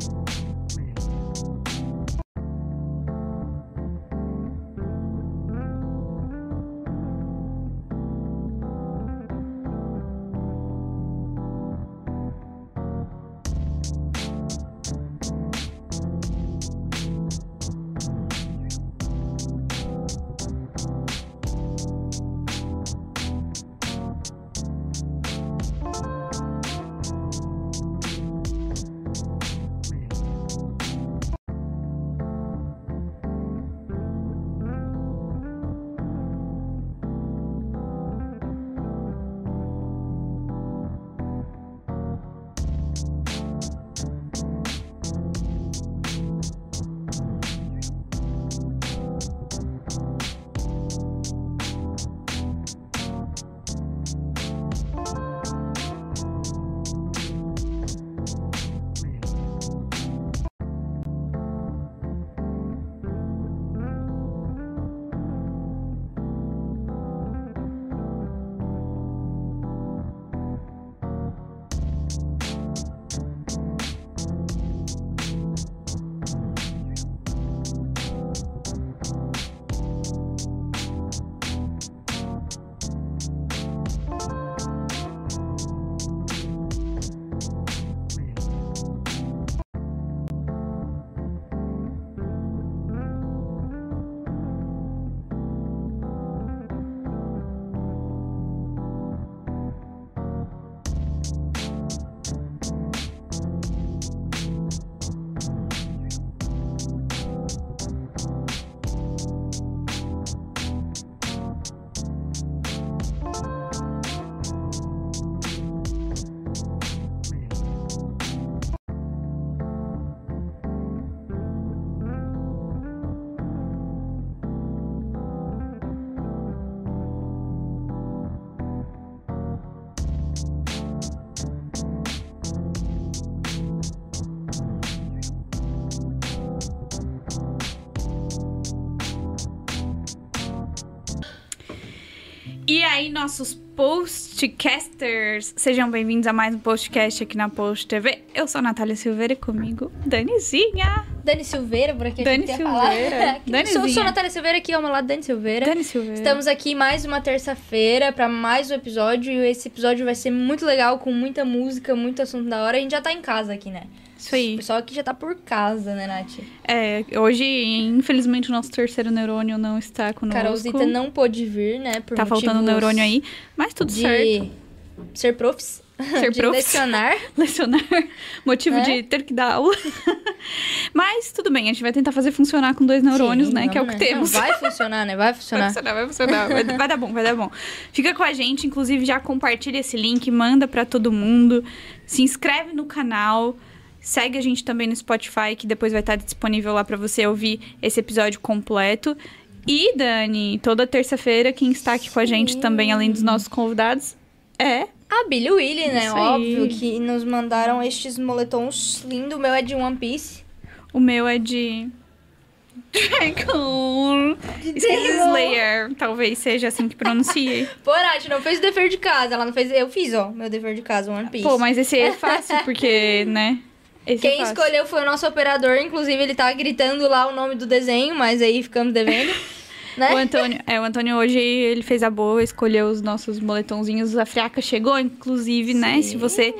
E aí, nossos postcasters, sejam bem-vindos a mais um podcast aqui na Post TV. Eu sou a Natália Silveira e comigo, Danizinha. Dani Silveira, por aqui Dani a gente Silveira. Danizinha. sou, sou a Natália Silveira, aqui ao meu lado, Dani Silveira. Dani Silveira. Estamos aqui mais uma terça-feira para mais um episódio. E esse episódio vai ser muito legal, com muita música, muito assunto da hora. A gente já tá em casa aqui, né? Isso O aí. pessoal aqui já tá por casa, né, Nath? É, hoje, infelizmente, o nosso terceiro neurônio não está conosco. Carolzita não pôde vir, né? Por Tá faltando neurônio aí, mas tudo de certo. ser profs. Ser de profs. lecionar. Lecionar, motivo É? de ter que dar aula. mas tudo bem, a gente vai tentar fazer funcionar com dois neurônios, Sim, né? Que é o que né? temos. Não, vai funcionar, né? Vai Vai funcionar. funcionar, vai funcionar. Vai, vai dar bom, vai dar bom. Fica com a gente, inclusive já compartilha esse link, manda pra todo mundo. Se inscreve no canal. Segue a gente também no Spotify, que depois vai estar disponível lá pra você ouvir esse episódio completo. E, Dani, toda terça-feira, quem está aqui com a gente Sim. também, além dos nossos convidados, é. A Billy Willy, né? Isso aí. Óbvio que nos mandaram estes moletons lindos. O meu é de One Piece. O meu é de. Dragon. Slayer, talvez seja assim que pronuncie. Pô, Nath, não fez o dever de casa. Ela não fez. Eu fiz, ó, meu dever de casa, One Piece. Pô, mas esse é fácil, porque, né? Esse Quem escolheu foi o nosso operador. Inclusive, ele tá gritando lá o nome do desenho, mas aí ficamos devendo. né? O Antônio, é, o Antônio hoje ele fez a boa, escolheu os nossos moletomzinhos. A Friaca chegou, inclusive, né? Se você.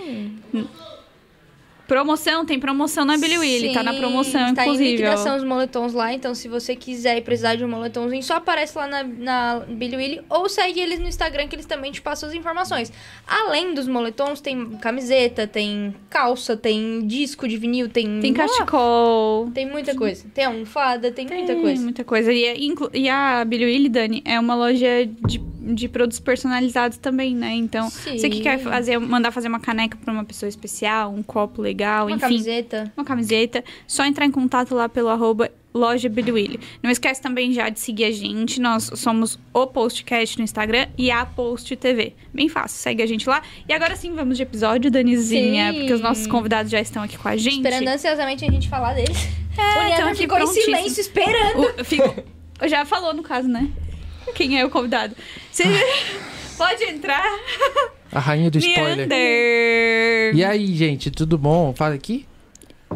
Promoção, tem promoção na Billy Willy, tá na promoção, tá inclusive. em liquidação os moletons lá, então se você quiser e precisar de um moletomzinho, só aparece lá na, na Billy Willy ou segue eles no Instagram que eles também te passam as informações. Além dos moletons, tem camiseta, tem calça, tem disco de vinil, tem... Tem cachecol. tem muita coisa. Tem almofada, tem, muita Tem coisa. Muita coisa. E, e a Billy Willy, Dani, é uma loja de, de produtos personalizados também, né? Então, você que Sim. quer fazer, mandar fazer uma caneca pra uma pessoa especial, um copo legal, Uma enfim. camiseta. uma camiseta, só entrar em contato lá pelo arroba loja Willy. Não esquece também já de seguir a gente, nós somos o Postcast no Instagram e a Post TV. Bem fácil, segue a gente lá. E agora sim, vamos de episódio, Danizinha, Sim. porque os nossos convidados já estão aqui com a gente. Esperando ansiosamente a gente falar deles. É, o então aqui ficou em silêncio esperando. O, fico- já falou no caso, né? Quem é o convidado? Você pode entrar, A rainha do spoiler. E aí, gente, tudo bom? Fala aqui.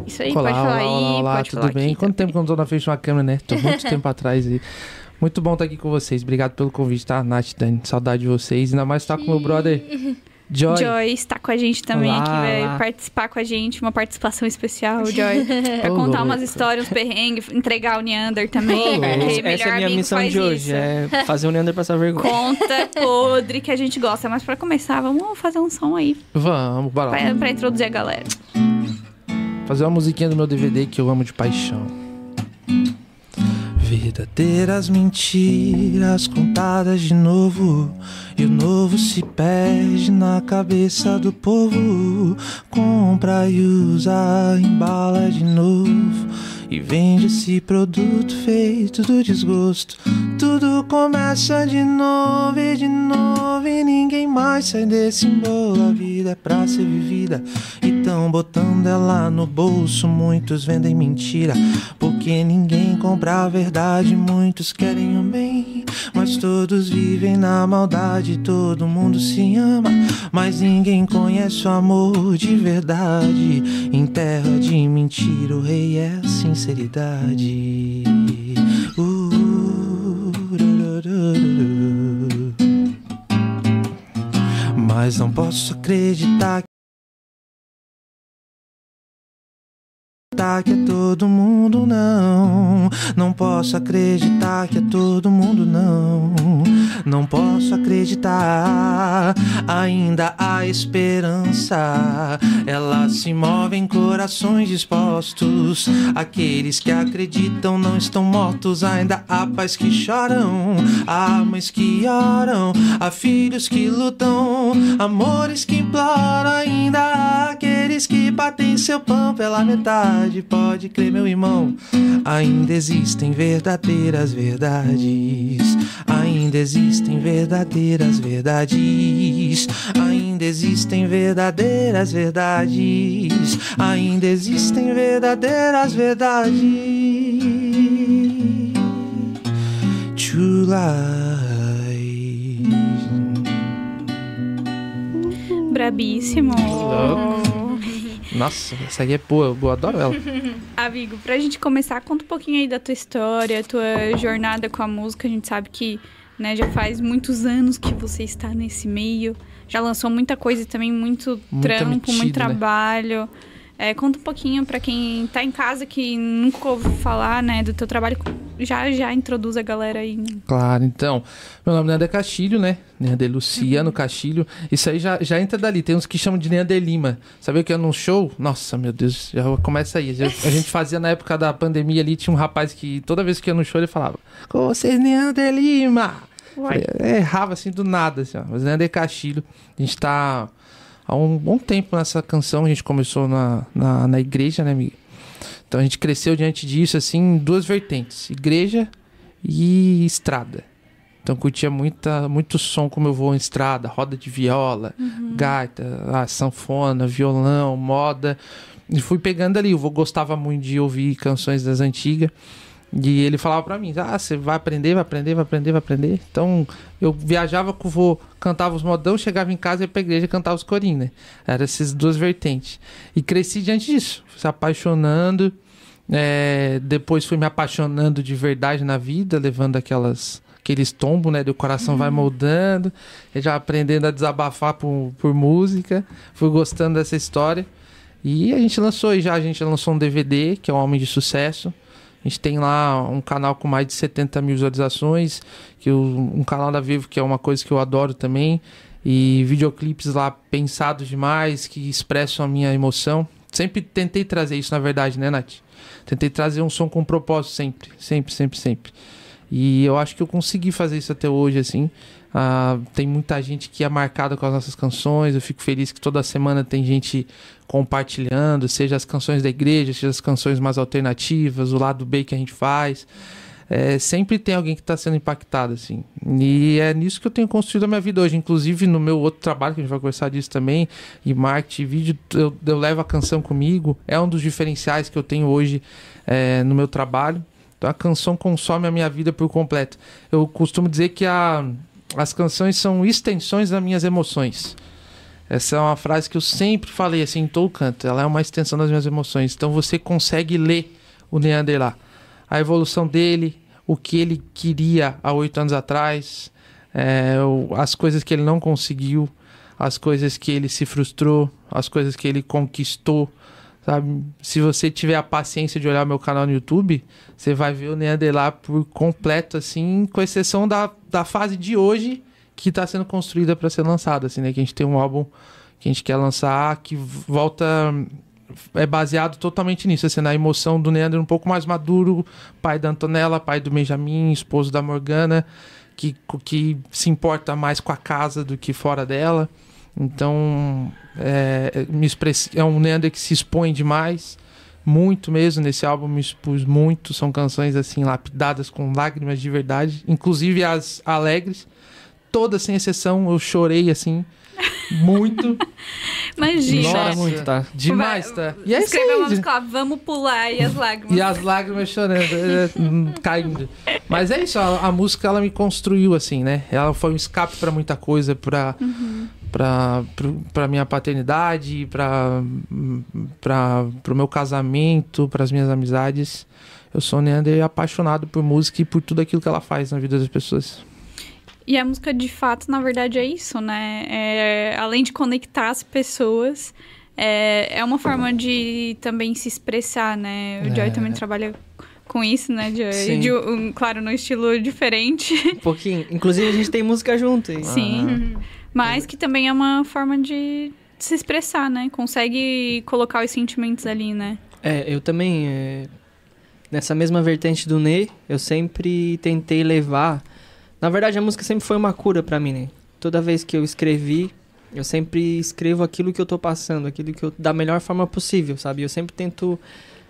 Isso aí, Olá, pode falar olá, aí, olá, olá, pode tudo bem? Quanto tempo também. que eu não tô na frente de uma câmera, né? Tô muito tempo atrás e... Muito bom estar aqui com vocês. Obrigado pelo convite, tá? Nath, Dani, saudade de vocês. Ainda mais estar com meu brother Joy. Joy está com a gente também, Olá, que vai participar com a gente, uma participação especial, Joy. Pra Ô, contar louco. umas histórias, uns perrengues, entregar o Neander também, melhor Essa é a minha amigo missão de hoje, isso. é fazer o Neander passar vergonha. Conta podre que a gente gosta. Mas pra começar, vamos fazer um som aí Vamos, bora lá. pra, pra introduzir a galera. Fazer uma musiquinha do meu DVD que eu amo de paixão. Verdadeiras mentiras contadas de novo. E o novo se perde na cabeça do povo. Compra e usa, embala de novo. E vende esse produto feito do desgosto. Tudo começa de novo e de novo. E ninguém mais sai desse embolo. A vida é pra ser vivida. E tão botando ela no bolso. Muitos vendem mentira. Porque ninguém compra a verdade. Muitos querem o bem. Mas todos vivem na maldade. Todo mundo se ama. Mas ninguém conhece o amor de verdade. Em terra de mentira, o rei é a sinceridade. Mas não posso acreditar que é todo mundo não. Não posso acreditar que é todo mundo não. Não posso acreditar. Ainda há esperança. Ela se move em corações dispostos. Aqueles que acreditam não estão mortos. Ainda há pais que choram. Há mães que oram. Há filhos que lutam. Amores que imploram. Ainda há aqueles que batem seu pão pela metade. Pode crer, meu irmão. Ainda existem verdadeiras verdades. Ainda existem verdadeiras verdades. Ainda existem verdadeiras verdades. Ainda existem verdadeiras verdades. True lies. Brabíssimo. Nossa, essa aí é boa, eu adoro ela. Amigo, pra gente começar, conta um pouquinho aí da tua história, tua jornada com a música. A gente sabe que né, já faz muitos anos que você está nesse meio. Já lançou muita coisa também muito Muita trampo, metido, muito né? É, conta um pouquinho pra quem tá em casa que nunca ouviu falar, né, do teu trabalho. Já, já introduz a galera aí. né? Claro, então. Meu nome é Neander Castilho, né? Neander Luciano Castilho. Isso aí já, já entra dali. Tem uns que chamam de Neander Lima. Sabia que é num show? Nossa, meu Deus, já começa aí. Já- A gente fazia na época da pandemia ali, tinha um rapaz que toda vez que ia no show ele falava: Com vocês, Neander Lima! Falei, errava assim do nada, assim, ó. Mas Neander Castilho. A gente tá há um bom tempo nessa canção. A gente começou na, na, na igreja, né, amiga? Então a gente cresceu diante disso, assim, em duas vertentes: igreja e estrada. Então curtia muita, muito som como eu vou em estrada, roda de viola, gaita, ah, sanfona, violão, moda. E fui pegando ali. Eu vou- gostava muito de ouvir canções das antigas. E ele falava pra mim: Ah, você vai aprender, vai aprender, vai aprender, vai aprender. Então eu viajava com o vô, cantava os modão, chegava em casa e ia pra igreja e cantava os corinhos, né? Eram essas duas vertentes. E cresci diante disso, se apaixonando. É, depois fui me apaixonando de verdade na vida, levando aquelas aqueles tombos, né? Do coração vai moldando, e já aprendendo a desabafar por, por música. Fui gostando dessa história. E a gente lançou aí já, a gente lançou um DVD, que é o Homem de Sucesso. A gente tem lá um canal com mais de 70 mil visualizações, que eu- um canal da Vivo que é uma coisa que eu adoro também. E videoclipes lá pensados demais, que expressam a minha emoção. Sempre tentei trazer isso, na verdade, né, Nath? Tentei trazer um som com propósito sempre, sempre, sempre, sempre. E eu acho que eu consegui fazer isso até hoje, assim. Ah, tem muita gente que é marcada com as nossas canções. Eu fico feliz que toda semana tem gente compartilhando, seja as canções da igreja, seja as canções mais alternativas, o lado B que a gente faz. É, sempre tem alguém que está sendo impactado, assim. E é nisso que eu tenho construído a minha vida hoje. Inclusive, no meu outro trabalho, que a gente vai conversar disso também, em marketing e vídeo, eu, eu levo a canção comigo. É um dos diferenciais que eu tenho hoje é, no meu trabalho. Então, a canção consome a minha vida por completo. Eu costumo dizer que a, as canções são extensões das minhas emoções. Essa é uma frase que eu sempre falei assim em todo canto. Ela é uma extensão das minhas emoções. Então você consegue ler o Neander lá. A evolução dele, o que ele queria há oito anos atrás, é, as coisas que ele não conseguiu, as coisas que ele se frustrou, as coisas que ele conquistou. Sabe? Se você tiver a paciência de olhar meu canal no YouTube, você vai ver o Neander lá por completo, assim, com exceção da, da fase de hoje que está sendo construída para ser lançada, assim, né? Que a gente tem um álbum que a gente quer lançar que volta é baseado totalmente nisso, assim, na emoção do Neander um pouco mais maduro, pai da Antonella, pai do Benjamin, esposo da Morgana, que, que se importa mais com a casa do que fora dela. Então, é, me express... é um Neander que se expõe demais, muito mesmo. Nesse álbum me expus muito. São canções assim, lapidadas com lágrimas de verdade, inclusive as alegres. Todas sem exceção, eu chorei assim, muito. Imagina. Chora muito, tá? Demais, tá? E é isso Escreveu uma música vamos pular e as lágrimas. E as lágrimas chorando, é, caindo. Mas é isso, a, a música ela me construiu assim, né? Ela foi um escape pra muita coisa, pra, pra, pra minha paternidade, pra, pro meu casamento, pras minhas amizades. Eu sou Neander apaixonado por música e por tudo aquilo que ela faz na vida das pessoas. E a música, de fato, na verdade, é isso, né? É, além de conectar as pessoas, é, é uma forma de também se expressar, né? O Joy É. também trabalha com isso, né, Joy? Sim. De um- claro, no estilo diferente, Um pouquinho. Inclusive, a gente tem música junto. sim. Mas que também é uma forma de se expressar, né? Consegue colocar os sentimentos ali, né? É, eu também. é, Nessa mesma vertente do Ney, eu sempre tentei levar. Na verdade, a música sempre foi uma cura pra mim, né? Toda vez que eu escrevi, eu sempre escrevo aquilo que eu tô passando, aquilo que eu. da melhor forma possível, sabe? Eu sempre tento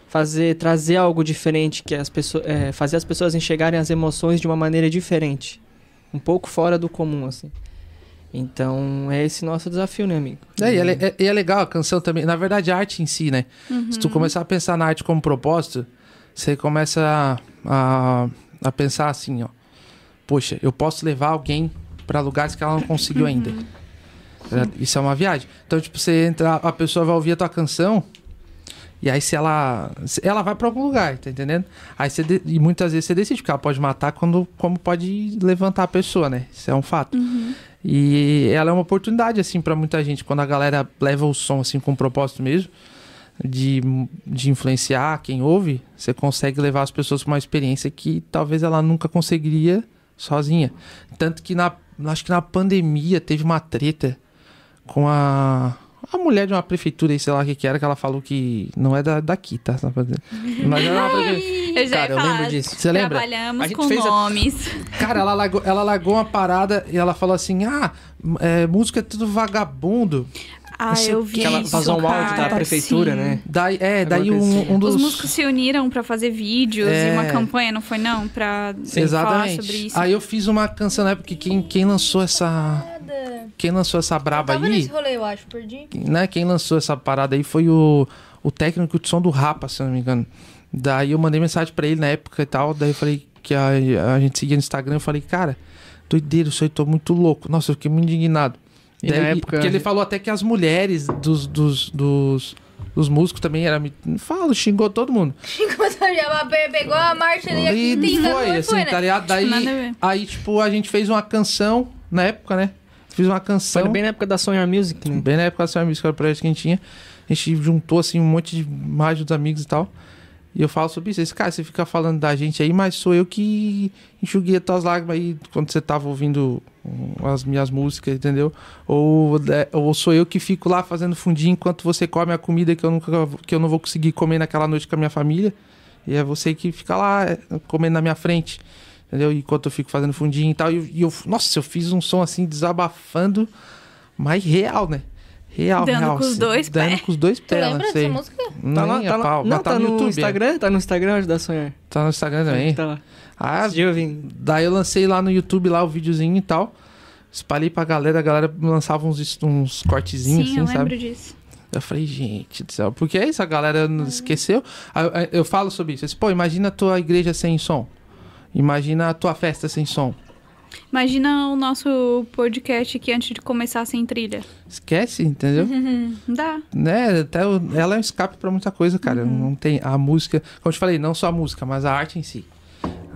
fazer, trazer algo diferente, que as pessoas. é, fazer as pessoas enxergarem as emoções de uma maneira diferente. Um pouco fora do comum, assim. Então, é esse nosso desafio, né, amigo? É, e, é, le- é- e é legal a canção também. Na verdade, a arte em si, né? Se tu começar a pensar na arte como propósito, você começa a, a, a pensar assim, ó. Poxa, eu posso levar alguém pra lugares que ela não conseguiu ainda. Tá? Isso é uma viagem. Então, tipo, você entra, a pessoa vai ouvir a tua canção. E aí, se ela. Ela vai pra algum lugar, tá entendendo? Aí você. de- e muitas vezes você decide, porque ela pode matar quando, como pode levantar a pessoa, né? Isso é um fato. E ela é uma oportunidade, assim, pra muita gente. Quando a galera leva o som, assim, com um propósito mesmo, de, de influenciar quem ouve, você consegue levar as pessoas com uma experiência que talvez ela nunca conseguiria sozinha. Tanto que na, acho que na pandemia teve uma treta com a, a mulher de uma prefeitura aí, sei lá o que que era, que ela falou que não é da, daqui, tá? Só pra dizer. Mas era uma prefeitura. Eu já Cara, ia eu falar, lembro disso. Você lembra? Trabalhamos A gente com fez a- nomes. Cara, ela largou, ela largou uma parada e ela falou assim: ah, é, música é tudo vagabundo. Ah, eu o vi. Que ela vazou um áudio da prefeitura, sim. né? Daí, é, Alguma daí um, um dos. Os músicos se uniram pra fazer vídeos É. e uma campanha, não foi não? Pra falar Exatamente. sobre isso. Aí eu fiz uma canção na época que quem, quem lançou essa. Quem lançou essa Eu braba tava aí, nesse rolê, eu acho, perdi. né? Quem lançou essa parada aí foi o, o técnico de som do Rapa, se eu não me engano. Daí eu mandei mensagem pra ele na época e tal. Daí eu falei que a, a gente seguia no Instagram. Eu falei, cara, doideiro, isso aí, tô muito louco. Nossa, eu fiquei muito indignado. E na Daí, época- Porque ele falou até que as mulheres dos, dos, dos, dos músicos também era. Fala, xingou todo mundo. Enquanto já pegou a marcha E tentando, foi, não assim, foi, né? tá ligado? Daí, aí, tipo, a gente fez uma canção na época, né? Fiz uma canção. Foi bem na época da Sonhar Music, né? Bem na época da Sonhar Music, era o projeto que a gente tinha. A gente juntou, assim, um monte de mais dos amigos e tal. E eu falo sobre isso. Esse cara, você fica falando da gente aí, mas sou eu que enxuguei as tuas lágrimas aí quando você tava ouvindo as minhas músicas, entendeu? Ou, é, ou sou eu que fico lá fazendo fundinho enquanto você come a comida que eu, nunca, que eu não vou conseguir comer naquela noite com a minha família. E é você que fica lá é, comendo na minha frente. Entendeu? Enquanto eu fico fazendo fundinho e tal. E eu, e eu- nossa, eu fiz um som assim, desabafando, mas real, né? Real, Dando real. com os assim. dois Dando pés. com os dois Tu pés, lembra não sei. dessa música? Não, lá, tá pau. Não, Mas tá, no no YouTube. é. Instagram? Tá no Instagram da Sonhar. Tá no Instagram também. Tá lá. Ah, eu daí eu lancei lá no YouTube lá o videozinho e tal. Espalhei pra galera, a galera lançava uns, uns cortezinhos Sim, eu assim, lembro sabe? disso. Eu falei, gente do céu, porque é isso, a galera não esqueceu. Aí Eu, eu falo sobre isso. Eu disse, Pô, imagina a tua igreja sem som. Imagina a tua festa sem som. Imagina o nosso podcast aqui antes de começar sem trilha. Esquece, entendeu? Dá. né, até o- ela é um escape pra muita coisa, cara. Uhum. Não tem a música, como eu te falei, não só a música, mas a arte em si.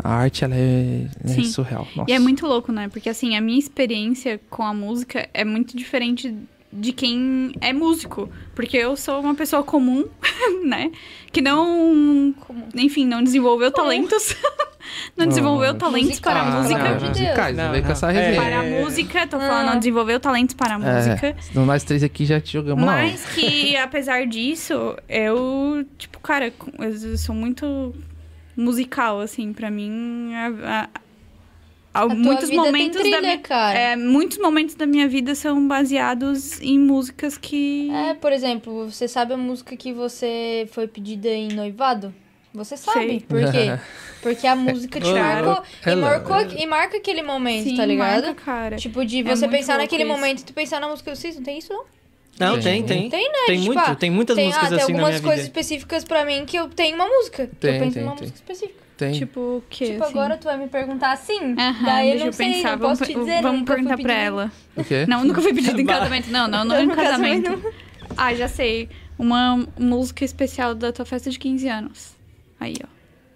A arte ela é, é surreal. Nossa. E é muito louco, né? Porque assim, a minha experiência com a música é muito diferente de quem é músico. Porque eu sou uma pessoa comum, né? Que não. Enfim, não desenvolveu talentos. não desenvolveu Oh. talentos para a música. Deus. musicais, não, Não, vem com não. essa É. Para a música, tô falando, Ah. não desenvolveu talentos para a música. É, nós três aqui já te jogamos lá. Mas que, apesar disso, eu, tipo, cara, eu sou muito musical, assim, pra mim. A, a- muitos vida tem momentos trilha, da minha. cara. É, muitos momentos da minha vida são baseados em músicas que. É, por exemplo, você sabe a música que você foi pedida em noivado? Você sabe. Sei. Por quê? Porque a música te marcou. E, ela- marcou e marca aquele momento, Sim, tá ligado? marca, cara. Tipo, de É você muito pensar naquele isso. momento e tu pensar na música. Vocês não tem isso, não? Não, Tem. tem, tem. Tem, né? Tem Tipo, muito, ah, tem muitas tem, músicas ah, tem assim na algumas minha coisas vida. específicas pra mim que eu tenho uma música. que Tem, eu penso tem, numa tem. música específica. Tem. Tipo, o quê? Tipo, assim? agora tu vai me perguntar assim. Aham, daí eu não eu sei, pensar. não vamos posso te dizer. vamos perguntar pra ela. O quê? Não, nunca fui pedido em casamento. Não, não, não, Não, em no casamento. Ah, já sei. Uma música especial da tua festa de 15 anos. Aí, ó.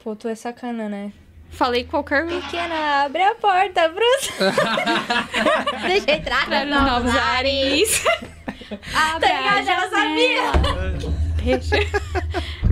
Pô, tu é sacana, né? Falei qualquer Pequena, abre a porta, Bruce. Deixa eu entrar Para novos ares. Abre Tá ligado? a Ela janela. Deixa.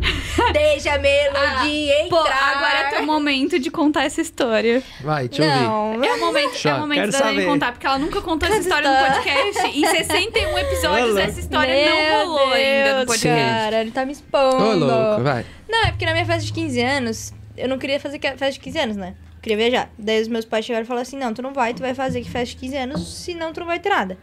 Deixa a melodia Pô, entrar. agora é teu momento de contar essa história. Vai, deixa eu ouvir. Não, É o momento, é o momento Quero da Dani saber. contar, porque ela nunca contou essa história no podcast. Em 61 episódios, essa história Meu não rolou ainda no Deus, podcast. cara, ele tá me expondo. Ô, louco, vai. Não, é porque na minha festa de 15 anos, eu não queria fazer que- festa de 15 anos, né? Eu queria viajar. Daí os meus pais chegaram e falaram assim: não, tu não vai, tu vai fazer que festa de 15 anos, senão tu não vai ter nada.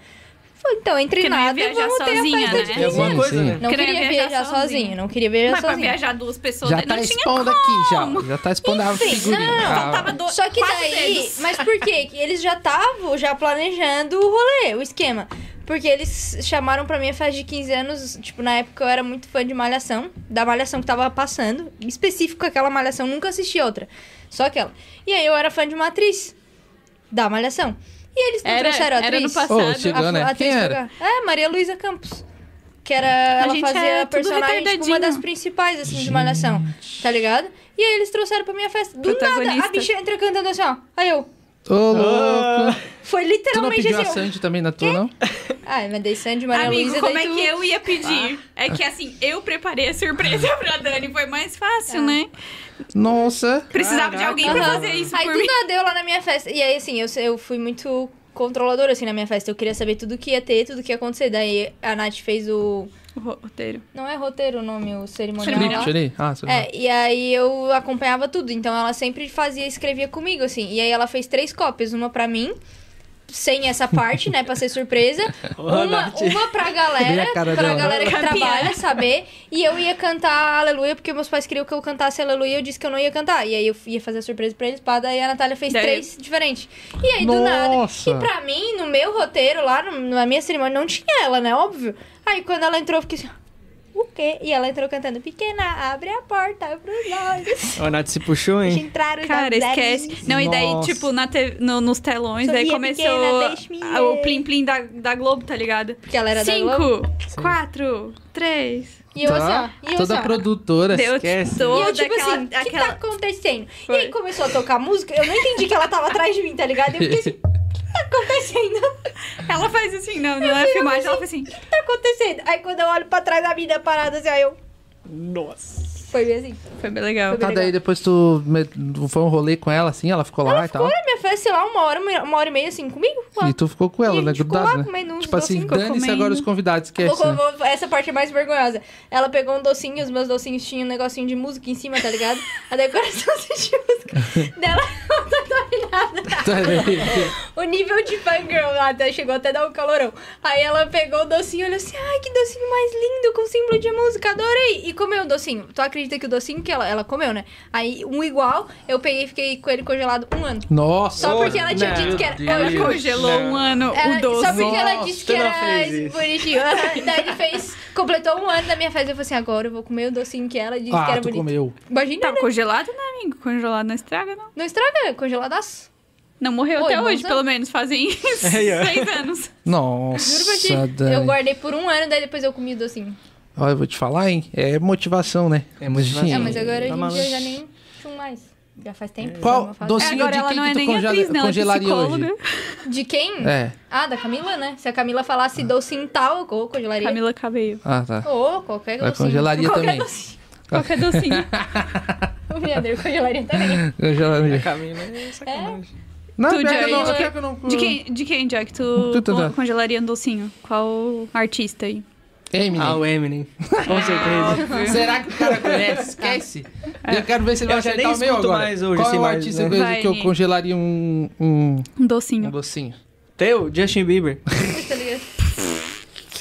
Falei, então, entre Porque nada, vamos ter a sozinha, festa né? de 15 alguma coisa, né? Não Queria queria viajar viajar sozinha. sozinha, não queria viajar Mas pra sozinha. viajar duas pessoas, Já né? tá não tinha expondo aqui, já. Já tá expondo a Enfim, figurinha. não, não, Ah, faltava do- Só que quatro daí. dedos. Mas por quê? Que Eles já estavam já planejando o rolê, o esquema. Porque eles chamaram pra mim a festa de 15 anos. Tipo, na época eu era muito fã de Malhação. Da Malhação que tava passando. Em específico aquela Malhação, nunca assisti outra. Só aquela. E aí eu era fã de uma atriz. Da Malhação. E eles não Era, trouxeram a era atriz. no passado. Ô, chegou, A- né? a Quem atriz era? pra cá. É, Maria Luísa Campos. Que era. ela gente fazia a personagem, tipo, uma das principais, assim, de Malhação. Tá ligado? E aí eles trouxeram pra minha festa. Do nada, a bicha entra cantando assim, ó. Aí eu. Ô, louco. Foi Tu não literalmente pediu a assim. ó. Sandy também na tua, não? Ah, mas dei Sandy, Maria Amigo, Luísa, como daí é tu... que eu ia pedir? É que assim, eu preparei a surpresa pra Dani, foi mais fácil, né? Nossa. Precisava de Caraca. alguém pra fazer isso Aí por do mim. nada eu lá na minha festa. E aí, assim, eu, eu fui muito controladora, assim, na minha festa. Eu queria saber tudo que ia ter, tudo que ia acontecer. Daí a Nath fez o... O roteiro. Não é roteiro o nome, o cerimonial Cerimonial. lá. Ah, sei lá. É, e aí eu acompanhava tudo. Então ela sempre fazia, escrevia comigo, assim. E aí ela fez três cópias. Uma pra mim, sem essa parte, né, pra ser surpresa. Ô, Uma, uma pra galera, pra galera que trabalha saber. E eu ia cantar Aleluia, porque meus pais queriam que eu cantasse Aleluia. Eu disse que eu não ia cantar. E aí eu ia fazer a surpresa pra eles, pá. Daí a Natália fez Daí- três diferentes. E aí, do nada. Nossa. E pra mim, no meu roteiro, lá na minha cerimônia, não tinha ela, né? Óbvio. Aí quando ela entrou, eu fiquei assim. O quê? E ela entrou cantando Pequena, abre a porta pros olhos. A Nath se puxou, hein? entrar os Cara, esquece. Não, e daí, Nossa. tipo, na te- no- nos telões, Sorria daí começou pequena, a- o plim-plim da, da Globo, tá ligado? Porque ela era da Globo. Cinco, quatro, três. E eu assim, ó. Tá? E eu Toda assim, ó. produtora. Deu esquece. E toda eu, tipo aquela... assim, o que aquela... tá acontecendo? Foi. E aí começou a tocar música, eu não entendi que ela tava atrás de mim, tá ligado? Eu fiquei assim, que tá acontecendo? Ela faz assim, não, não é filmagem, ela faz assim. O que tá acontecendo? Aí quando eu olho pra trás da vida parada, assim, aí eu... Nossa. Foi bem assim. Foi bem legal. Foi Tá, bem daí legal. depois tu foi um rolê com ela, assim, ela ficou lá e tal. Ficou na minha festa, sei lá, uma hora, uma hora e meia, assim, comigo. lá. E tu ficou com ela, E né? ficou lá né? comendo uns Tipo assim, ficou dane-se agora os convidados, esquece. Vou- né? vou- essa parte é mais vergonhosa. Ela pegou um docinho, os meus docinhos tinham um negocinho de música em cima, tá ligado? A decoração de música dela não tá nada. Tá. O nível de fangirl lá até chegou até dar um calorão. Aí ela pegou o docinho e olhou assim: ai, que docinho mais lindo, com símbolo de música, adorei. E comeu o docinho. Tu acredita que o docinho que ela, ela comeu, né? Aí um igual, eu peguei e fiquei com ele congelado um ano. Nossa. Só porque ela tinha Não, dito que era. Deus. Ela congelou Não. um ano Ela- o doce. Só porque ela Nossa, disse que era bonitinho. Daí ele fez. Completou um ano da minha festa. Eu falei assim: agora eu vou comer o docinho que ela disse que Ah, era tu bonito. comeu. Imagina, Tá né? congelado, né, amigo? Congelado não estraga, não. Não estraga, congeladaço. Não morreu Oi, até hoje, moça? pelo menos. Fazem Aí, ó. seis anos. Nossa, Juro pra ti. Eu guardei por um ano, daí depois eu comi o docinho. Olha, eu vou te falar, hein? É motivação, né? É motivação. É, mas agora a Tá gente maluco. já nem chum mais. Já faz tempo. Qual docinho Agora de ela quem não é que tu congela- atriz, não. É congelaria hoje? psicóloga. De quem? É. Ah, da Camila, né? Se a Camila falasse docinho tal, eu congelaria. Camila Cabello. Ah, tá. Ou qualquer docinho. congelaria qualquer também. Docinho. Qualquer docinho. O Viadeiro congelaria também. Congelaria. Camila é sacanagem. Não, Tu, que eu não, que eu não... De quem, de quem, Jack, tu, Tu, tu, tu. congelaria um docinho? Qual artista aí? Eminem. Ah, o Eminem. Com certeza. Será que o cara conhece? Esquece. Eu quero ver se ele Eu vai acertar o meu agora. mais hoje Qual é o mais, artista né? que eu- congelaria um, um, Um um docinho. docinho? Teu, Justin Bieber.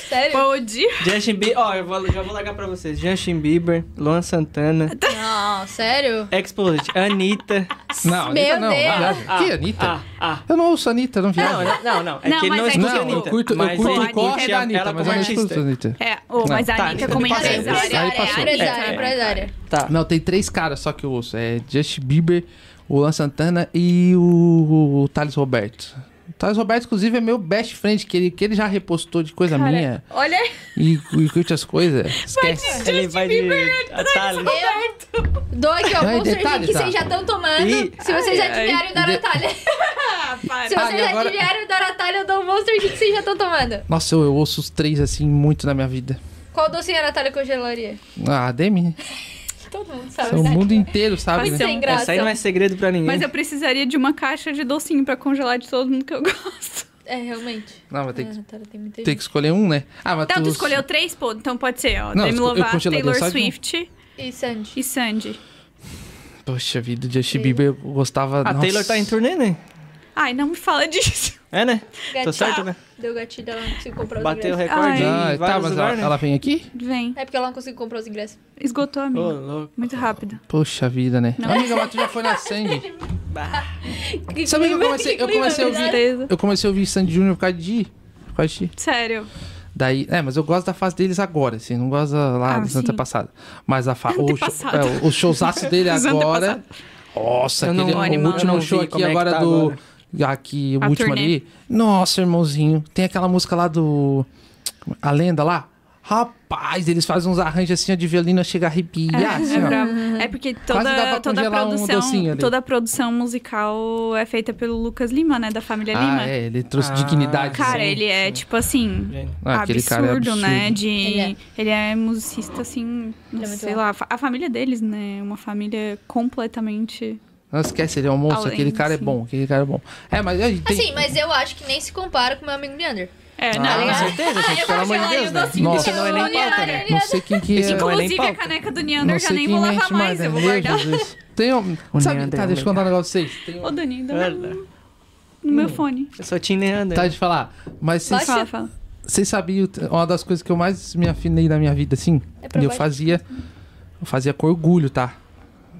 Tá? Sério? Pode. Justin Bieber. Ó, eu vou, já vou largar pra vocês. Justin Bieber, Luan Santana, Não, sério? Exposed, Anitta. Não, Meu Anitta não. Deus. Ah, que Anitta? Ah, ah. Eu não ouço Anitta, não Não, viajo. não, não, não. É Não, que ele não é escuta Não, tipo, eu Anitta. curto, eu curto ele o corre curte da Anitta, ela mas eu não escuto Anitta. É, ô, mas a tá, Anitta como passou. empresária. É. Empresária, empresária. Tá. Não, tem três caras só que eu ouço. É Justin Bieber, o Luan Santana e o, o Thales Roberto. O Thales Roberto, inclusive, é meu best friend, que ele, que ele já repostou de coisa Cara, minha Olha, e, e curte as coisas. Esquece. Ele vai de atalho. Eu dou aqui, Monster detalhe, que tá. vocês já estão tomando. Se vocês ai, adivinharem o da Natália. Se vocês agora- adivinharem o da Natália, eu dou o Monster que vocês já estão tomando. Nossa, eu, eu ouço os três assim muito na minha vida. Qual docinho a Natália congelaria? Ah, Demi, Todo mundo sabe, o mundo inteiro sabe, Vai né? Sem graça. Essa aí não é segredo pra ninguém. Mas eu precisaria de uma caixa de docinho pra congelar de todo mundo que eu gosto. É, realmente. Não, mas tem Ah, que, tem muita tem gente. que escolher um, né? Ah, mas Então, tu tu escolheu três, pô. Então pode ser, ó. Não, Demi Lovato, Taylor um. Swift E Sandy. e Sandy. Poxa vida, Justin Bieber eu gostava... A nossa. Taylor tá em turnê, né? Ai, não me fala disso. É, né? Gatilho. Tô certo, né? Deu gatilho, ela não conseguiu comprar os Bateu o ingressos. recorde Ai. Ah, tá, mas ela, lugares, né? ela vem aqui? Vem. É porque ela não conseguiu comprar os ingressos. Esgotou, Ô, amigo. louco. Muito rápido. Poxa vida, né? Não. Amiga, mas tu já foi na Sandy. Que Sabe que eu comecei- que eu comecei a ouvir-. Eu comecei a ouvir Sandy Júnior por causa de... Por causa de... Sério. Daí, é, mas eu gosto da fase deles agora, assim, não gosto da- lá Ah, do Santa passada. Mas a fa... o, show, é, o showzaço dele agora. Nossa, Eu não- aquele, animal. o último não show aqui é agora tá do. Aqui, o A último turnê. ali. Nossa, irmãozinho. Tem aquela música lá do. A lenda lá. Rapaz, eles fazem uns arranjos assim, de violino chega a arrepiar. É, assim, é. É porque toda, toda a um produção, ali. toda a produção musical é feita pelo Lucas Lima, né, da família Ah, Lima. é, ele trouxe Ah, dignidade. Cara, assim. ele é tipo assim. Ah, cara é absurdo, né? absurdo. De Ele é. ele é musicista assim, Ele é sei lá, a família deles, né, uma família completamente Não esquece, ele é um monstro. Além, aquele cara é sim. bom, aquele cara é bom. É, mas aí tem. Assim, mas eu acho que nem se compara com meu amigo Leander. É, Ah, não, com é- certeza, gente, pelo amor de Deus, né? Nossa. Não é nem pauta, né? Não sei quem que é. É nem Inclusive, a caneca do Não Neander já sei nem quem vou lavar mais, né? eu vou guardar. Jesus. Tem um... O Sabe, tá, é deixa eu contar um negócio pra vocês. Tem um- Ô, Dani, dá no, meu fone. Eu sou Tim Neander. Tá de falar. Mas. Fala, fala. vocês sabiam, uma das coisas que eu mais me afinei na minha vida, assim, É eu fazia, eu fazia com orgulho, tá?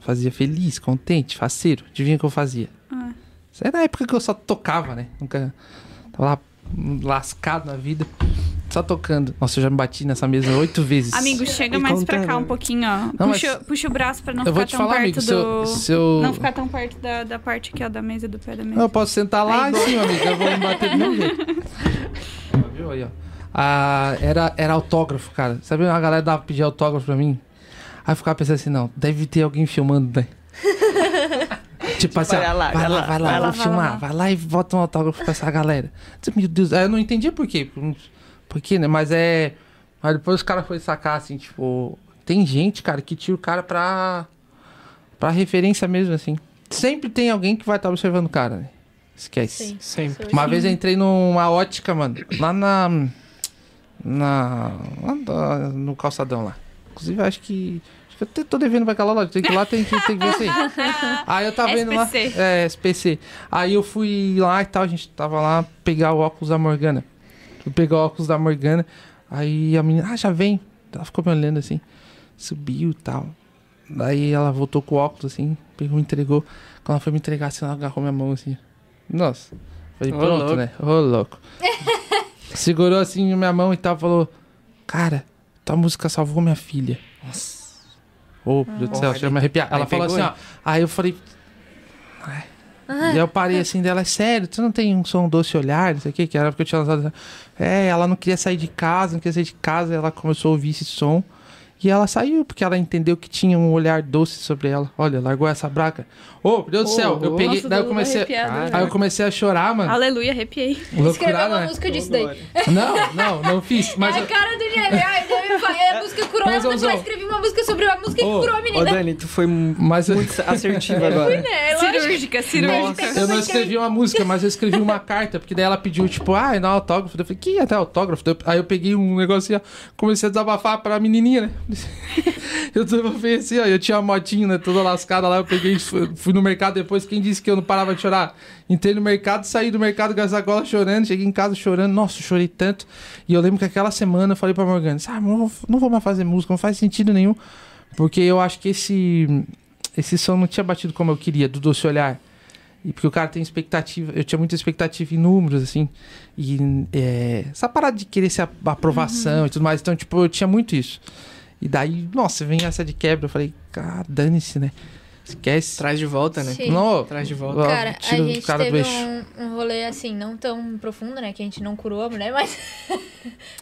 Fazia feliz, contente, faceiro. Adivinha o que eu fazia? Ah. Isso era na época que eu só tocava, né? Nunca tava lá lascado na vida, só tocando. Nossa, eu já me bati nessa mesa oito vezes. Amigo, chega E mais pra contando. cá um pouquinho, ó. Não, mas- puxa, puxa o braço pra não eu ficar tão falar, perto amigo, do... se eu, se eu... Não ficar tão perto da, da parte aqui, ó, da mesa, do pé da mesa. Eu posso sentar lá Aí, em cima, amigo. Eu vou me bater do mesmo jeito. Viu aí, ó. Ah, era, era autógrafo, cara. Sabe, a galera dava pedir autógrafo pra mim. Aí eu ficava pensando assim, não, deve ter alguém filmando, né? tipo assim, ó, vai lá, vai lá, vai lá, vai lá, vou filmar, vai lá e bota um autógrafo pra essa galera. Meu Deus, aí eu não entendia por quê. Por, quê, né? Mas é. Mas depois os caras foram sacar assim, tipo. Tem gente, cara, que tira o cara pra. pra referência mesmo, assim. Sempre tem alguém que vai estar observando o cara, né? Esquece. Sim. Sempre. Uma vez eu entrei numa ótica, mano, lá na. Na. lá no calçadão lá. Inclusive, acho que. Acho que eu te- tô devendo pra aquela loja. Tem que ir lá, tem que, tem que ver isso aí. Aí eu tava vendo lá. É, SPC. Aí eu fui lá e tal, a gente tava lá pegar o óculos da Morgana. Fui pegar o óculos da Morgana. Aí a menina, ah, já vem. Ela ficou me olhando assim. Subiu e tal. Daí ela voltou com o óculos assim, pegou, me entregou. Quando ela foi me entregar assim, ela agarrou minha mão assim. Nossa. Falei, pronto, né? Ô, louco. Segurou assim minha mão e tal, falou: Cara, tua música salvou minha filha. Nossa. Ô, meu Deus do céu, chega a me arrepiar. Ela falou pegou, assim, ó. Aí eu falei. "Ai, Ah. E aí eu parei assim dela, é sério, tu não tem um som doce olhar, não sei o que, que era porque eu tinha lançado. É, ela não queria sair de casa, não queria sair de casa, ela começou a ouvir esse som. E ela saiu, porque ela entendeu que tinha um olhar doce sobre ela. Olha, largou essa braca. Ô, meu Deus do céu, eu Oh, peguei. Nossa, daí eu comecei. Aí eu comecei a chorar, mano. Aleluia, arrepiei. Escreveu uma né? música disso daí. Não, não, não fiz. Mas é eu- a cara do Diego. Vai, a música curou Mas, ela, depois Zão, escrevi uma música sobre a música que Ô, curou a Ô, menina. Dani, tu foi Mas eu- muito assertiva agora. É, lógico. Cirúrgica, cirúrgica. Eu não escrevi uma música, mas eu escrevi uma carta, porque daí ela pediu, tipo, ah, não, autógrafo. Eu falei, que até autógrafo? Aí eu peguei um negocinho, ó, comecei a desabafar pra menininha, né? Eu desabafei assim, ó, eu tinha uma motinha, né, toda lascada lá, eu peguei, fui, no mercado depois, quem disse que eu não parava de chorar? Entrei no mercado, saí do mercado com essa gola chorando, cheguei em casa chorando, nossa, chorei tanto. E eu lembro que aquela semana eu falei pra Morgana, ah, não, vou- não vou mais fazer música, não faz sentido nenhum, porque eu acho que esse, esse som não tinha batido como eu queria, do Doce Olhar. E porque o cara tem expectativa, eu tinha muita expectativa em números, assim. E é, essa parada de querer ser a- aprovação e tudo mais. Então, tipo, eu tinha muito isso. E daí, nossa, vem essa de quebra. Eu falei, cara, dane-se, né? Esquece. Traz de volta, né? Sim. Não, Traz de volta. Cara, a tira o gente cara do teve eixo. um, um rolê assim, não tão profundo, né? Que a gente não curou a mulher, mas.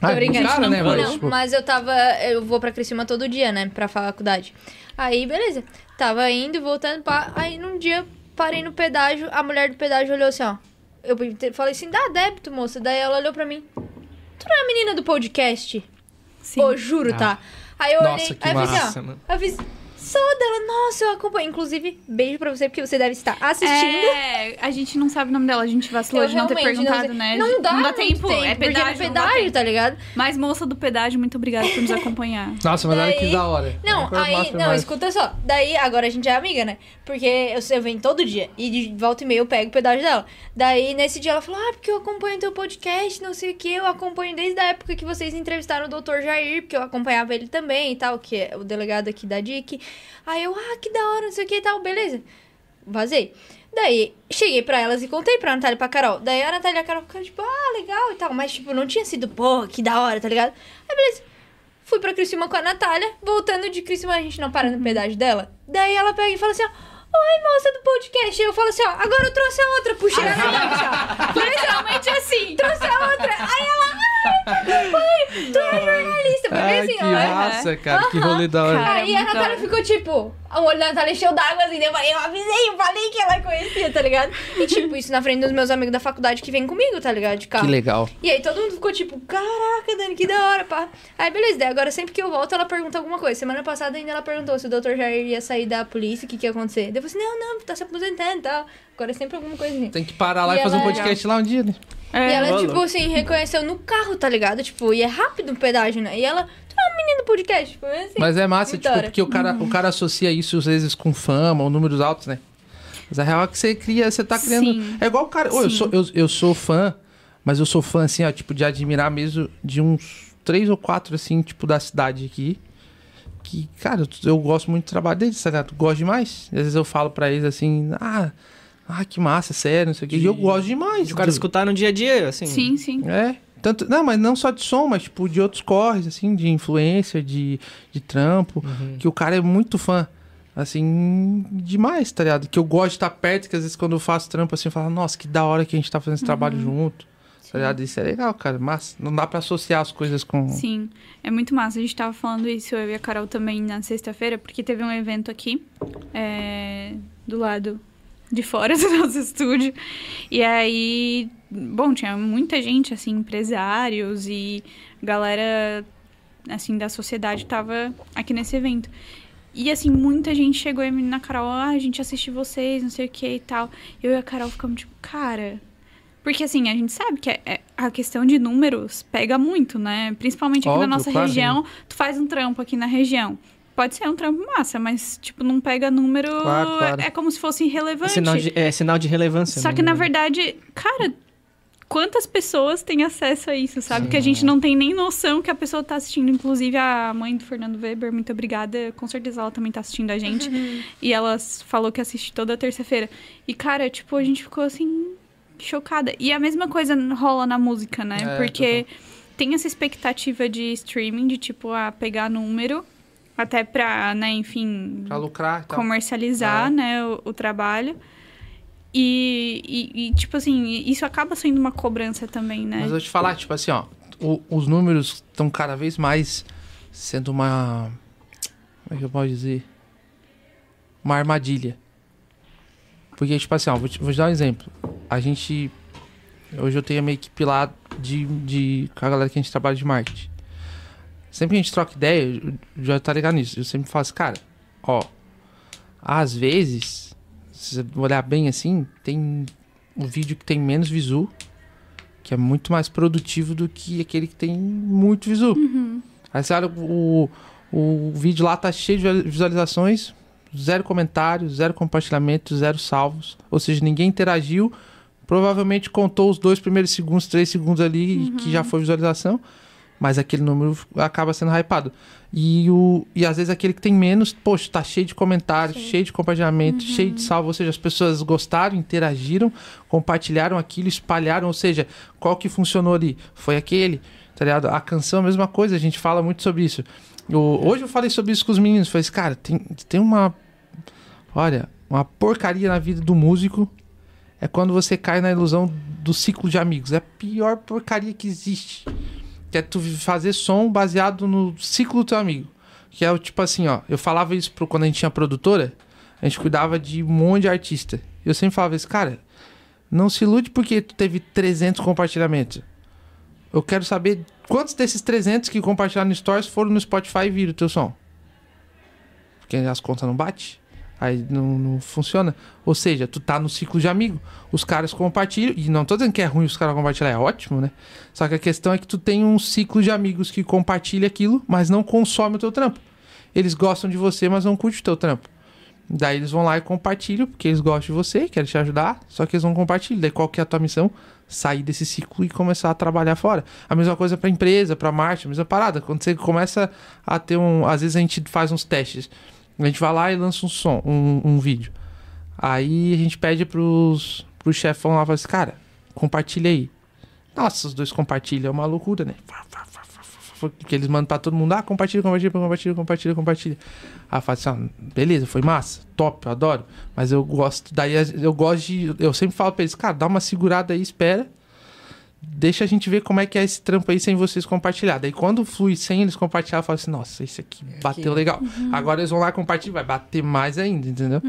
ah, Tô brincando. cara, né, Não, mas, tipo, mas eu tava. Eu vou pra Criciúma todo dia, né? Pra faculdade. Aí, beleza. Tava indo, voltando pra. Aí num dia parei no pedágio, a mulher do pedágio olhou assim, ó. Eu falei assim, dá débito, moça. Daí ela olhou pra mim. Tu não é a menina do podcast? Sim. Ô, juro, tá? Aí eu Nossa, olhei. que Aí eu falei assim, massa, ó. mano. Eu fiz. Sou dela, nossa, eu acompanho. Inclusive, beijo pra você, porque você deve estar assistindo. É, a gente não sabe o nome dela, a gente vacilou Eu de não ter não perguntado, sei. né? Não dá, não dá muito tempo, é porque pedágio, é não dá pedágio, tempo. tá ligado? Mas moça do pedágio, muito obrigada por nos acompanhar. Nossa, mas olha que Daí- da hora. Não, coisa aí, não, demais. escuta só. Daí, agora a gente é amiga, né? Porque eu, eu venho todo dia. E de volta e meia eu pego o pedágio dela. Daí, nesse dia, ela falou: Ah, porque eu acompanho teu podcast, não sei o que. Eu acompanho desde a época que vocês entrevistaram o Dr. Jair, porque eu acompanhava ele também e tal, que é o delegado aqui da DIC. Aí eu, ah, que da hora, não sei o que e tal, beleza. Vazei. Daí, cheguei pra elas e contei pra Natália e pra Carol. Daí a Natália e a Carol ficaram tipo, ah, legal e tal. Mas, tipo, não tinha sido, porra, que da hora, tá ligado? Aí, beleza. Fui pra Criciúma com a Natália. Voltando de Criciúma, a gente não para no pedágio dela. Daí ela pega e fala assim, ó. Oi, moça do podcast. Eu falo assim, ó. Agora eu trouxe a outra. Puxei a Natália. Literalmente assim. Trouxe a outra. Aí ela, bem. Tu é jornalista. Porque Ai, assim, que ó. massa, cara. Que rolê da hora. Cara, Aí a muito Natália ficou tipo, o olho da Natália encheu d'água assim, eu falei, eu avisei, eu falei que ela conhecia, tá ligado? E tipo, isso na frente dos meus amigos da faculdade que vem comigo, tá ligado? De carro. Que legal. E aí todo mundo ficou tipo, caraca, Dani, que da hora, pá. Aí beleza, daí agora sempre que eu volto ela pergunta alguma coisa. Semana passada ainda ela perguntou se o Dr. Jair ia sair da polícia, o que que ia acontecer. Daí eu falei assim, não, não, tá se aposentando e tal. Agora é sempre alguma coisa. Tem que parar lá E e, fazer um ela- podcast lá um dia, né? É, E ela, tipo assim, reconheceu no carro, tá ligado? Tipo, e é rápido o pedágio, né? E ela, tu é um menino do podcast. Foi assim. Mas é massa, tipo, da hora. porque o cara, o cara associa isso às vezes com fama ou números altos, né? Mas a real é que você cria, você tá criando. Sim. É igual o cara. Ô, eu, sou, eu, eu sou fã, mas eu sou fã, assim, ó, tipo, de admirar mesmo de uns três ou quatro, assim, tipo, da cidade aqui. Que, cara, eu, eu gosto muito do trabalho deles, tá ligado? Gosto demais. Às vezes eu falo pra eles assim, ah, ah que massa, sério, não sei o quê. E eu De- gosto demais. De o cara do- escutar no dia a dia, assim. sim, sim. é. Tanto, não, mas não só de som, mas tipo de outros corres, assim, de influência, de, de trampo, Uhum. que o cara é muito fã. Assim, demais, tá ligado? Que eu gosto de estar perto, que às vezes quando eu faço trampo assim, eu falo, nossa, que da hora que a gente tá fazendo esse trabalho junto. Tá ligado? Isso é legal, cara. Mas não dá pra associar as coisas com. Sim, é muito massa. A gente tava falando isso, eu e a Carol também na sexta-feira, porque teve um evento aqui, é, do lado de fora do nosso estúdio. E aí, bom, tinha muita gente, assim, empresários e galera, assim, da sociedade tava aqui nesse evento. E, assim, muita gente chegou e a menina Carol, ah, a gente assiste vocês, não sei o que e tal. Eu e a Carol ficamos tipo, cara... Porque, assim, a gente sabe que é- é- a questão de números pega muito, né? Principalmente aqui Óbvio, na nossa claro. região. Tu faz um trampo aqui na região. Pode ser um trampo massa, mas, tipo, não pega número... Claro, claro. É como se fosse É irrelevante. sinal de, é sinal de relevância. Só né? que, na verdade, cara, quantas pessoas têm acesso a isso, sabe? Que a gente não tem nem noção que a pessoa tá assistindo. Inclusive, a mãe do Fernando Weber, muito obrigada. Com certeza ela também tá assistindo a gente. E ela falou que assiste toda terça-feira. E, cara, tipo, a gente ficou assim, chocada. E a mesma coisa rola na música, né? É, Porque tem essa expectativa de streaming, de, tipo, a pegar número. Até pra, né, enfim, Pra lucrar e tal. comercializar, É. né, o, o trabalho. E, e, e, tipo assim, isso acaba sendo uma cobrança também, né? Mas eu vou te falar, tipo assim, ó, o- os números estão cada vez mais sendo uma. Como é que eu posso dizer? Uma armadilha. Porque, tipo assim, ó, vou te, vou te dar um exemplo. A gente. Hoje eu tenho a minha equipe lá de, de. com a galera que a gente trabalha de marketing. Sempre que a gente troca ideia, já tá ligado nisso. Eu sempre falo assim, cara, ó. Às vezes, se você olhar bem assim, tem um vídeo que tem menos visu que é muito mais produtivo do que aquele que tem muito visu. Aí você olha, o, o vídeo lá tá cheio de visualizações, zero comentários, zero compartilhamento, zero salvos. Ou seja, ninguém interagiu. Provavelmente contou os dois primeiros segundos, três segundos ali, que já foi visualização. Mas aquele número acaba sendo hypado. E, o, e às vezes aquele que tem menos, poxa, tá cheio de comentários, cheio de compartilhamento, cheio de salvo. Ou seja, as pessoas gostaram, interagiram, compartilharam aquilo, espalharam. Ou seja, qual que funcionou ali? Foi aquele, tá ligado? A canção é a mesma coisa, a gente fala muito sobre isso. O- hoje eu falei sobre isso com os meninos. Falei assim, cara, tem, tem uma. Olha, uma porcaria na vida do músico é quando você cai na ilusão do ciclo de amigos. É a pior porcaria que existe. Que é tu fazer som baseado no ciclo do teu amigo. Que é o tipo assim, ó. Eu falava isso pro, quando a gente tinha produtora. A gente cuidava de um monte de artista. Eu sempre falava isso, cara. Não se ilude porque tu teve 300 compartilhamentos. Eu quero saber quantos desses 300 que compartilharam no Stories foram no Spotify e viram o teu som. Porque as contas não batem. Aí não, não funciona. Ou seja, tu tá no ciclo de amigo. Os caras compartilham. E não tô dizendo que é ruim os caras compartilhar, é ótimo, né? Só que a questão é que tu tem um ciclo de amigos que compartilha aquilo, mas não consome o teu trampo. Eles gostam de você, mas não curtem o teu trampo. Daí eles vão lá e compartilham, porque eles gostam de você, querem te ajudar, só que eles não compartilham. Daí qual que é a tua missão? Sair desse ciclo e começar a trabalhar fora. A mesma coisa pra empresa, pra marketing, a mesma parada. Quando você começa a ter um. Às vezes a gente faz uns testes. A gente vai lá e lança um som, um, um vídeo. Aí a gente pede pros, pros chefão lá, fala assim, cara, compartilha aí. Nossa, os dois compartilham, é uma loucura, né? Que eles mandam pra todo mundo, ah, compartilha, compartilha, compartilha, compartilha, compartilha. Aí fala assim, ah, beleza, foi massa, top, eu adoro. Mas eu gosto, daí eu gosto de, eu sempre falo pra eles, cara, dá uma segurada aí, espera. Deixa a gente ver como é que é esse trampo aí sem vocês compartilhar. Daí quando flui sem eles compartilhar, eu falo assim, nossa, esse aqui bateu legal. Agora eles vão lá compartilhar, vai bater mais ainda, entendeu?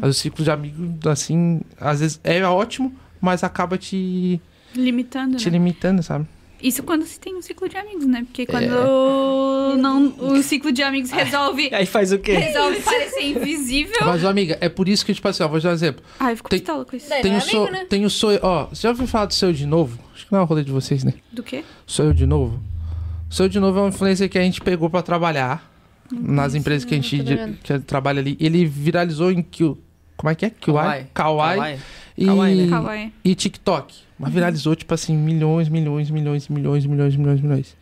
Mas o ciclo de amigos, assim, às vezes é ótimo, mas acaba te, Limitando, te né? limitando, sabe? Isso quando se tem um ciclo de amigos, né? Porque quando É. não, o ciclo de amigos resolve, Aí faz o quê? resolve parecer invisível. Mas, amiga, é por isso que, tipo assim, ó, vou te dar um exemplo. Ai, eu fico Tem- pistola com isso. Tem não o, é so, amigo, né? tem o sonho, ó, você já ouviu falar do Seu de Novo? Acho que não é o rolê de vocês, né? Do quê? Sou eu de novo. Sou eu de novo é uma influência que a gente pegou pra trabalhar nas empresas que a gente ligado. que trabalha ali. Ele viralizou em que como é que é? Kawaii, Kawaii e, Kawaii, né? Kawaii. e TikTok. Mas viralizou tipo assim milhões, milhões, milhões, milhões, milhões, milhões, milhões.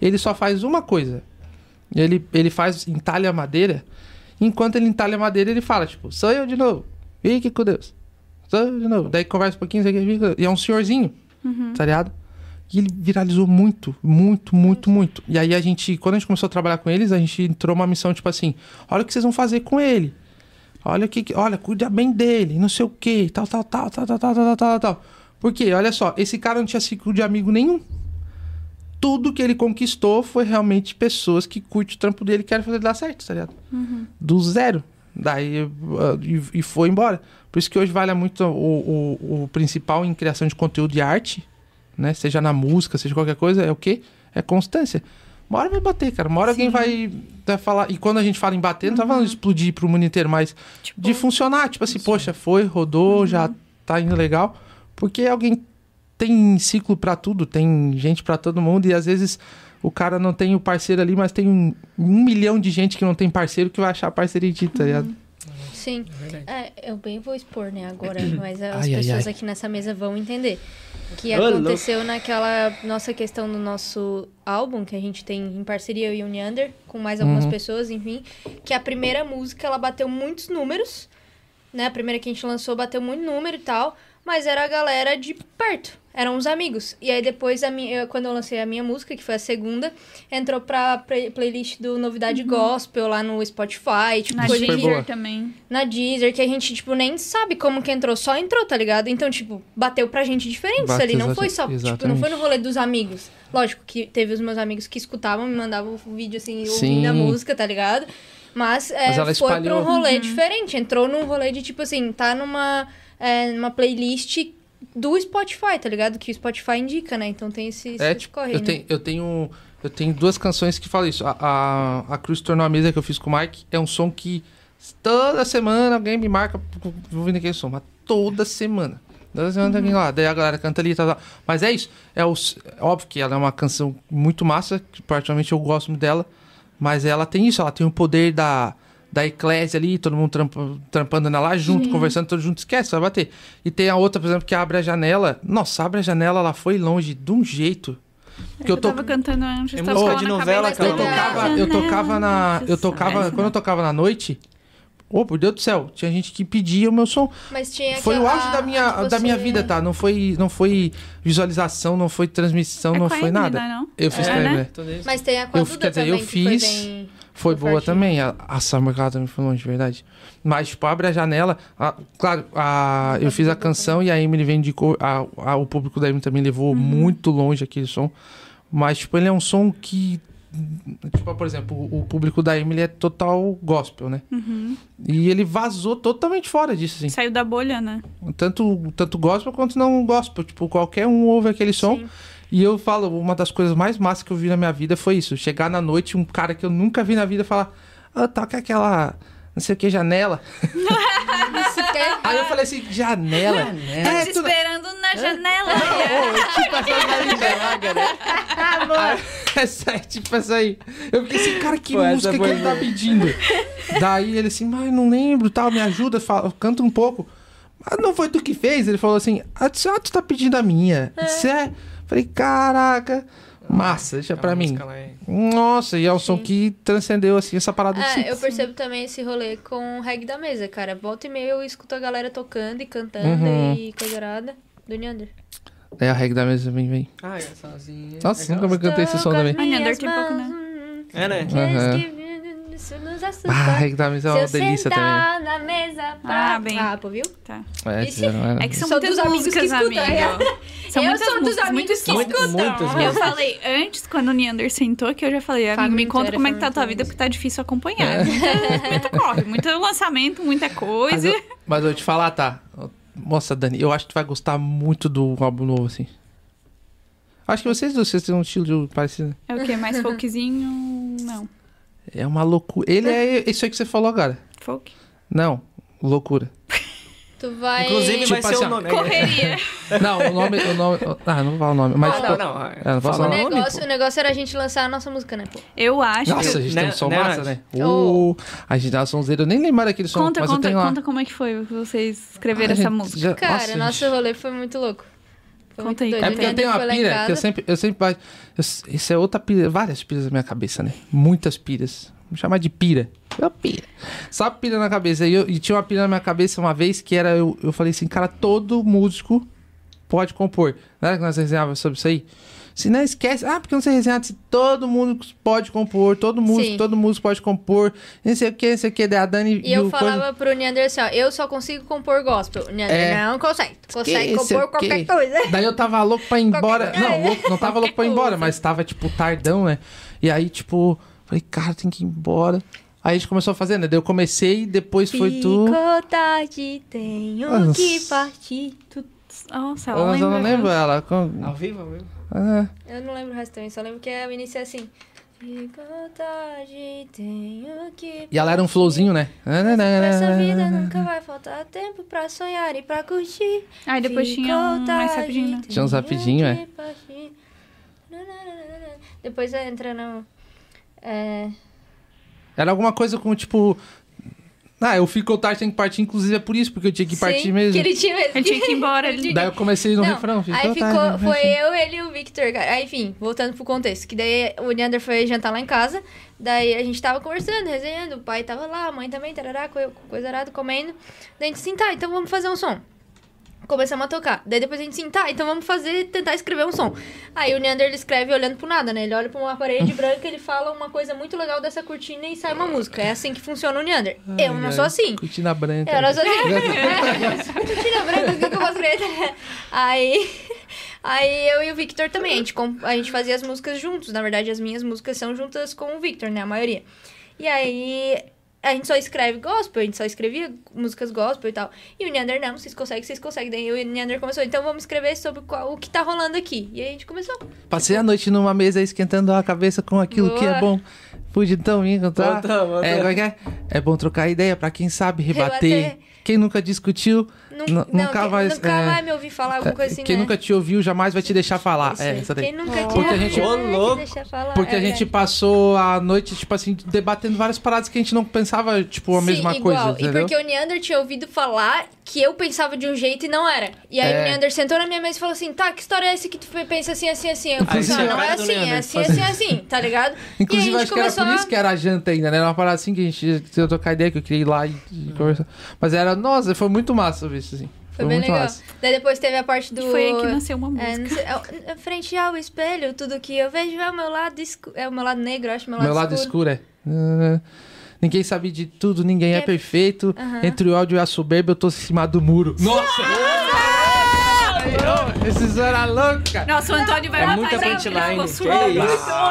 Ele só faz uma coisa. Ele ele faz entalha madeira. Enquanto ele entalha madeira, ele fala tipo, sou eu de novo. Fique com Deus. Sou eu de novo. Daí conversa um pouquinho, e é um senhorzinho tá ligado? E ele viralizou muito, muito, muito, muito. E aí a gente, quando a gente começou a trabalhar com eles, a gente entrou uma missão tipo assim: olha o que vocês vão fazer com ele. Olha o que, olha, cuida bem dele, não sei o que, tal, tal, tal, tal, tal, tal, tal, tal, tal, tal. Por quê? Olha só, esse cara não tinha ciclo de amigo nenhum. Tudo que ele conquistou foi realmente pessoas que curtem o trampo dele e querem fazer dar certo, tá ligado? Do zero. Daí uh, e, e foi embora. Por isso que hoje vale muito o, o, o principal em criação de conteúdo de arte, né? Seja na música, seja qualquer coisa, é o quê? É constância. Uma hora vai bater, cara. Uma hora alguém vai, vai falar. E quando a gente fala em bater, não tá falando de explodir pro mundo inteiro, mas Tipo, de funcionar. Tipo assim, poxa, foi, rodou, já tá indo legal. Porque alguém tem ciclo pra tudo, tem gente pra todo mundo, e às vezes o cara não tem o parceiro ali, mas tem um, um milhão de gente que não tem parceiro que vai achar parceiro em ti, tá ligado? Sim. É, eu bem vou expor, né, agora, mas as Ai, ai, pessoas ai. aqui nessa mesa vão entender. Que aconteceu naquela nossa questão do nosso álbum, que a gente tem em parceria eu e o Neander, com mais algumas Uhum. pessoas, enfim, que a primeira música, ela bateu muitos números, né, a primeira que a gente lançou bateu muito número e tal, mas era a galera de perto. Eram os amigos. E aí depois, a minha, eu- quando eu lancei a minha música, que foi a segunda, entrou pra play- playlist do Novidade Gospel lá no Spotify. Tipo, Na coisa. Deezer também. na Deezer, que a gente, tipo, nem sabe como que entrou, só entrou, tá ligado? Então, tipo, bateu pra gente diferente isso ali. Não foi só, tipo, não foi no rolê dos amigos. Lógico que teve os meus amigos que escutavam, me mandavam o vídeo assim, Sim. ouvindo a música, tá ligado? Mas, é, Mas ela foi pra um rolê diferente. Entrou num rolê de, tipo assim, tá numa, é, numa playlist do Spotify, tá ligado? Que o Spotify indica, né? Então tem esse, É, esse tipo, corre, eu, né? tenho, eu tenho. Eu tenho duas canções que falam isso. A, a, a Cruz tornou a mesa que eu fiz com o Mike é um som que toda semana alguém me marca ouvindo aquele som. Mas toda semana. Toda semana tem alguém lá. Daí a galera canta ali e tal, tal. Mas é isso. É, é óbvio que ela é uma canção muito massa, que particularmente eu gosto muito dela. Mas ela tem isso, ela tem o poder da, da eclésia ali, todo mundo trampa, trampando lá junto, conversando todo junto, esquece, vai bater. E tem a outra, por exemplo, que abre a janela. Nossa, abre a janela, ela foi longe de um jeito. Porque eu, eu tô. tava cantando antes, É tava de na novela, Eu tocava, eu tocava na. Eu tocava. Quando eu tocava na noite. Ô, por Deus do céu, tinha gente que pedia o meu som. Mas tinha Foi o auge da minha, onde da minha você- vida, tá? Não foi, não foi visualização, não foi transmissão, É não foi nada. não é não? Eu fiz É, né? Mas tem a com a Eu- quer dizer, eu que fiz- foi bem... Foi boa também. A, a Summer também foi longe, de verdade. Mas, tipo, abre a janela. a- claro, a, eu fiz a canção e a Emily vendicou. A, a, o público da Emily também levou muito longe aquele som. Mas, tipo, ele é um som que. Tipo, por exemplo, o, o público da Emily é total gospel, né? Uhum. E ele vazou totalmente fora disso, assim. Saiu da bolha, né? Tanto, tanto gospel quanto não gospel. Tipo, qualquer um ouve aquele som. Sim. E eu falo, uma das coisas mais massas que eu vi na minha vida foi isso. Chegar na noite, um cara que eu nunca vi na vida falar, ah, toca aquela, não sei o que, janela. Aí eu falei assim, janela? Tá É, te tudo... esperando na janela. Ô, eu tipo essa galinha, né? Aí, essa é tipo essa aí. Eu fiquei assim, cara, que Pô, música que ele tá pedindo? Daí ele assim, mas não lembro, tal, me ajuda, fala, canta um pouco. Mas não foi tu que fez? Ele falou assim, ah, tu ah, tu tá pedindo a minha. Isso é... Falei, caraca, massa, deixa pra Aquela mim. é- Nossa, e é um som que transcendeu, assim, essa parada É, si. eu percebo também esse rolê com o reggae da mesa, cara. Volta e meia eu escuto a galera tocando e cantando Uhum. e coisa. Do Neander. É, a regra da mesa vem, vem. Ah, é sozinha. Nossa, Aquela- nunca me cantei esse som também. Ah, Neander tem pouco, né? É, né? Aham. Ah, a regra da mesa é uma Se eu delícia também. na mesa pra... Ah, bem. Ah, pô, viu? Tá. É, era. É que são Sou muitas dos amigos que músicas, escutam, amigo. São Eu sou dos amigos que sons. Muitas, Eu falei antes, quando o Neander sentou, que eu já falei, amigo, me conta era como é que tá a tua vida, porque tá difícil acompanhar. Muito, muito corre, muito lançamento, muita coisa. mas eu vou te falar, tá? Nossa, Dani, eu acho que tu vai gostar muito do álbum novo, assim. Acho que vocês dois, vocês têm um estilo parecido. É o quê? Mais folkzinho? Não. É uma loucura. Ele é isso aí que você falou agora. Folk? Não, loucura. Tu vai... Inclusive vai Tipo ser assim, o nome. Correria. Não, o nome. O nome ah, não vou falar o nome. Mas, Ah, tipo, não, não. É, não O falar Fala o nome, negócio, o negócio era a gente lançar a nossa música, né, pô? Eu acho Nossa, que... a gente Né- tem um som né, massa, né? Oh. Uh, a gente dá sonzeira. Eu nem lembro daquele som, Conta, mas eu conta, tenho lá. conta como é que foi que vocês escreveram A essa gente música. já- Cara, nossa, nosso gente. rolê foi muito louco. Foi Conta aí. É porque eu O tenho uma pira que eu sempre. Eu sempre eu- isso é outra pira, várias piras na minha cabeça, né? Muitas piras. Vamos chamar de pira. É uma pira. Só pira na cabeça. E, eu, e tinha uma pira na minha cabeça uma vez que era. Eu, eu falei assim, cara, todo músico pode compor. Não era que nós resenhávamos sobre isso aí? Se não esquece. Ah, porque não sei resenhar. Se todo mundo pode compor, todo músico, Sim. todo músico pode compor. Não sei o que, não sei o que. Daí a Dani E eu falava pro Neander assim, ó, eu só consigo compor gospel. O Neander É. não consegue. Consegue Que, compor qualquer coisa. Daí eu tava louco pra ir embora. Qualquer Não, coisa. louco, não tava louco pra ir embora, mas tava, tipo, tardão, né? E aí, tipo, falei, cara, tem que ir embora. Aí a gente começou a fazer, né? Daí eu comecei, depois foi tu. Ficou tarde, tenho Nossa. que partir. Tu- Nossa, ela Mas eu lembra. não lembro ela. com- Ao vivo, ao vivo. Ah, Eu não lembro o resto também, só lembro que a início é assim. E ela era um flowzinho, né? Nessa vida nunca vai faltar tempo pra sonhar e pra curtir. Aí depois tinha um mais rapidinho, né? Tinha uns rapidinho, é. Depois entra no. É, Era alguma coisa com, tipo. Ah, eu fico tarde, tem que partir, inclusive é por isso, porque eu tinha que partir sim, mesmo. Que ele tinha mesmo. Ele tinha que ir embora, ele- tinha Daí eu comecei no Não, refrão. Aí ficou tarde, foi partir. eu, ele e o Victor, cara. Aí, enfim, voltando pro contexto. Que daí o Neander foi jantar lá em casa. Daí a gente tava conversando, resenhando. O pai tava lá, a mãe também, tarará, co- coisa arada, comendo. Daí a gente assim, tá, então vamos fazer um som. Começamos a tocar. Daí depois a gente assim, tá, então vamos fazer, tentar escrever um som. Aí o Neander ele escreve olhando pro nada, né? Ele olha pra uma parede branca, ele fala uma coisa muito legal dessa cortina e sai uma música. É assim que funciona o Neander. eu não Ai, sou ai, assim. Cortina branca. Eu não sou assim. Cortina branca, o que eu posso crer? Aí. Aí eu e o Victor também, a gente, a gente fazia as músicas juntos. Na verdade, as minhas músicas são juntas com o Victor, né? A maioria. E aí a gente só escreve gospel, a gente só escrevia músicas gospel e tal. E o Neander, não, vocês conseguem, vocês conseguem. Daí o Neander começou, então vamos escrever sobre qual- o que tá rolando aqui. E aí a gente começou. Passei a noite numa mesa esquentando a cabeça com aquilo que é Boa. bom. Pude então me encontrar. Voltamos, voltamos. É, é, é? é bom trocar ideia pra quem sabe rebater. Rebater. Quem nunca discutiu, Não, nunca quem- vai. nunca é, vai me ouvir falar alguma coisa assim, quem né? nunca te ouviu jamais vai te deixar falar. Isso é, aí. essa daí. Quem nunca te Porque a gente- deixar falar. Porque é a gente passou a noite, tipo assim, debatendo várias paradas que a gente não pensava, tipo, a Sim, mesma igual. coisa, E entendeu? porque o Neander tinha ouvido falar que eu pensava de um jeito e não era. E aí É. o Neander sentou na minha mesa e falou assim: tá, que história é essa que tu pensa assim, assim, assim? Eu falei, Inclusive, não, a não é cara do assim, é assim, assim, assim, tá ligado? Inclusive, e acho gente que era começou por isso que era a janta ainda, né? Era uma parada assim que a gente ia trocar ideia, que eu queria ir lá e, e conversar. Mas era, nossa, foi muito massa ver isso, assim. Foi bem muito legal. massa. Daí depois teve a parte do. Foi aí que nasceu uma É, música. é, é, frente ao espelho, tudo que eu vejo é o meu lado escuro. É o meu lado negro, acho, meu lado Meu lado escuro. escuro é. "Ah, Ninguém sabe de tudo, ninguém é, É- perfeito. Entre o ódio e a soberba, eu tô em cima do muro. Nossa! Ai, Esses era louco, cara. Nossa, o Antônio vai É matar muita a punchline. Que surdo.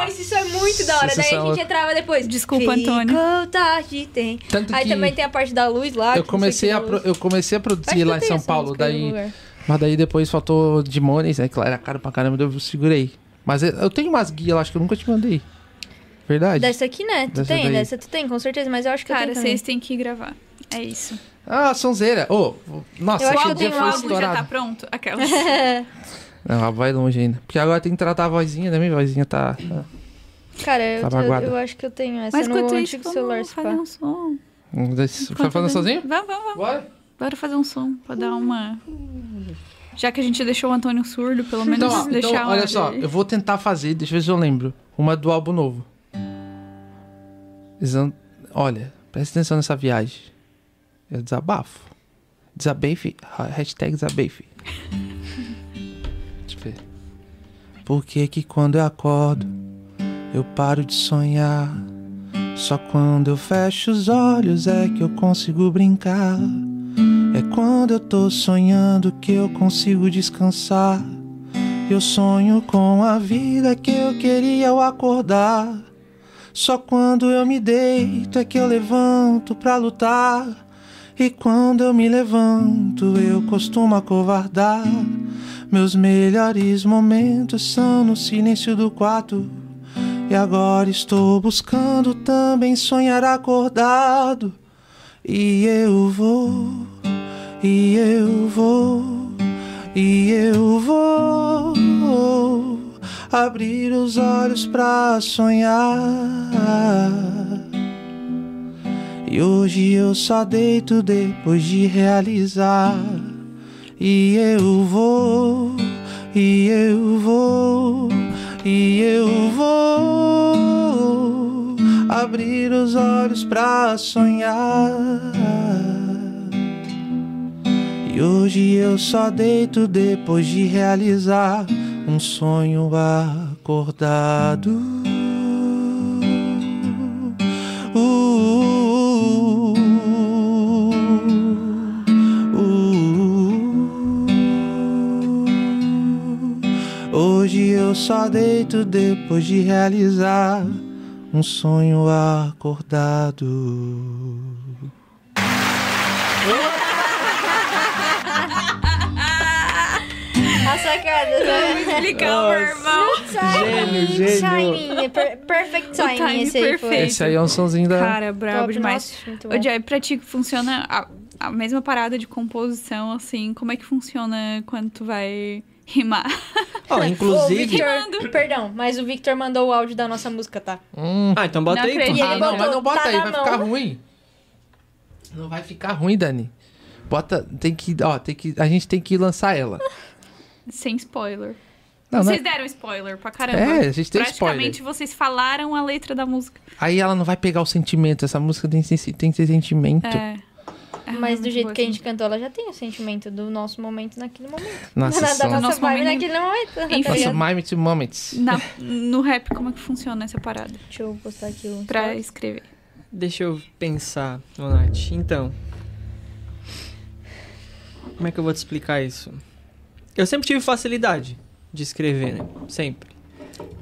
isso? Isso é muito da hora. Esses Daí a são- gente entrava depois. Desculpa, Antônio. Ficou tarde, tem. Tanto Aí que também tem a parte da luz lá. eu comecei, a pro- eu comecei a produzir lá eu em tenho São Paulo, daí. Mas daí depois faltou Dimones, né? Que lá era caro pra caramba, eu segurei. Mas eu- eu tenho umas guias lá, acho que eu nunca te mandei. Verdade? Dessa aqui, né? Tu Dessa tem, daí. dessa tu tem, com certeza, mas eu acho que eu Cara, tenho também. vocês têm que gravar. É isso. Ah, sonzeira. Ô, nossa, Eu acho que eu dia o foi um álbum já estourado. tá pronto? Aquelas. Não, ela vai longe ainda. Porque agora tem que tratar a vozinha, né? Minha vozinha tá... Cara, eu, Tá eu, magoada. eu acho que eu tenho essa Mas no enquanto isso, antigo vamos celular, se fazer um som. Vai Enquanto falando vem- sozinho? Vamos, vamos, vamos. Bora. Bora fazer um som pra dar uma... Já que a gente deixou o Antônio surdo, pelo menos Então, ó, deixar então, uma olha só, eu vou tentar fazer, deixa eu ver se eu lembro. Uma do álbum novo. Olha, presta atenção nessa viagem. Eu desabafo. Desabafe. ha- Hashtag desabafe. Deixa eu ver. Por que que quando eu acordo eu paro de sonhar? Só quando eu fecho os olhos é que eu consigo brincar. É quando eu tô sonhando que eu consigo descansar. Eu sonho com a vida que eu queria ao acordar. Só quando eu me deito é que eu levanto pra lutar. E quando eu me levanto, eu costumo acovardar. Meus melhores momentos são no silêncio do quarto. E agora estou buscando também sonhar acordado. E eu vou, e eu vou, e eu vou abrir os olhos pra sonhar. E hoje eu só deito depois de realizar. E eu vou, e eu vou, e eu vou abrir os olhos pra sonhar. E hoje eu só deito depois de realizar um sonho acordado. Eu só deito depois de realizar um sonho acordado. A sacada, né? Explicar, meu irmão. Gênio, gênio. timing. Per- perfect O timing timing esse aí foi. Esse aí é um sonzinho da. Cara, brabo Top, demais. nossa, Ô. Jay, pra ti que funciona a, a mesma parada de composição, assim, como é que funciona quando tu vai rimar? Ó, O inclusive. Victor, perdão, mas o Victor mandou o áudio da nossa música, tá? Hum. Ah, então bota Não aí, acredito. Ah, não, mas não bota tá aí, vai mão. ficar ruim. Não vai ficar ruim, Dani. Bota, tem que, ó, tem que, a gente tem que lançar ela. Sem spoiler. Não, não vocês é- deram spoiler pra caramba. É, a gente tem Praticamente vocês falaram a letra da música. Aí ela não vai pegar o sentimento. Essa música tem, tem que ter sentimento. É. Ah, Mas do jeito que a gente cantou, ela já tem o sentimento do nosso momento naquele momento. Na da sessão. nossa Nosso vibe momento. naquele momento. tá Enfim. Nossa? Mime to Moments. Na- no rap, como é que funciona essa parada? Deixa eu postar aqui o. Pra story. escrever. Deixa eu pensar, Nath. Então. Como é que eu vou te explicar isso? Eu sempre tive facilidade de escrever, né? Sempre.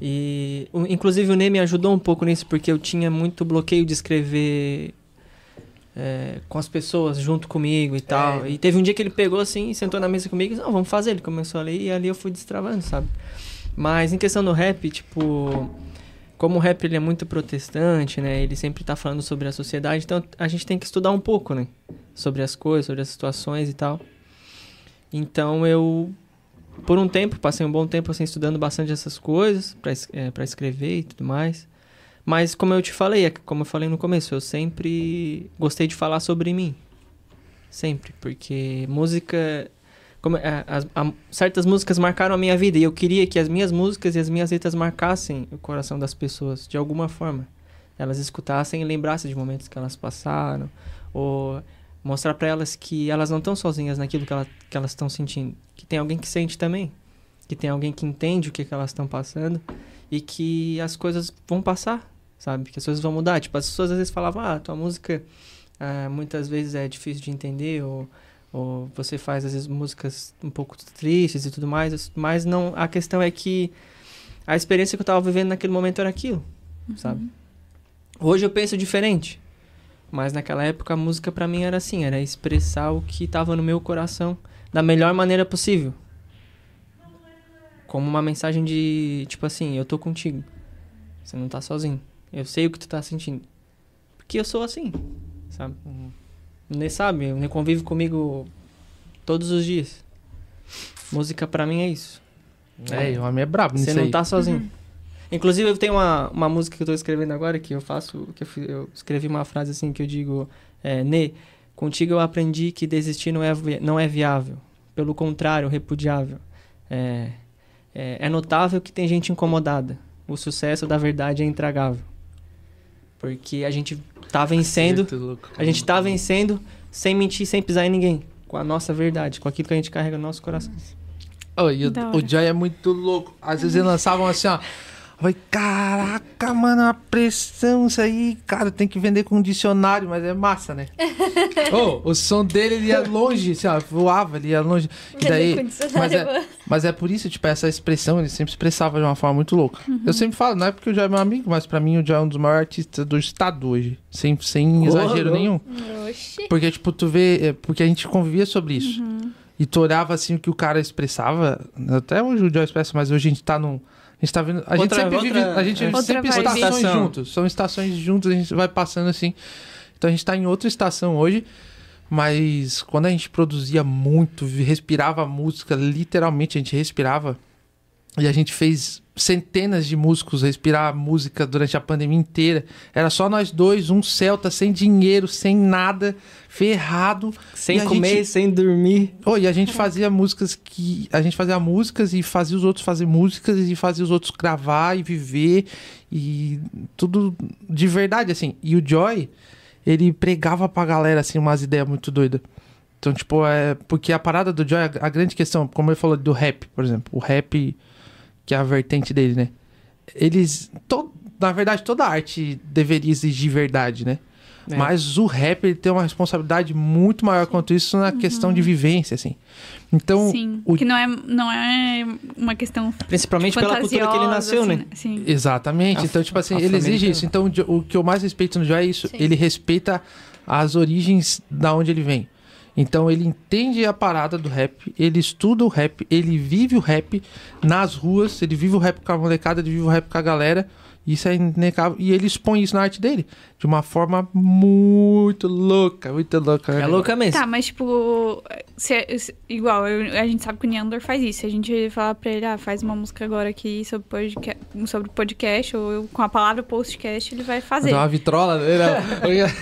E, inclusive, o Ney me ajudou um pouco nisso, porque eu tinha muito bloqueio de escrever é, com as pessoas junto comigo e tal. E teve um dia que ele pegou assim, sentou na mesa comigo e disse, não, vamos fazer. Ele começou a ler e ali eu fui destravando, sabe? Mas em questão do rap, tipo, como o rap ele é muito protestante, né? Ele sempre tá falando sobre a sociedade, então a gente tem que estudar um pouco, né? Sobre as coisas, sobre as situações e tal. Então eu, por um tempo, passei um bom tempo assim estudando bastante essas coisas es- é, pra escrever e tudo mais. Mas como eu te falei, é como eu falei no começo, eu sempre gostei de falar sobre mim. Sempre, porque música como, é, a- certas músicas marcaram a minha vida e eu queria que as minhas músicas e as minhas letras marcassem o coração das pessoas de alguma forma. Elas escutassem e lembrassem de momentos que elas passaram, ou mostrar pra elas que elas não estão sozinhas naquilo que, ela, que elas estão sentindo, que tem alguém que sente também, que tem alguém que entende o que, que elas estão passando e que as coisas vão passar, sabe? Que as coisas vão mudar. Tipo, as pessoas às vezes falavam, ah, tua música ah, muitas vezes é difícil de entender, ou ou você faz às vezes músicas um pouco tristes e tudo mais, mas não, a questão é que a experiência que eu tava vivendo naquele momento era aquilo, sabe? Hoje eu penso diferente, mas naquela época a música pra mim era assim, era expressar o que tava no meu coração da melhor maneira possível. Como uma mensagem de, tipo assim, eu tô contigo. Você não tá sozinho. Eu sei o que tu tá sentindo. Porque eu sou assim, sabe? Nem sabe, nem convive comigo todos os dias. Música pra mim é isso. É, o homem é brabo Você nisso não aí. tá sozinho. Inclusive, eu tenho uma, uma música que eu tô escrevendo agora que eu faço. que Eu, eu escrevi uma frase assim que eu digo: é, Nê, contigo eu aprendi que desistir não é, vi- não é viável. Pelo contrário, repudiável. É, é, é notável que tem gente incomodada. O sucesso da verdade é intragável. Porque a gente tá vencendo. A gente tá vencendo sem mentir, sem pisar em ninguém. Com a nossa verdade, com aquilo que a gente carrega no nosso coração. Oh, e o, o Joy é muito louco. Às vezes eles lançavam assim, ó. Eu falei, caraca, mano, a pressão, isso aí, cara, tem que vender com um dicionário, mas é massa, né? oh, o som dele, ele ia longe, assim, ó, voava, ele ia longe. E daí, mas, é, mas é por isso, tipo, essa expressão, ele sempre expressava de uma forma muito louca. Eu sempre falo, não é porque o Joy é meu amigo, mas pra mim o Joy é um dos maiores artistas do estado hoje. Sem, sem exagero louco. nenhum. Oxi. Porque, tipo, tu vê. é, Porque a gente convivia sobre isso. E tu olhava assim o que o cara expressava. Até hoje o Joy expressa, mas hoje a gente tá num. A gente tá vendo. A gente Outra- sempre outra- vive. A gente Outra sempre vibe. estações Estação. juntos. São estações juntos, a gente vai passando assim. Então a gente tá em outra estação hoje. Mas quando a gente produzia muito, respirava música, literalmente a gente respirava. E a gente fez centenas de músicos respirar música durante a pandemia inteira. Era só nós dois, um Celta, sem dinheiro, sem nada, ferrado. Sem comer, gente- sem dormir. Oh, e a gente fazia músicas que. A gente fazia músicas e fazia os outros fazer músicas e fazia os outros gravar e viver. E tudo de verdade, assim. E o Joy, ele pregava pra galera, assim, umas ideias muito doidas. Então, tipo, é. Porque a parada do Joy, a grande questão, como ele falou do rap, por exemplo. O rap, que é a vertente dele, né? Eles. To, na verdade, toda arte deveria exigir verdade, né? É. Mas o rap ele tem uma responsabilidade muito maior quanto isso na questão de vivência, assim. Então, Sim. o- Que não é, não é uma questão Principalmente pela cultura que ele nasceu, assim, né? Sim. exatamente. Af- Então, tipo assim, ele exige isso. Então, o que eu mais respeito no Joy é isso. Sim. Ele respeita as origens da onde ele vem. Então, ele entende a parada do rap, ele estuda o rap, ele vive o rap nas ruas, ele vive o rap com a molecada, ele vive o rap com a galera. Isso é inegável. E ele expõe isso na arte dele. De uma forma muito louca, muito louca. É louca mesmo. Tá, mas tipo, se, se- igual, eu- a gente sabe que o Neander faz isso. A gente fala pra ele, ah, faz uma música agora aqui sobre podcast, sobre podcast ou eu- com a palavra postcast, ele vai fazer. Fazer uma vitrola dele. né?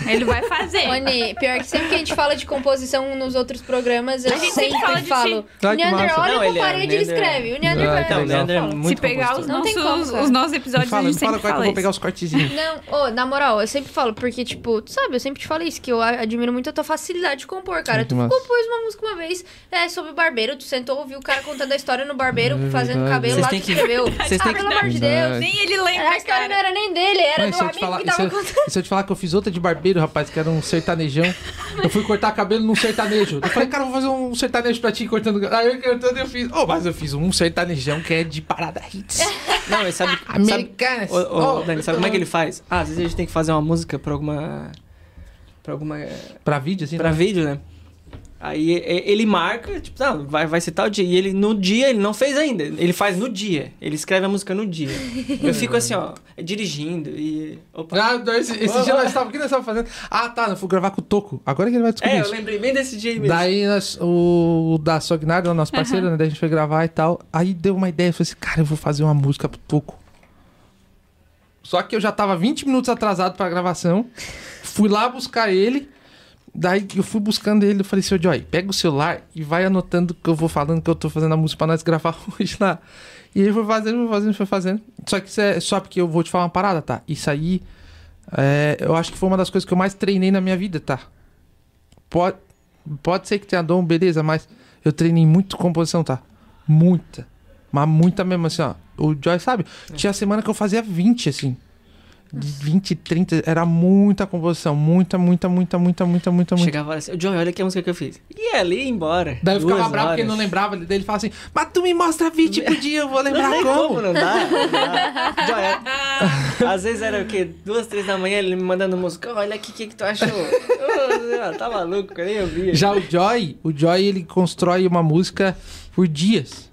Ele vai fazer. Oni, pior que sempre que a gente fala de composição nos outros programas, eu A gente sempre, sempre fala de falo. Ah, que Neander, olha Não, pra é- parede e escreve. O Neander Ah, vai. então, o é muito Se pegar os. Não tem nossos, os nossos episódios, Fala, a gente fala agora que eu vou pegar os cortezinhos. Não, ô, na moral, eu sempre falo, porque, tipo, tu sabe, eu sempre te falei isso, que eu admiro muito a tua facilidade de compor, cara. Muito tu massa. compôs uma música uma vez é, sobre barbeiro, tu sentou, ouviu o cara contando a história no barbeiro, É fazendo cabelo Vocês lá, tu que- escreveu. vocês ah, têm que- pelo amor de. Deus. Nem ele lembra, A história cara. não era nem dele, era Mas do amigo falar, que e se, tava eu, contando. se eu te falar que eu fiz outra de barbeiro, rapaz, que era um sertanejão. Eu fui cortar cabelo num sertanejo. Eu falei, cara, vou fazer um sertanejo pra ti cortando. Aí eu cortando eu fiz. Oh, mas eu fiz um sertanejão que é de parada hits. Não, mas sabe. sabe Americanas. Oh, Dani, sabe como é que ele faz? Ah, às vezes a gente tem que fazer uma música pra alguma. Pra alguma. Pra vídeo, assim? Pra né? vídeo, né? Aí ele marca, tipo, não, vai, vai ser tal dia. E ele, no dia, ele não fez ainda. Ele faz no dia. Ele escreve a música no dia. Eu fico assim, ó, dirigindo e. Opa. Ah, não, esse, esse dia nós estávamos. O que nós estávamos fazendo? Ah, tá, eu fui gravar com o Toco. Agora que ele vai descobrir É, eu isso. lembrei bem desse dia aí mesmo. Daí nós, o da Sognar, o nosso parceiro, né? Daí a gente foi gravar e tal. Aí deu uma ideia, eu falei assim, cara, eu vou fazer uma música pro Toco. Só que eu já tava 20 minutos atrasado pra gravação. Fui lá buscar ele. Daí eu fui buscando ele, eu falei, seu Joy, pega o celular e vai anotando que eu vou falando que eu tô fazendo a música pra nós gravar hoje lá. E ele foi fazendo, foi fazendo, foi fazendo. Só que isso é só porque eu vou te falar uma parada, tá? Isso aí, é, eu acho que foi uma das coisas que eu mais treinei na minha vida, tá? Pode, pode ser que tenha dom, beleza, mas eu treinei muito composição, tá? Muita. Mas muita mesmo, assim, ó. O Joy, sabe? Tinha semana que eu fazia 20, assim. De 20, 30, era muita composição. Muita, muita, muita, muita, muita, muita, muita. Chegava assim, o Joey, olha que música que eu fiz. E ali ia embora. Daí eu ficava Duas bravo porque ele horas. não lembrava. Daí ele fala assim, mas tu me mostra 20 por dia, eu vou Não lembrar tem como. como, não dá. Não dá. Joey, às vezes era o quê? Duas, três da manhã, ele me mandando música. Olha aqui, o que, que tu achou? Ô, tá maluco, eu nem ouvia. Já o Joy, o Joy, ele constrói uma música por dias.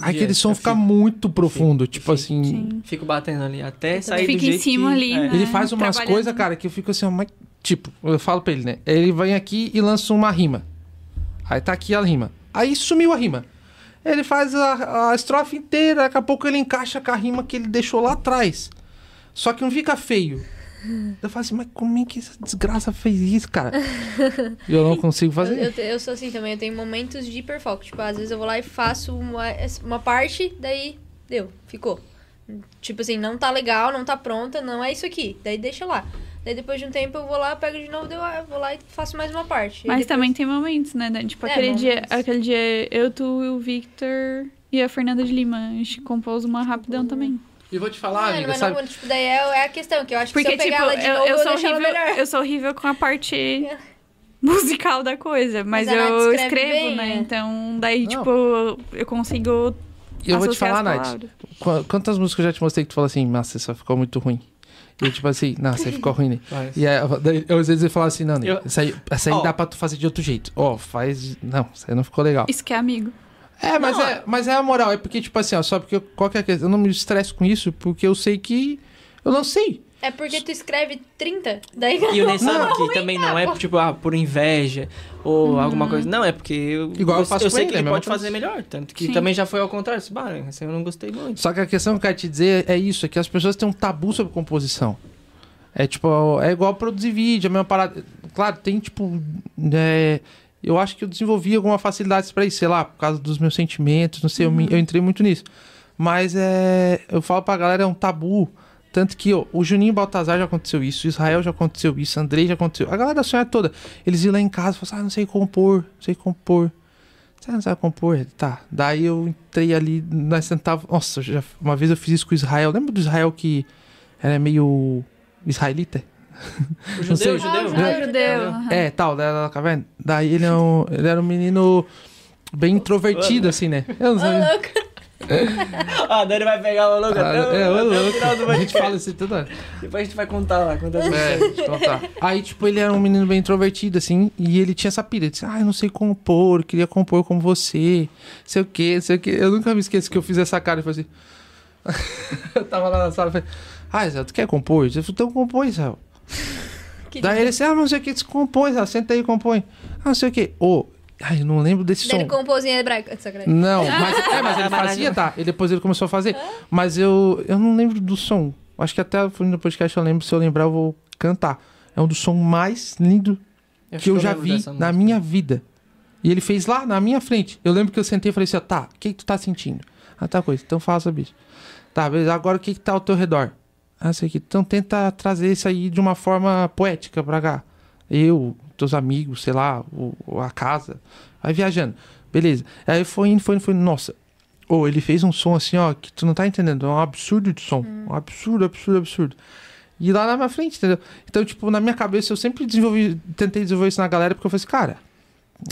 Aquele Dias, som fica fico- muito profundo, tipo fico- assim... Sim. Fico batendo ali até sair Fica do em jeito cima que- ali, é. né? Ele faz umas coisas, cara, que eu fico assim, mas, tipo, eu falo pra ele, né? Ele vem aqui e lança uma rima. Aí tá aqui a rima. Aí sumiu a rima. Ele faz a, a estrofe inteira, daqui a pouco ele encaixa com a rima que ele deixou lá atrás. Só que não fica feio. Eu falo assim, mas como é que essa desgraça fez isso, cara? E eu não consigo Eu, fazer. eu, te- eu sou assim também, eu tenho momentos de hiperfoco. Tipo, às vezes eu vou lá e faço uma, uma parte, daí deu, ficou. Tipo assim, não tá legal, não tá pronta, não é isso aqui. Daí deixa lá. Daí depois de um tempo eu vou lá, pego de novo, deu, eu vou lá e faço mais uma parte. Mas depois- também tem momentos, né, Dani? Tipo, É, aquele, dia, aquele dia eu, tu, o Victor e a Fernanda de Lima. A gente compôs uma rapidão também. E vou te falar, Mano, amiga, mas sabe? não, tipo, daí é, é a questão, que eu acho que Porque, se eu tipo, pegar ela de eu, novo, eu eu, sou ela horrível, melhor. eu sou horrível com a parte musical da coisa. Mas, Mas eu escrevo, bem, né? né? Então, daí, Não. tipo, eu consigo. E eu vou te falar, Nath. Quantas músicas eu já te mostrei que tu falou assim, nossa, isso ficou muito ruim. E eu, tipo assim, nossa, ficou ruim, né? Mas- E aí, eu- daí, eu, às vezes eu falo assim, não, né? Eu- Essa aí, essa aí Ó. dá pra tu fazer de outro jeito. Ó, faz. Não, isso aí não ficou legal. Isso que é amigo. É, mas Não, é, mas é a moral. É porque, tipo assim, ó, só porque eu, qualquer coisa. Eu não me estresso com isso, porque eu sei que. Eu não sei. É porque tu escreve 30, daí... E o Ney sabe Não, que também não é, tipo, ah, por inveja ou alguma coisa. Não, é porque eu, Igual eu faço eu com sei ele, que é ele pode coisa. fazer melhor. Tanto que Sim. também já foi ao contrário. Disse, Bah, assim, eu não gostei muito. Só que a questão que eu quero te dizer é isso: é que as pessoas têm um tabu sobre composição. É tipo, é igual produzir vídeo, a mesma parada. Claro, tem tipo. é, eu acho que eu desenvolvi alguma facilidade pra isso, sei lá, por causa dos meus sentimentos, não sei, eu, me- eu entrei muito nisso. Mas é. Eu falo pra galera, é um tabu. Tanto que ó, o Juninho Baltazar já aconteceu isso, o Israel já aconteceu isso, o Andrei já aconteceu. A galera da sonha toda. Eles iam lá em casa e falavam assim, ah, não sei compor, não sei compor. Você não sabe compor? Tá. Daí eu entrei ali, nós sentávamos. Nossa, já, uma vez eu fiz isso com o Israel. Lembra do Israel que era meio israelita? O Não judeu, o judeu. Ah, né? judeu. Judeu. aham. É, tal, da da caverna. Daí ele, é um, ele era um menino bem introvertido, assim, né? Eu não Ô, sei. louco. Ah, daí ele vai pegar o louco Ah, até, o- é, até o final do louco. A gente fala assim toda hora. Depois a gente vai contar lá. Contar É, tá. Aí, tipo, ele era um menino bem introvertido, assim, e ele tinha essa pilha. Ele disse, ah, eu não sei compor, eu queria compor como você, sei o quê, sei o quê. Eu nunca me esqueço que eu fiz essa cara e falei assim. eu tava lá na sala e falei, ah, Israel, tu quer compor? Eu falei, então compõe, Israel. Que Daí ele disse, ah, mas não sei o que, tu compõe, Israel, senta aí e compõe. Ah, não sei o que. Ô, ai, eu não lembro desse Daí som. ele compôs em hebraico. Sacanagem. Não, mas, é, mas ele fazia, tá? Ele depois ele começou a fazer. Mas eu, eu não lembro do som. Acho que até no podcast eu lembro. Se eu lembrar, eu vou cantar. É um dos sons mais lindos Acho que eu já lembro vi na minha vida. E ele fez lá na minha frente. Eu lembro que eu sentei e falei assim: ó, tá, o que, que tu tá sentindo? Ah, tá coisa, então fala sobre isso. Tá, beleza. Agora o que que tá ao teu redor? Ah, sei que. Então tenta trazer isso aí de uma forma poética pra cá. Eu, teus amigos, sei lá, o, a casa. Vai viajando. Beleza. Aí foi indo, foi indo, foi indo. Nossa. Ou ele fez um som assim, ó, que tu não tá entendendo. É um absurdo de som. Um absurdo, absurdo, absurdo. E lá na minha frente, entendeu? Então, tipo, na minha cabeça eu sempre desenvolvi, tentei desenvolver isso na galera, porque eu falei assim, cara,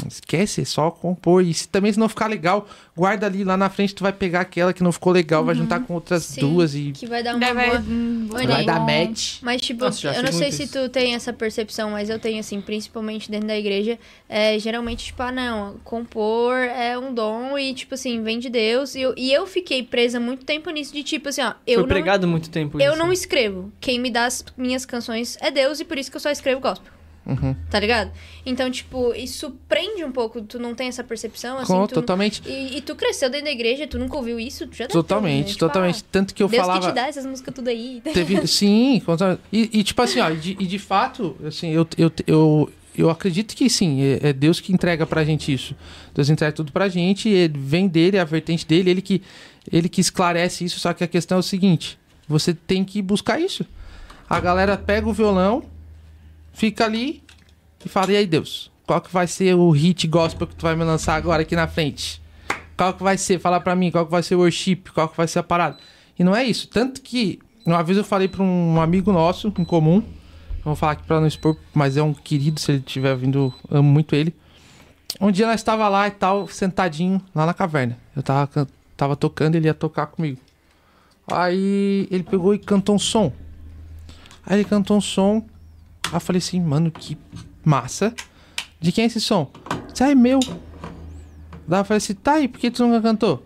esquece, é só compor. E se também se não ficar legal, guarda ali lá na frente, tu vai pegar aquela que não ficou legal, vai juntar com outras Sim, duas e Que vai dar uma vai, boa... hum, Vai vai dar match. Mas, tipo, Nossa, eu não sei muito se isso. tu tem essa percepção, mas eu tenho, assim, principalmente dentro da igreja. É, geralmente, tipo, ah, não, compor é um dom e, tipo assim, vem de Deus. E eu, e eu fiquei presa muito tempo nisso de, tipo assim, ó, eu Foi não, pregado muito tempo eu isso. não escrevo. Quem me dá as minhas canções é Deus e por isso que eu só escrevo gospel. Uhum. Tá ligado? Então, tipo, isso prende um pouco. Tu não tem essa percepção, assim. Com- tu- totalmente. E, e tu cresceu dentro da igreja, tu nunca ouviu isso? Tu já ter Totalmente, né? Tipo, totalmente. Tanto que eu ah, Deus falava. que te dá essas músicas tudo aí. Teve, sim, e, e tipo assim, ó, e de, e de fato, assim, eu, eu, eu, eu acredito que sim, é, é Deus que entrega pra gente isso. Deus entrega tudo pra gente, ele vem dele, a vertente dele, ele que, ele que esclarece isso, só que a questão é o seguinte, você tem que buscar isso. A galera pega o violão, fica ali e fala, e aí Deus, qual que vai ser o hit gospel que tu vai me lançar agora aqui na frente? Qual que vai ser? Fala pra mim, qual que vai ser o worship? Qual que vai ser a parada? E não é isso. Tanto que, uma vez eu falei pra um amigo nosso, em comum, vou falar aqui pra não expor, mas é um querido, se ele estiver vindo, amo muito ele. Um dia nós estava lá e tal, sentadinho, lá na caverna. Eu tava, tava tocando, ele ia tocar comigo. Aí ele pegou e cantou um som. Aí ele cantou um som. Aí eu falei assim, mano, que massa. De quem é esse som? Isso é meu. Daí eu falei assim, tá aí, por que tu nunca cantou?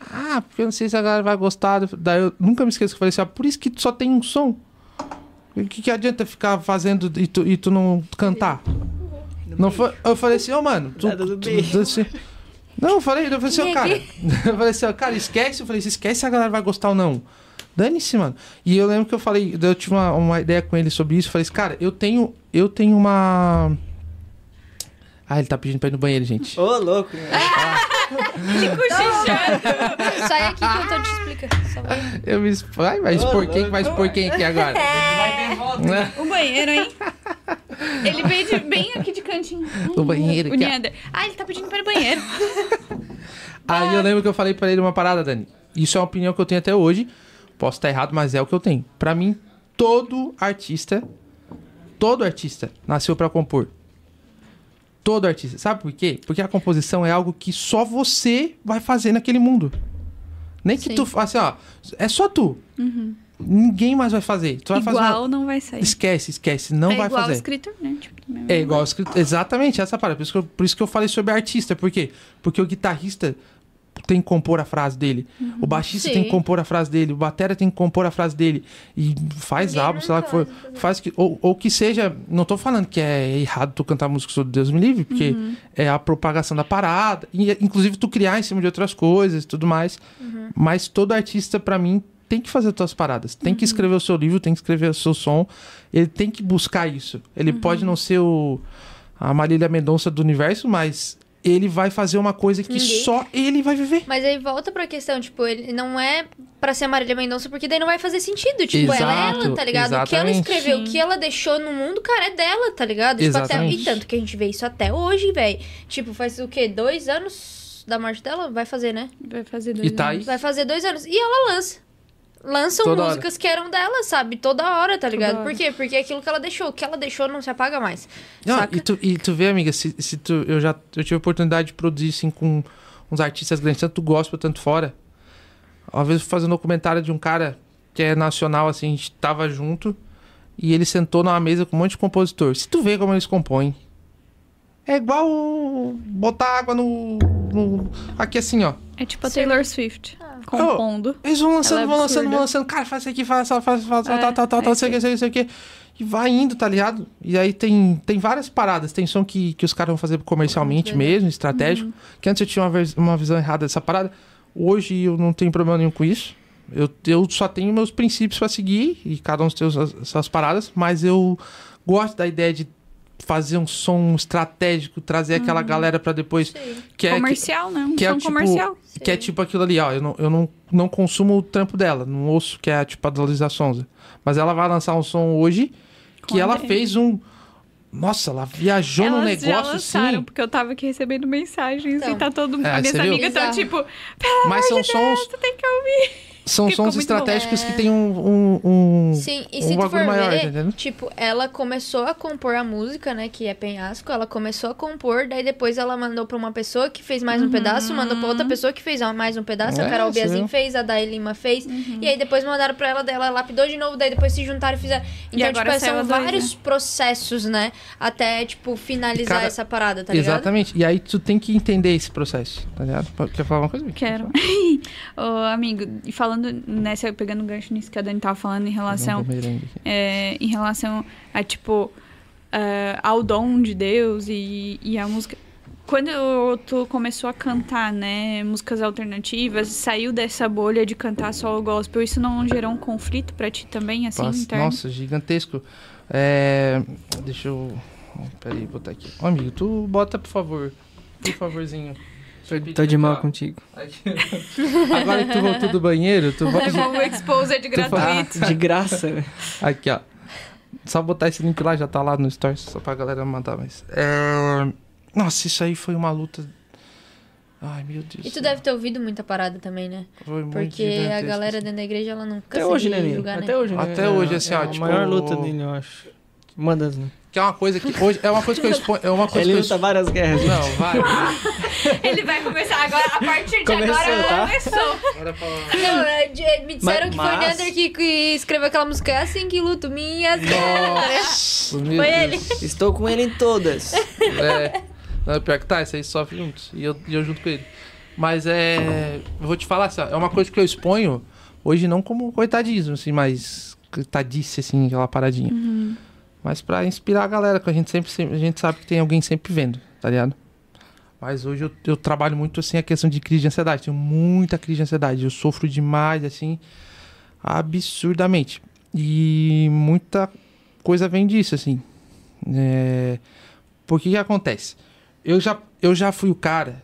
Ah, porque eu não sei se a galera vai gostar. Daí eu nunca me esqueço que eu falei assim, ah, por isso que tu só tem um som. O que, que adianta ficar fazendo e tu, e tu não cantar? Não foi, eu falei assim, ô mano, tu, assim- Não, eu falei, eu falei assim, ó, é cara. Eu falei assim, ó, cara, esquece. Eu falei assim, esquece se a galera vai gostar ou não. Dane-se, mano. E eu lembro que eu falei, eu tive uma, uma ideia com ele sobre isso. Eu falei assim, cara, eu tenho, eu tenho uma. Ah, ele tá pedindo pra ir no banheiro, gente. Ô, louco. né? Sai aqui que eu tô te explicando. Eu me expo... Vai, vai expor quem? Vai expor quem aqui agora? Né? O banheiro, hein? Ele veio de- bem aqui de cantinho. O banheiro O. Neander. Ah, ele tá pedindo para ir no banheiro. Aí eu lembro que eu falei pra ele uma parada, Dani. Isso é uma opinião que eu tenho até hoje. Posso estar errado, mas é o que eu tenho. Pra mim, todo artista, todo artista nasceu pra compor. Todo artista. Sabe por quê? Porque a composição é algo que só você vai fazer naquele mundo. Nem que Sim. tu, assim, ó, é só tu. Ninguém mais vai fazer. Tu vai fazer uma- Igual não vai sair. Esquece, esquece, não é vai igual fazer. escritor, né? Tipo, É igual escrito. Exatamente, essa parada. Por isso, que eu, por isso que eu falei sobre artista. Por quê? Porque o guitarrista tem que compor a frase dele. O baixista Sim. tem que compor a frase dele. O batera tem que compor a frase dele. E faz Ninguém álbum, sei lá que for. vai Faz que, ou, ou que seja. Não tô falando que é errado tu cantar música sobre Deus me livre, porque Uhum. é a propagação da parada. E, inclusive tu criar em cima de outras coisas e tudo mais. Uhum. Mas todo artista, pra mim, tem que fazer as suas paradas. Tem Uhum. que escrever o seu livro, tem que escrever o seu som. Ele tem que buscar isso. Ele Uhum. pode não ser o, a Marília Mendonça do universo, mas ele vai fazer uma coisa que Ninguém- só ele vai viver. Mas aí volta pra questão, tipo, ele não é pra ser a Marília Mendonça, porque daí não vai fazer sentido. Tipo, ela é Exato, ela, tá ligado? O que ela exatamente. escreveu, o que ela deixou no mundo, cara, é dela, tá ligado? Tipo, até, Exatamente. e tanto que a gente vê isso até hoje, velho. Tipo, faz o quê? Dois anos da morte dela? Vai fazer, né? Vai fazer dois E tá anos. aí. Vai fazer dois anos. E ela lança. Lançam Toda músicas que eram dela, sabe? Toda hora, tá ligado? hora. Por quê? Porque é aquilo que ela deixou. O que ela deixou não se apaga mais. Não, saca? e, tu, e tu vê, amiga, se, se tu, eu já eu tive a oportunidade de produzir assim, com uns artistas grandes, tanto gospel, tanto fora. Uma vez eu fui fazer um documentário de um cara que é nacional, assim, a gente tava junto e ele sentou numa mesa com um monte de compositor. Se tu vê como eles compõem, é igual botar água no. no- aqui assim, ó. É tipo a Sim. Taylor Swift. Compondo. Eles vão lançando, é vão lançando, vão lançando. Cara, faz isso aqui, faz, faz, faz, faz, É, tal, tal, tal, é tal, sei o que, sei o que, sei o que. E vai indo, tá ligado? E aí tem, tem várias paradas. Tem som que, que os caras vão fazer comercialmente Muito mesmo, estratégico. Que antes eu tinha uma, uma visão errada dessa parada. Hoje eu não tenho problema nenhum com isso. Eu, eu só tenho meus princípios pra seguir. E cada um tem as suas paradas. Mas eu gosto da ideia de fazer um som estratégico, trazer aquela galera pra depois. Sim. Que é, que, comercial, né? Um que é som tipo- comercial. que é Sim. tipo aquilo ali, ó. Eu não, eu não, não consumo o trampo dela, não ouço, que é tipo a da Luísa Sonza. Mas ela vai lançar um som hoje que Com ela André. fez um. Nossa, ela viajou no Elas já negócio lançaram, assim. porque eu tava aqui recebendo mensagens Então. e tá todo mundo. É, minhas amigas estão tipo, pelo Mas são amor de Deus, sons, tu tem que ouvir. São Ficou sons muito bom. estratégicos que tem um. um, um- Sim, e um se tu for maior, ver, tá tipo, ela começou a compor a música, né, que é Penhasco, ela começou a compor, daí depois ela mandou pra uma pessoa que fez mais um pedaço, mandou pra outra pessoa que fez mais um pedaço, a É, Carol você Biazin fez, a Day Lima fez, Uhum. e aí depois mandaram pra ela, daí ela lapidou de novo, daí depois se juntaram e fizeram. E Então, agora tipo, a são dois, vários né? processos, né, até, tipo, finalizar Cada- essa parada, tá ligado? Exatamente. E aí tu tem que entender esse processo, tá ligado? Quer falar uma coisa? Quero. Ô, amigo, e falando nessa, pegando o gancho nisso que a Dani tava falando em relação. É, em relação a, tipo, é, ao dom de Deus e, e a música. Quando tu começou a cantar, né, músicas alternativas, saiu dessa bolha de cantar só o gospel, isso não gerou um conflito pra ti também, assim, Nossa, interno? Nossa, gigantesco. É, Deixa eu. Peraí, botar aqui. Ô, amigo, tu bota, por favor. Por favorzinho. Tô de mal contigo. Agora que tu voltou do banheiro, tu bota. Levou um Tu fala- gratuito. De graça, né? Aqui, ó. Só botar esse link lá, já tá lá no Stories, só pra galera mandar mais. É... Nossa, isso aí foi uma luta. Ai, meu Deus. E tu deve ter ouvido muita parada também, né? Foi muito Porque a galera assim. dentro da igreja, ela não Até hoje, de né, julgar, né? Até hoje, né? Até hoje, É- assim, é ó, a tipo- maior luta dele, eu acho. Uma das, né? Que é uma coisa que hoje. É uma coisa que eu exponho. É uma coisa Ele que luta eu várias guerras. Não, vai. Ele vai começar agora, a partir de Começou, agora tá? começou. Agora pra... Não, é, de- me disseram Mas- que foi o mas- Neander que, que escreveu aquela música "É assim que luto minhas meu Foi Deus. Estou com ele em todas. É. Não, pior que tá, isso aí sofre juntos. E eu, e eu junto com ele. Mas é. Eu vou te falar, assim, ó, é uma coisa que eu exponho hoje não como coitadismo, assim, mas. Coitadice, assim, aquela paradinha. Mas pra inspirar a galera, que a gente sempre, a gente sabe que tem alguém sempre vendo, tá ligado? Mas hoje eu, eu trabalho muito assim a questão de crise de ansiedade. Tenho muita crise de ansiedade. Eu sofro demais, assim, absurdamente. E muita coisa vem disso, assim. É... Por que acontece? Eu já, eu já fui o cara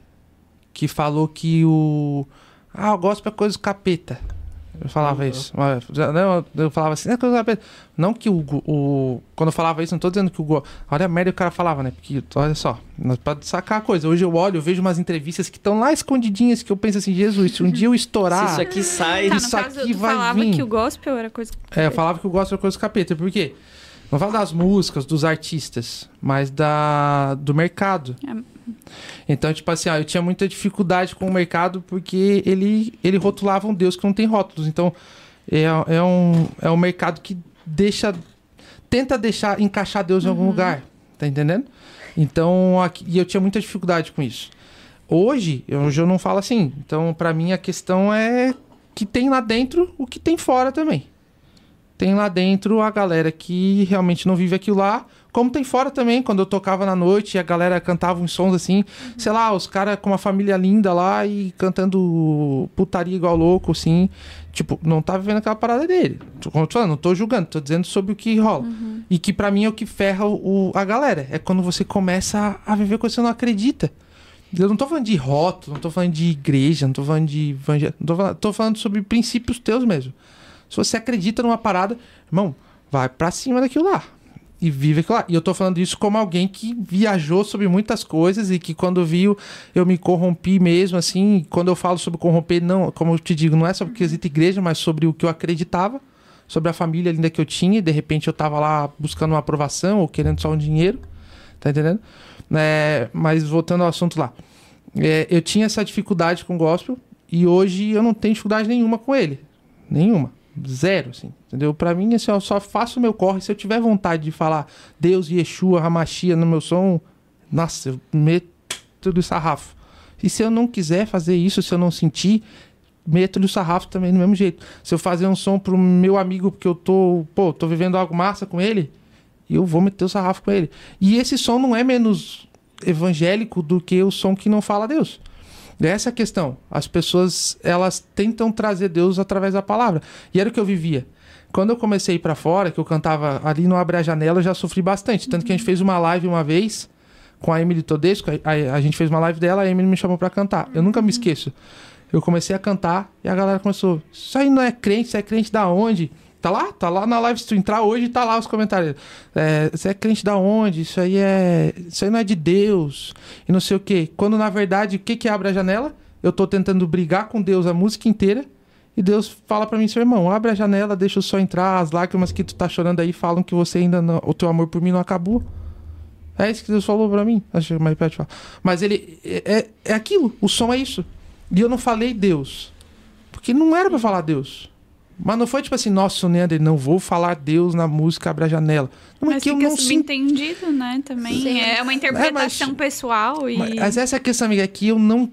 que falou que o. Ah, o gospel é coisa capeta. Eu falava Uhum. isso. Mas, já- Não, eu falava assim. Não que o, o. Quando eu falava isso, não tô dizendo que o. Olha a merda que o cara falava, né? Porque, olha só, pra sacar a coisa. Hoje eu olho, eu vejo umas entrevistas que estão lá escondidinhas que eu penso assim, Jesus, se um dia eu Se estourar. isso aqui sai. Tá, Isso caso, aqui vai falava vir. que o gospel era coisa... É, eu falava que eu gosto da coisa do capeta. Por quê? Não falo das músicas, dos artistas, mas da do mercado. É. Então, tipo assim, ó, eu tinha muita dificuldade com o mercado porque ele, ele rotulava um Deus que não tem rótulos. Então, é, é, um, é um mercado que deixa. Tenta deixar, encaixar Deus em algum lugar. Tá entendendo? Então, aqui, e eu tinha muita dificuldade com isso. Hoje, eu, hoje eu não falo assim. Então, pra mim, a questão é que tem lá dentro o que tem fora também. Tem lá dentro a galera que realmente não vive aquilo lá. Como tem fora também, quando eu tocava na noite e a galera cantava uns sons assim, sei lá, os caras com uma família linda lá e cantando putaria igual louco, assim. Tipo, não tá vivendo aquela parada dele. Tô- Como eu tô falando, não tô julgando, tô dizendo sobre o que rola. E que pra mim é o que ferra o, a galera. É quando você começa a, a viver coisa que você não acredita. Eu não tô falando de rótulo, não tô falando de igreja, não tô falando de evangelho. Não tô tô falando sobre princípios teus mesmo. Se você acredita numa parada, irmão, vai pra cima daquilo lá. E vive aquilo lá. E eu tô falando isso como alguém que viajou sobre muitas coisas e que quando viu, eu me corrompi mesmo, assim. Quando eu falo sobre corromper, não, como eu te digo, não é sobre o quesito igreja, mas sobre o que eu acreditava, sobre a família linda que eu tinha. E de repente eu tava lá buscando uma aprovação ou querendo só um dinheiro. Tá entendendo? É, mas voltando ao assunto lá. É, eu tinha essa dificuldade com o gospel e hoje eu não tenho dificuldade nenhuma com ele. Nenhuma. Zero, assim. Entendeu? Pra mim, assim, eu só faço o meu corre. Se eu tiver vontade de falar Deus, Yeshua, Hamashia no meu som, nossa, eu meto do sarrafo. E se eu não quiser fazer isso, se eu não sentir, meto-lhe o sarrafo também do mesmo jeito. Se eu fazer um som pro meu amigo, porque eu tô, pô, tô vivendo algo massa com ele, eu vou meter o sarrafo com ele. E esse som não é menos evangélico do que o som que não fala Deus. Essa é a questão. As pessoas, elas tentam trazer Deus através da palavra. E era o que eu vivia. Quando eu comecei a ir pra fora, que eu cantava ali no Abre a Janela, eu já sofri bastante. Tanto que a gente fez uma live uma vez com a Emily Todesco. A, a- a gente fez uma live dela, a Emily me chamou pra cantar. Eu nunca me esqueço. Eu comecei a cantar e a galera começou. Isso aí não é crente, você é crente da onde? Tá lá? Tá lá na live. Tu entrar hoje, tá lá os comentários. É, você é crente da onde? Isso aí é. Isso aí não é de Deus. E não sei o quê. Quando na verdade, o que que abre a janela? Eu tô tentando brigar com Deus a música inteira. E Deus fala pra mim, seu irmão, abre a janela, deixa o sol entrar, as lágrimas que tu tá chorando aí falam que você ainda não, o teu amor por mim não acabou. É isso que Deus falou pra mim. Mas ele é, é, é aquilo, o som é isso. E eu não falei Deus. Porque não era pra falar Deus. Mas não foi tipo assim, nossa, Neander, não vou falar Deus na música Abre a Janela. Não, é Mas que eu não subentendido, né? Também. Sim. É uma interpretação mas- pessoal e. Mas, mas essa é a questão, amiga, é que eu não,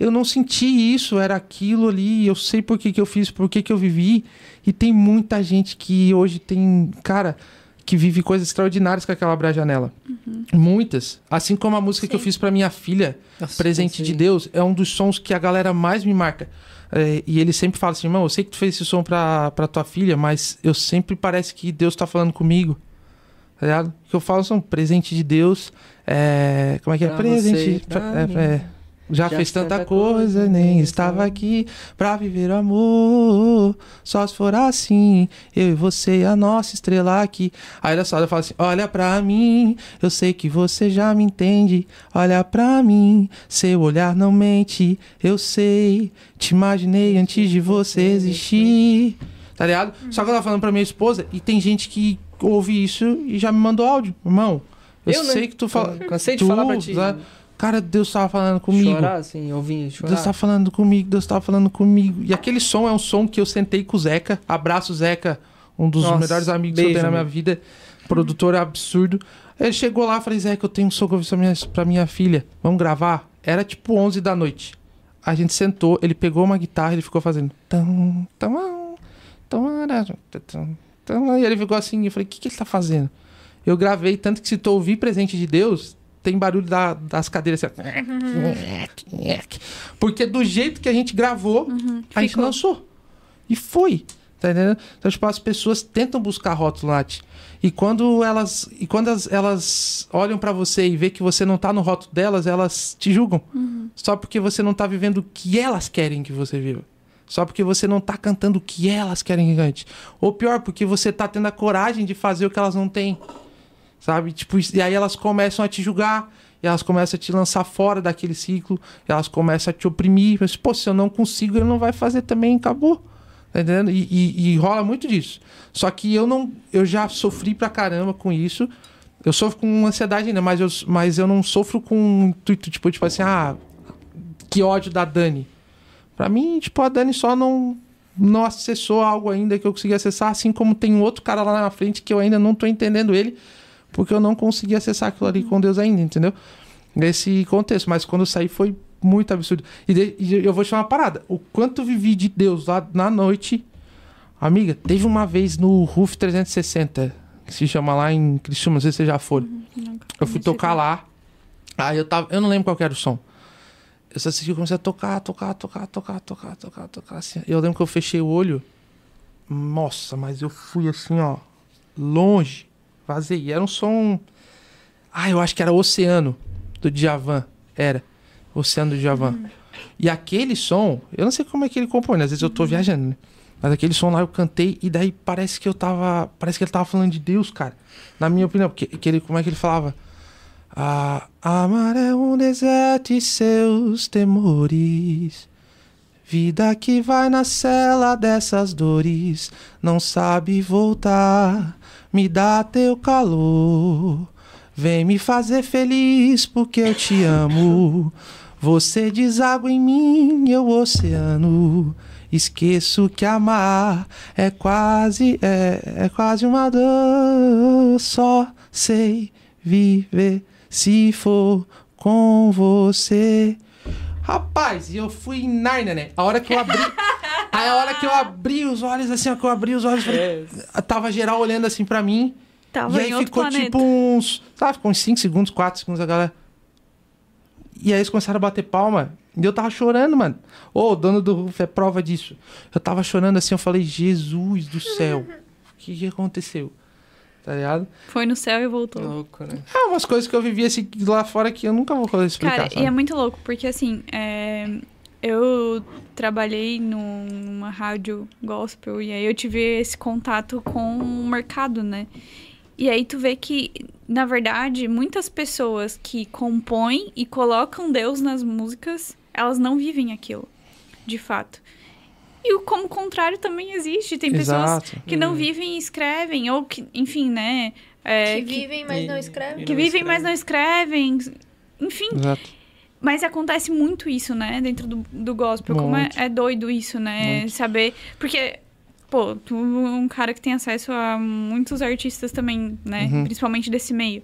eu não senti isso, era aquilo ali, eu sei por que, que eu fiz, por que, que eu vivi. E tem muita gente que hoje tem, cara, que vive coisas extraordinárias com aquela Abra a Janela. Muitas. Assim como a música que eu Sim. fiz pra minha filha, Nossa, Presente de. Deus, é um dos sons que a galera mais me marca. É, e ele sempre fala assim, irmão, eu sei que tu fez esse som pra, pra tua filha, mas eu sempre parece que Deus tá falando comigo. Tá ligado? O que eu falo são presente de Deus. É, como é que é? Pra presente. você, pra é, é, já, fez tanta coisa, nem estava aqui pra viver o amor. Só se for assim, eu e você, a nossa estrela aqui. Aí olha só, ela fala assim: Olha pra mim, eu sei que você já me entende. Olha pra mim, seu olhar não mente. Eu sei, te imaginei antes de você existir. Tá ligado? Só que ela falando pra minha esposa, e tem gente que ouve isso e já me mandou áudio. Irmão, eu, Eu, né? sei que tu fala. Cansei de tu, falar pra ti. sabe? Cara, Deus tava falando comigo. Chorar, assim, ouvir, chorar. Deus tá falando comigo, Deus tá falando comigo. E aquele som é um som que eu sentei com o Zeca. Abraço, Zeca, um dos Nossa, melhores amigos que eu beijo, tenho na minha vida. Produtor absurdo. Ele chegou lá e falei, Zeca, eu tenho um som que eu fiz pra minha, pra minha filha. Vamos gravar? Era tipo 11 da noite. A gente sentou, ele pegou uma guitarra e ele ficou fazendo. Tam, tam, tam. E ele ficou assim, eu falei, o que, que ele tá fazendo? Eu gravei, tanto que se tu ouvir Presente de Deus, tem barulho da- das cadeiras assim. Porque do jeito que a gente gravou, a gente lançou. E foi. Tá entendendo? Então, tipo, as pessoas tentam buscar rótulo Nath. E quando elas. E quando elas, elas olham pra você e vê que você não tá no rótulo delas, elas te julgam. Só porque você não tá vivendo o que elas querem que você viva. Só porque você não tá cantando o que elas querem que cante. Ou pior, porque você tá tendo a coragem de fazer o que elas não têm. Sabe? Tipo, e aí elas começam a te julgar, e elas começam a te lançar fora daquele ciclo, elas começam a te oprimir. Mas, pô, se eu não consigo, ele não vai fazer também, acabou. Tá entendendo? E, e- e rola muito disso. Só que eu não. Eu já sofri pra caramba com isso. Eu sofro com ansiedade ainda, mas eu, mas eu não sofro com intuito, tipo, tipo assim, ah, que ódio da Dani. Pra mim, tipo, a Dani só não, não acessou algo ainda que eu consegui acessar, assim como tem outro cara lá na frente que eu ainda não tô entendendo ele, porque eu não consegui acessar aquilo ali com Deus ainda, entendeu? Nesse contexto. Mas quando eu saí foi muito absurdo. E, de- e eu vou te falar uma parada. O quanto vivi de Deus lá na noite. Amiga, teve uma vez no RUF 360, que se chama lá em Criciúma, não sei se você já foram. Eu fui tocar lá. Aí eu tava. Eu não lembro qual que era o som. Eu só assisti que eu comecei a tocar, tocar, tocar, tocar, tocar, tocar, tocar. Assim. Eu lembro que eu fechei o olho. Nossa, mas eu fui assim, ó. Longe. Vazei. E era um som. Ah, eu acho que era Oceano do Djavan. Era. Oceano do Djavan. E aquele som, eu não sei como é que ele compõe, né? Às vezes eu tô viajando, né? Mas aquele som lá eu cantei e daí parece que eu tava. Parece que ele tava falando de Deus, cara. Na minha opinião, porque que ele, como é que ele falava? Ah, amar é um deserto e seus temores. Vida que vai na cela dessas dores, não sabe voltar, me dá teu calor. Vem me fazer feliz porque eu te amo. Você deságua em mim, eu oceano. Esqueço que amar é quase, é, é quase uma dor. Só sei viver se for com você. Rapaz, e eu fui em Narnia, né? A hora que eu abri. Aí a hora que eu abri os olhos, assim, ó, que eu abri os olhos, falei, É, tava geral olhando assim pra mim. Tava e aí ficou planeta. tipo uns. Sabe, ficou uns 5 segundos, 4 segundos a galera. E aí eles começaram a bater palma. E eu tava chorando, mano. Ô, o dono do Ruf é prova disso. Eu tava chorando assim, eu falei, Jesus do céu. que, que aconteceu? Tá ligado? Foi no céu e voltou. Louco, né? É umas coisas que eu vivi assim lá fora que eu nunca vou explicar. Cara, sabe? e é muito louco, porque assim, é, eu trabalhei num- numa rádio gospel e aí eu tive esse contato com o mercado, né? E aí tu vê que, na verdade, muitas pessoas que compõem e colocam Deus nas músicas, elas não vivem aquilo, de fato. E o como contrário também existe. Tem pessoas Exato. que não vivem e escrevem, ou que, enfim, né? é, que vivem, mas não escrevem. que vivem, mas escrevem. não escrevem. Enfim, Exato. Mas acontece muito isso, né? Dentro do, do gospel. Como é, Muito. é doido isso, né? Muito. Saber. Porque, pô, tu é um cara que tem acesso a muitos artistas também, né? Uhum. Principalmente desse meio.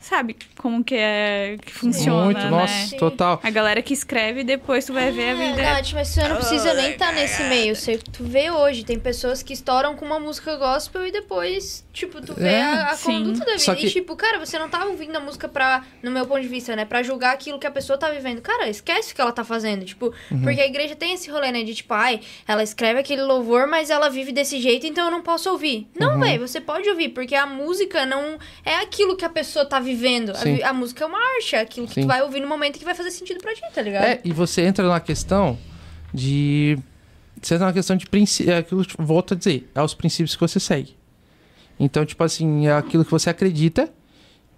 Sabe como que é que funciona, Muito, né? nossa, Sim. total. A galera que escreve e depois tu vai ver a vida. É, Nath, mas você não precisa nem estar nesse meio. Você, tu vê hoje, tem pessoas que estouram com uma música gospel e depois, tipo, tu vê É, a, a conduta da vida. Só que- E, tipo, cara, você não tá ouvindo a música pra, no meu ponto de vista, né? Pra julgar aquilo que a pessoa tá vivendo. Cara, esquece o que ela tá fazendo. Tipo, Uhum. porque a igreja tem esse rolê, né? De tipo, ai, ela escreve aquele louvor, mas ela vive desse jeito, então eu não posso ouvir. Não, Uhum. véi, você pode ouvir, porque a música não é aquilo que a pessoa tá vivendo. A, Sim. vi- a música é uma arte, é aquilo que Sim. tu vai ouvir no momento que vai fazer sentido pra ti, tá ligado? É, e você entra na questão de. Você entra na questão de princípio. É aquilo que eu volto a dizer, é os princípios que você segue. Então, tipo assim, é aquilo que você acredita.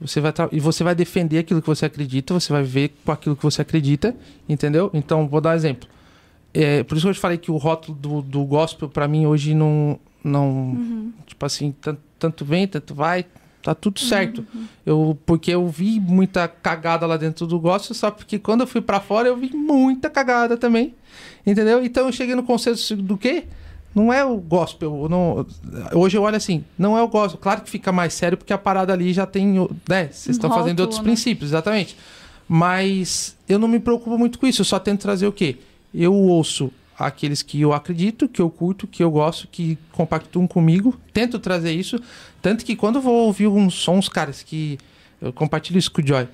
Você vai e você vai defender aquilo que você acredita, você vai ver com aquilo que você acredita, entendeu? Então, vou dar um exemplo. É, por isso que eu te falei que o rótulo do, do gospel, pra mim, hoje não. não Tipo assim, tanto, tanto vem, tanto vai, tá tudo certo. Eu, porque eu vi muita cagada lá dentro do gospel, só porque quando eu fui pra fora eu vi muita cagada também. Entendeu? Então eu cheguei no consenso do quê? Não é o gospel. Não, hoje eu olho assim, não é o gospel. Claro que fica mais sério porque a parada ali já tem. Né? Vocês estão fazendo rótulo, outros né? princípios, exatamente. Mas eu não me preocupo muito com isso. Eu só tento trazer o quê? Eu ouço aqueles que eu acredito, que eu curto, que eu gosto, que compactuam comigo. Tento trazer isso. Tanto que quando eu vou ouvir uns sons, caras, que eu compartilho isso com o Joy,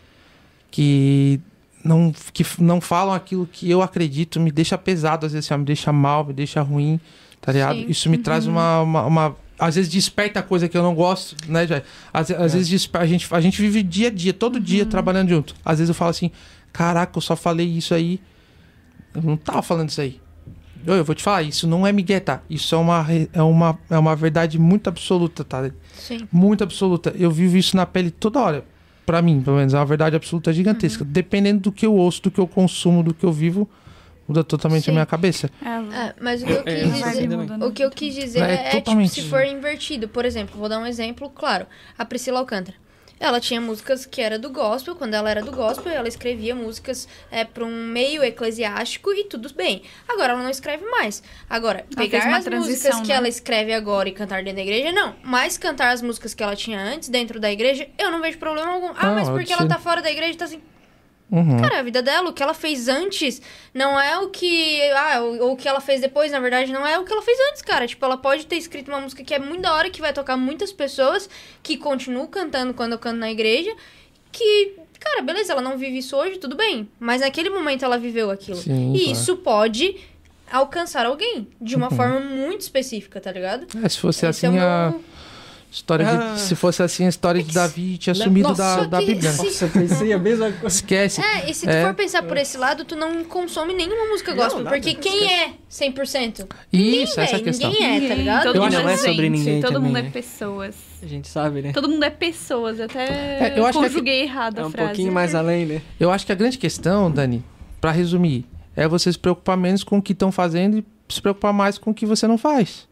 que não, que não falam aquilo que eu acredito, me deixa pesado, às vezes assim, me deixa mal, me deixa ruim, tá ligado? Sim. Isso me traz uma, uma, uma- Às vezes desperta coisa que eu não gosto, né, Joy? Às, às vezes desper- a, gente, a gente vive dia a dia, todo dia trabalhando junto. Às vezes eu falo assim, caraca, eu só falei isso aí. Eu não tava falando isso aí. Eu, eu vou te falar, isso não é migué, tá? Isso é uma, é uma, é uma verdade muito absoluta, tá? Sim. muito absoluta. Eu vivo isso na pele toda hora. Pra mim, pelo menos, é uma verdade absoluta gigantesca. Dependendo do que eu ouço, do que eu consumo, do que eu vivo, muda totalmente Sim. a minha cabeça. É, É, mas o que eu É, quis eu dizer. muda, né? O que eu quis dizer É é, tipo, totalmente se for invertido. Por exemplo, vou dar um exemplo claro. A Priscila Alcântara. Ela tinha músicas que era do gospel, quando ela era do gospel, ela escrevia músicas é, para um meio eclesiástico e tudo bem. Agora ela não escreve mais. Agora, pegar uma as músicas transição, que né? ela escreve agora e cantar dentro da igreja, não. Mas cantar as músicas que ela tinha antes dentro da igreja, eu não vejo problema algum. Ah, Não, mas porque ela tá fora da igreja, tá assim. Uhum. Cara, a vida dela, o que ela fez antes, não é o que. Ah, ou o que ela fez depois, na verdade, não é o que ela fez antes, cara. Tipo, ela pode ter escrito uma música que é muito da hora, que vai tocar muitas pessoas, que continuam cantando quando eu canto na igreja, que. Cara, beleza, ela não vive isso hoje, tudo bem. Mas naquele momento ela viveu aquilo. Sim, e claro. isso pode alcançar alguém de uma forma muito específica, tá ligado? É, se fosse Esse é assim, o a história de, Ah. se fosse assim a história de Davi tinha sumido Nossa, da, da que- Bíblia. né? se- Nossa, eu pensei a mesma coisa. Esquece. É, e se tu É. for pensar por esse lado, tu não consome nenhuma música Não, gospel. nada, porque quem é 100%? Isso, essa é a questão. ninguém é, tá ligado? Todo mundo que não é sobre ninguém Todo também, mundo é né? pessoas. A gente sabe, né? Todo mundo é pessoas. Até É, eu acho que é- conjuguei errado É a um frase. pouquinho mais além, né? Eu acho que a grande questão, Dani, pra resumir, é você se preocupar menos com o que estão fazendo e se preocupar mais com o que você não faz.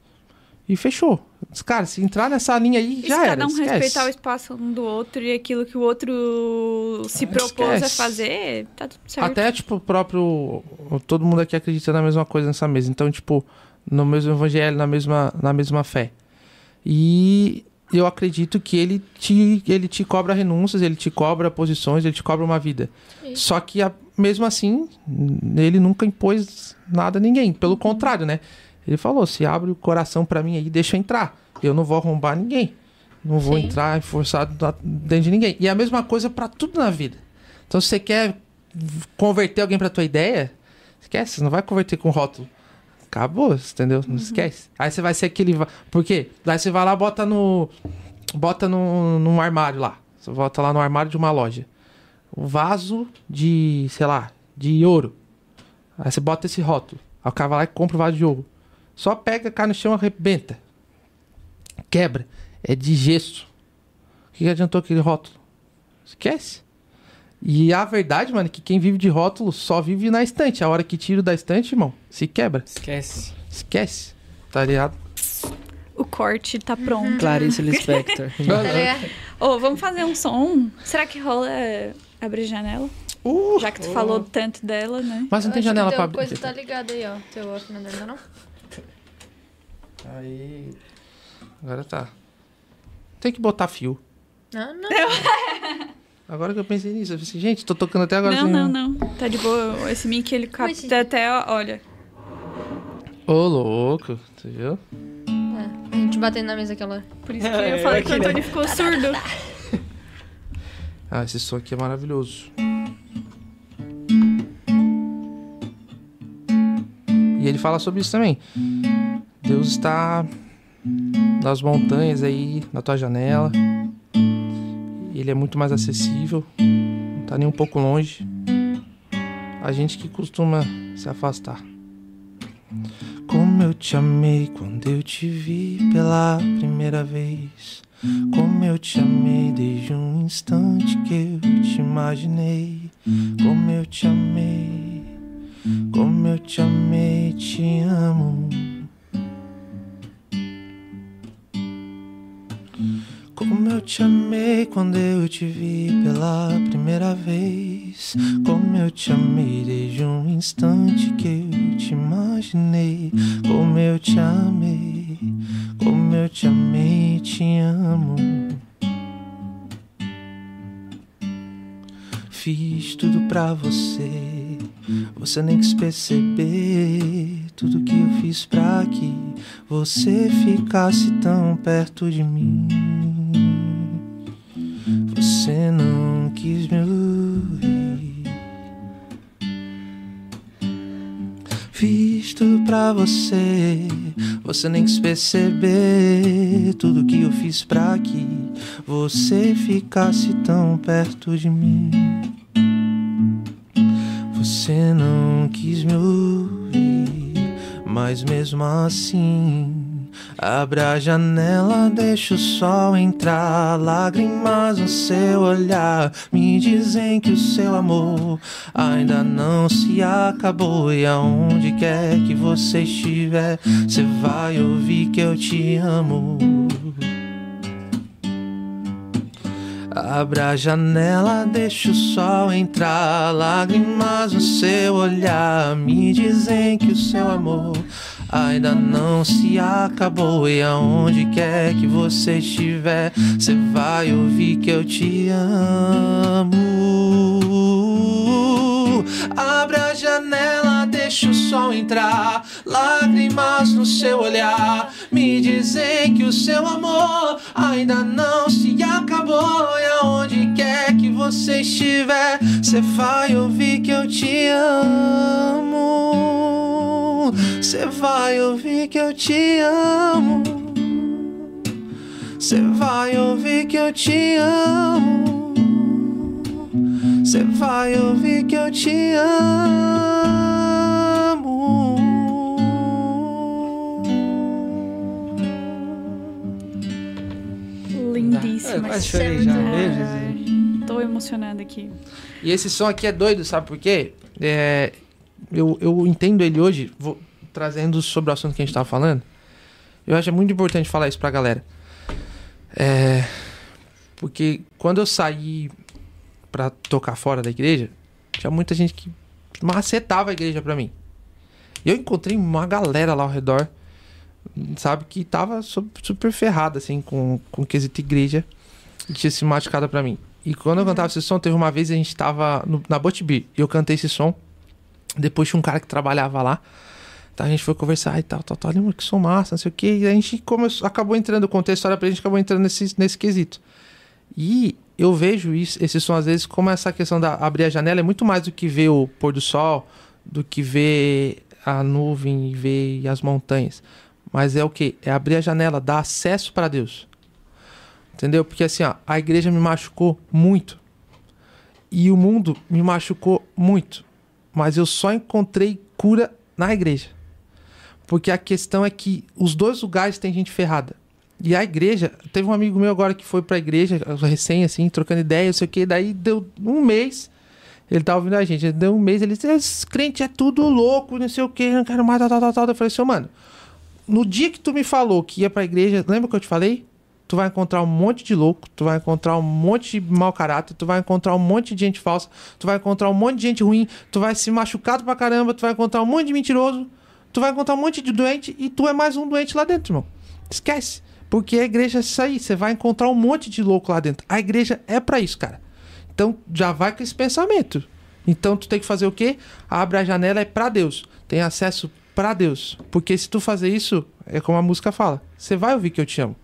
E fechou. Cara, se entrar nessa linha aí, se já era. cada um esquece. respeitar o espaço um do outro e aquilo que o outro se propôs a Esquece. fazer, tá tudo certo. Até, tipo, o próprio. Todo mundo aqui acredita na mesma coisa nessa mesa. Então, tipo, no mesmo evangelho, na mesma, na mesma fé. E eu acredito que ele te, ele te cobra renúncias, ele te cobra posições, ele te cobra uma vida. Só que, a- mesmo assim, ele nunca impôs nada a ninguém. Pelo contrário, né? Ele falou: se abre o coração pra mim aí, deixa eu entrar. Eu não vou arrombar ninguém. Não vou Sim. entrar forçado dentro de ninguém. E é a mesma coisa pra tudo na vida. Então, se você quer converter alguém pra tua ideia, esquece, você não vai converter com rótulo. Acabou, entendeu? Não esquece. Aí você vai ser aquele. Por quê? Daí você vai lá, bota no. Bota no, num armário lá. Você bota lá no armário de uma loja. O vaso de, sei lá, de ouro. Aí você bota esse rótulo. Aí o cara vai lá e compra o vaso de ouro. Só pega, cai no chão, arrebenta. Quebra. É de gesso. O que, que adiantou aquele rótulo? Esquece. E a verdade, mano, é que quem vive de rótulo só vive na estante. A hora que tira da estante, irmão, se quebra. Esquece. Esquece. Tá ligado? O corte tá pronto. Clarice Lispector. Tá? Ô, vamos fazer um som? Será que rola é, abrir janela? Uh, Já que tu falou tanto dela, né? mas não Eu tem janela pra abrir. coisa tá ligada aí, ó. Teu afinador ainda não? Aí. Agora tá. Tem que botar fio. Não, não. Agora que eu pensei nisso, eu falei assim, gente, tô tocando até agora Não, sem- não, não. Tá de boa. Esse mic, ele capta até, olha. Ô, louco, você viu? É, a gente batendo na mesa aquela hora. Por isso que É, eu falei que o né? Antônio ficou surdo. Ah, esse som aqui é maravilhoso. E ele fala sobre isso também. Deus está nas montanhas aí, na tua janela. Ele é muito mais acessível, não tá nem um pouco longe. A gente que costuma se afastar. Como eu te amei quando eu te vi pela primeira vez. Como eu te amei desde um instante que eu te imaginei. Como eu te amei, como eu te amei, te amo. Como eu te amei quando eu te vi pela primeira vez. Como eu te amei desde um instante que eu te imaginei. Como eu te amei, como eu te amei, te amo. Fiz tudo pra você, você nem quis perceber tudo que eu fiz pra que você ficasse tão perto de mim. Você não quis me ouvir. Tudo pra você, você nem quis perceber tudo que eu fiz pra que você ficasse tão perto de mim. Você não quis me ouvir, mas mesmo assim. Abra a janela, deixa o sol entrar. Lágrimas no seu olhar me dizem que o seu amor ainda não se acabou. E aonde quer que você estiver, você vai ouvir que eu te amo. Abra a janela, deixa o sol entrar. Lágrimas no seu olhar me dizem que o seu amor ainda não se acabou. E aonde quer que você estiver, você vai ouvir que eu te amo. Abra janela, deixa o sol entrar. Lágrimas no seu olhar me dizem que o seu amor ainda não se acabou. E aonde quer que você estiver, você vai ouvir que eu te amo. Você vai ouvir que eu te amo. Você vai ouvir que eu te amo. Você vai ouvir que eu te amo. Lindíssima. Eu quase chorei já. Tô emocionada aqui. E esse som aqui é doido, sabe por quê? É, eu, eu entendo ele hoje, vou, trazendo sobre o assunto que a gente tava falando. Eu acho muito importante falar isso pra galera. É, porque quando eu saí pra tocar fora da igreja, tinha muita gente que macetava a igreja pra mim. E eu encontrei uma galera lá ao redor, sabe, que tava su- super ferrada, assim, com, com o quesito igreja, e tinha se machucado pra mim. E quando eu cantava esse som, teve uma vez a gente tava no- na Botbi e eu cantei esse som. Depois tinha um cara que trabalhava lá. Então a gente foi conversar e tal, tal, tal. Lembra que som massa, não sei o quê. E a gente começou, acabou entrando, contei a história pra gente, acabou entrando nesse, nesse quesito. E eu vejo isso, esse som, às vezes, como essa questão da abrir a janela é muito mais do que ver o pôr do sol, do que ver a nuvem e ver as montanhas. Mas é o quê? É abrir a janela, dar acesso para Deus. Entendeu? Porque assim, ó, a igreja me machucou muito. E o mundo me machucou muito. Mas eu só encontrei cura na igreja. Porque a questão é que os dois lugares tem gente ferrada. E a igreja, teve um amigo meu agora que foi pra igreja, recém, assim, trocando ideia, não sei o que, daí deu um mês, ele tava ouvindo a gente, deu um mês, ele disse, crente é tudo louco, não sei o que, não quero mais, tal, tal, tal. Eu falei assim, mano, no dia que tu me falou que ia pra igreja, lembra que eu te falei? Tu vai encontrar um monte de louco, tu vai encontrar um monte de mau caráter, tu vai encontrar um monte de gente falsa, tu vai encontrar um monte de gente ruim, tu vai se machucado pra caramba, tu vai encontrar um monte de mentiroso, tu vai encontrar um monte de doente e tu é mais um doente lá dentro, irmão. Esquece. Porque a igreja é isso aí, você vai encontrar um monte de louco lá dentro. A igreja é para isso, cara. Então já vai com esse pensamento. Então tu tem que fazer o quê? Abre a janela é para Deus. Tem acesso para Deus. Porque se tu fazer isso, é como a música fala, você vai ouvir que eu te amo.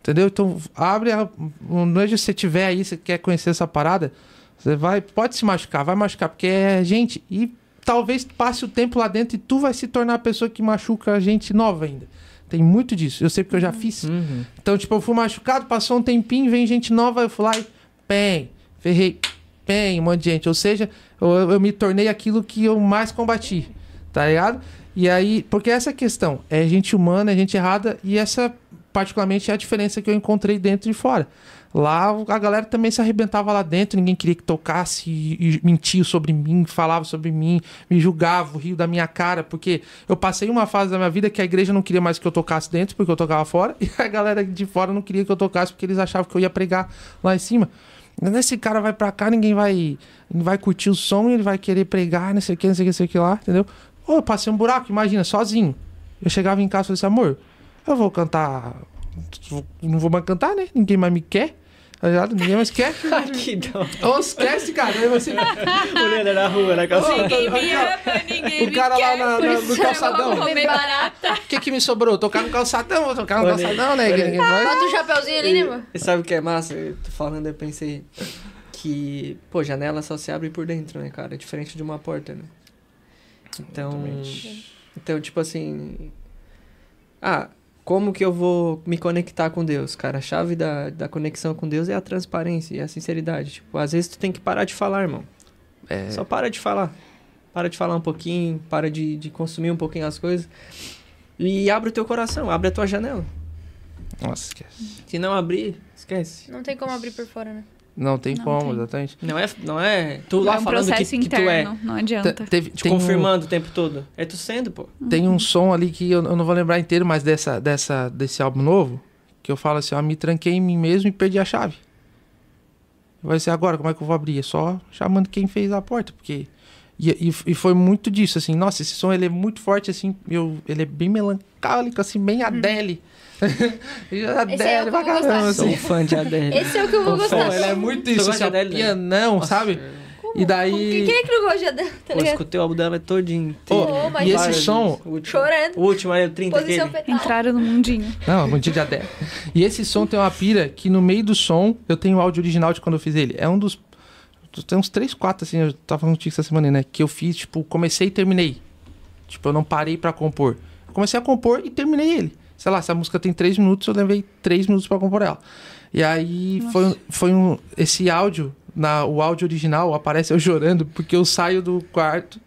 Entendeu? Então abre a noite se você tiver aí, você quer conhecer essa parada, você vai, pode se machucar, vai machucar porque é gente e talvez passe o tempo lá dentro e tu vai se tornar a pessoa que machuca a gente nova ainda. Tem muito disso. Eu sei porque eu já fiz. Uhum. Então, tipo, eu fui machucado, passou um tempinho, vem gente nova, eu fui lá e pem, ferrei, pem, um monte de gente. Ou seja, eu, eu me tornei aquilo que eu mais combati, tá ligado? E aí, porque essa questão é gente humana, é gente errada, e essa, particularmente, é a diferença que eu encontrei dentro e fora. Lá a galera também se arrebentava lá dentro, ninguém queria que tocasse e, e mentia sobre mim, falava sobre mim, me julgava, riu da minha cara, porque eu passei uma fase da minha vida que a igreja não queria mais que eu tocasse dentro, porque eu tocava fora, e a galera de fora não queria que eu tocasse porque eles achavam que eu ia pregar lá em cima. Esse cara vai pra cá, ninguém vai, vai curtir o som, ele vai querer pregar, não sei o que, não sei o que, não sei o que lá, entendeu? Ou eu passei um buraco, imagina, sozinho. Eu chegava em casa e falei assim, amor, eu vou cantar. Não vou mais cantar, né? Ninguém mais me quer. Tá? Ninguém mais quer. que dó. Ou esquece, cara. Aí você... O Leandro na rua, na calçada. Ninguém me ama, ninguém O cara lá na- na- no calçadão. vou comer barata. O que que me sobrou? Tocar no calçadão, vou tocar no Olha calçadão, né? olha Bota o chapeuzinho ali, né, mano? E sabe o que é massa? Eu tô falando, eu pensei que, pô, janela só se abre por dentro, né, cara? Diferente de uma porta, né? Então, Exatamente. então tipo assim, ah, como que eu vou me conectar com Deus, cara? A chave da, da conexão com Deus é a transparência e a sinceridade. Tipo, às vezes tu tem que parar de falar, irmão. É, Só para de falar. Para de falar um pouquinho, para de, de consumir um pouquinho as coisas. E abre o teu coração, abre a tua janela. Nossa, esquece. Se não abrir, esquece. Não tem como abrir por fora, né? Não tem Não como, tem. exatamente. Não é, não é tu lá é um falando que, processo que tu é. interno, não adianta. Te- Teve, Te tem um- confirmando o tempo todo. É tu sendo, pô. Tem um som ali que eu, eu não vou lembrar inteiro, mas dessa, dessa, desse álbum novo, que eu falo assim, ó, me tranquei em mim mesmo e perdi a chave. Vai ser agora, como é que eu vou abrir? É só chamando quem fez a porta, porque... E, e, e foi muito disso, assim, nossa, esse som ele é muito forte, assim, eu, ele é bem melancólico, assim, bem Adele. Adele Esse é o que eu pra vou gostar. caramba, Sou assim. um fã de Adele. Esse é o que eu vou Pô, gostar. ele é muito isso, assim, Adele? pianão, Nossa, sabe? Como? E daí- Como- Quem é que não gosta de Adele, tá eu escutei o álbum dela todinho. Mas- e esse som, vezes. O último, Chorando. O último aí, o 30 Posição aquele. fetal. Entraram no mundinho. Não, dia de Adele. E esse som tem uma pira que no meio do som, eu tenho o áudio original de quando eu fiz ele. É um dos. Tem uns 3, 4, assim, eu tava falando contigo essa semana, né? Que eu fiz, tipo, comecei e terminei. Tipo, eu não parei pra compor. Eu comecei a compor e terminei ele. Sei lá, se a música tem 3 minutos, eu levei 3 minutos pra compor ela. E aí foi, foi um. Esse áudio, na, o áudio original, aparece eu chorando, porque eu saio do quarto.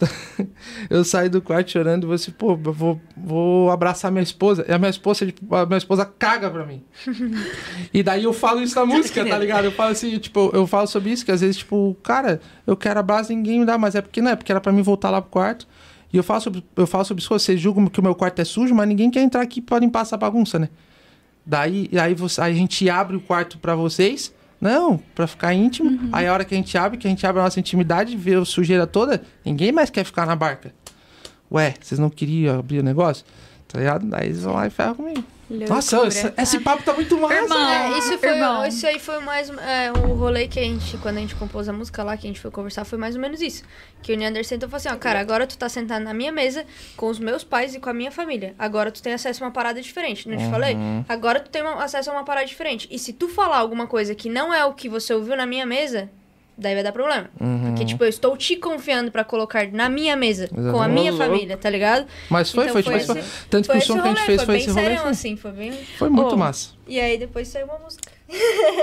eu saio do quarto chorando e vou assim, pô, eu vou, vou abraçar minha esposa. E a minha esposa, tipo, a minha esposa caga pra mim. e daí eu falo isso na música, tá ligado? Eu falo assim, tipo, eu falo sobre isso, que às vezes, tipo, cara, eu quero abraço e ninguém me dá, mas é porque não é, porque era pra mim voltar lá pro quarto. E eu falo sobre, eu sobre isso, vocês julgam que o meu quarto é sujo, mas ninguém quer entrar aqui pra limpar essa bagunça, né? Daí aí você, a gente abre o quarto pra vocês. Não, pra ficar íntimo. Aí a hora que a gente abre, que a gente abre a nossa intimidade, vê a sujeira toda, ninguém mais quer ficar na barca. Ué, vocês não queriam abrir o negócio? Tá ligado? Daí eles vão lá e ferram comigo. Nossa, Loucura. esse, esse papo tá muito massa. Irmão. né? É, isso, foi, Irmão. isso aí foi mais é, o rolê que a gente, quando a gente compôs a música lá, que a gente foi conversar, foi mais ou menos isso. Que o Neander sentou e falou assim, ó, cara, agora tu tá sentado na minha mesa com os meus pais e com a minha família. Agora tu tem acesso a uma parada diferente, não te falei? Agora tu tem acesso a uma parada diferente. E se tu falar alguma coisa que não é o que você ouviu na minha mesa, daí vai dar problema. Uhum. Porque, tipo, eu estou te confiando pra colocar na minha mesa, com a Exatamente. minha família, tá ligado? Mas foi, Então foi, foi tipo, esse- tanto Foi que o som que a gente fez foi foi bem esse rolê. sério, Foi, assim, foi bem... foi muito Ô. massa. E aí depois saiu uma música.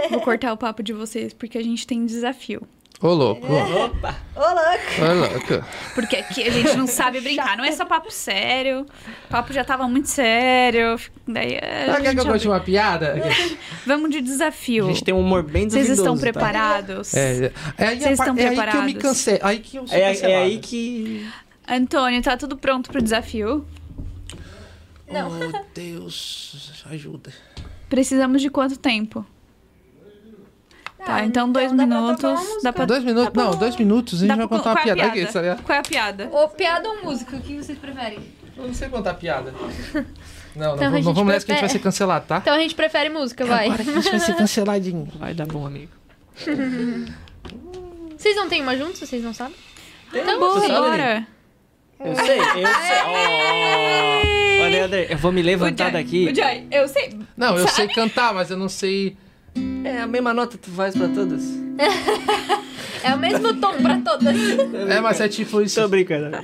Vou cortar o papo de vocês, porque a gente tem desafio. Ô, louco. Ô, Opa! Ô, louco! ô, louco. Porque aqui a gente não sabe brincar. Não é só papo sério. O papo já tava muito sério. Daí. é, Ah, a quer gente que eu conte uma piada? Vamos de A desafio. gente tem um humor bem Vocês duvidoso, estão tá? preparados? É, é, aí, Vocês a estão é aí que eu me preparados? cansei. Aí que eu sou É, é aí que... Antônio, tá tudo pronto pro desafio? Não. Oh, Deus, ajuda. Precisamos de quanto tempo? Tá, Ah, então dois pra tocar minutos. Dá pra. Dois minutos? Tá bom. não, dois minutos a gente dá vai pra- contar uma qual é piada. Aqui, tá? Qual é a piada? Ô, piada ou música? O que vocês preferem? Eu não sei contar piada. Não, não, Então vamos, gente vamos nessa que a gente vai ser cancelado, tá? Então a gente prefere música, vai. Agora que a gente vai ser canceladinho. Vai dar bom, amigo. Vocês não têm uma juntos? Vocês não sabem? Então, Boa, sim. bora. Eu sei, eu sei. Oh. Olha, André, eu vou me levantar O Jai, daqui. O Jai, eu sei. Não, eu sei cantar, mas eu não sei. É a mesma nota que tu faz pra todas. É o mesmo tom pra todas. É, mas é tipo isso. Tô brincando.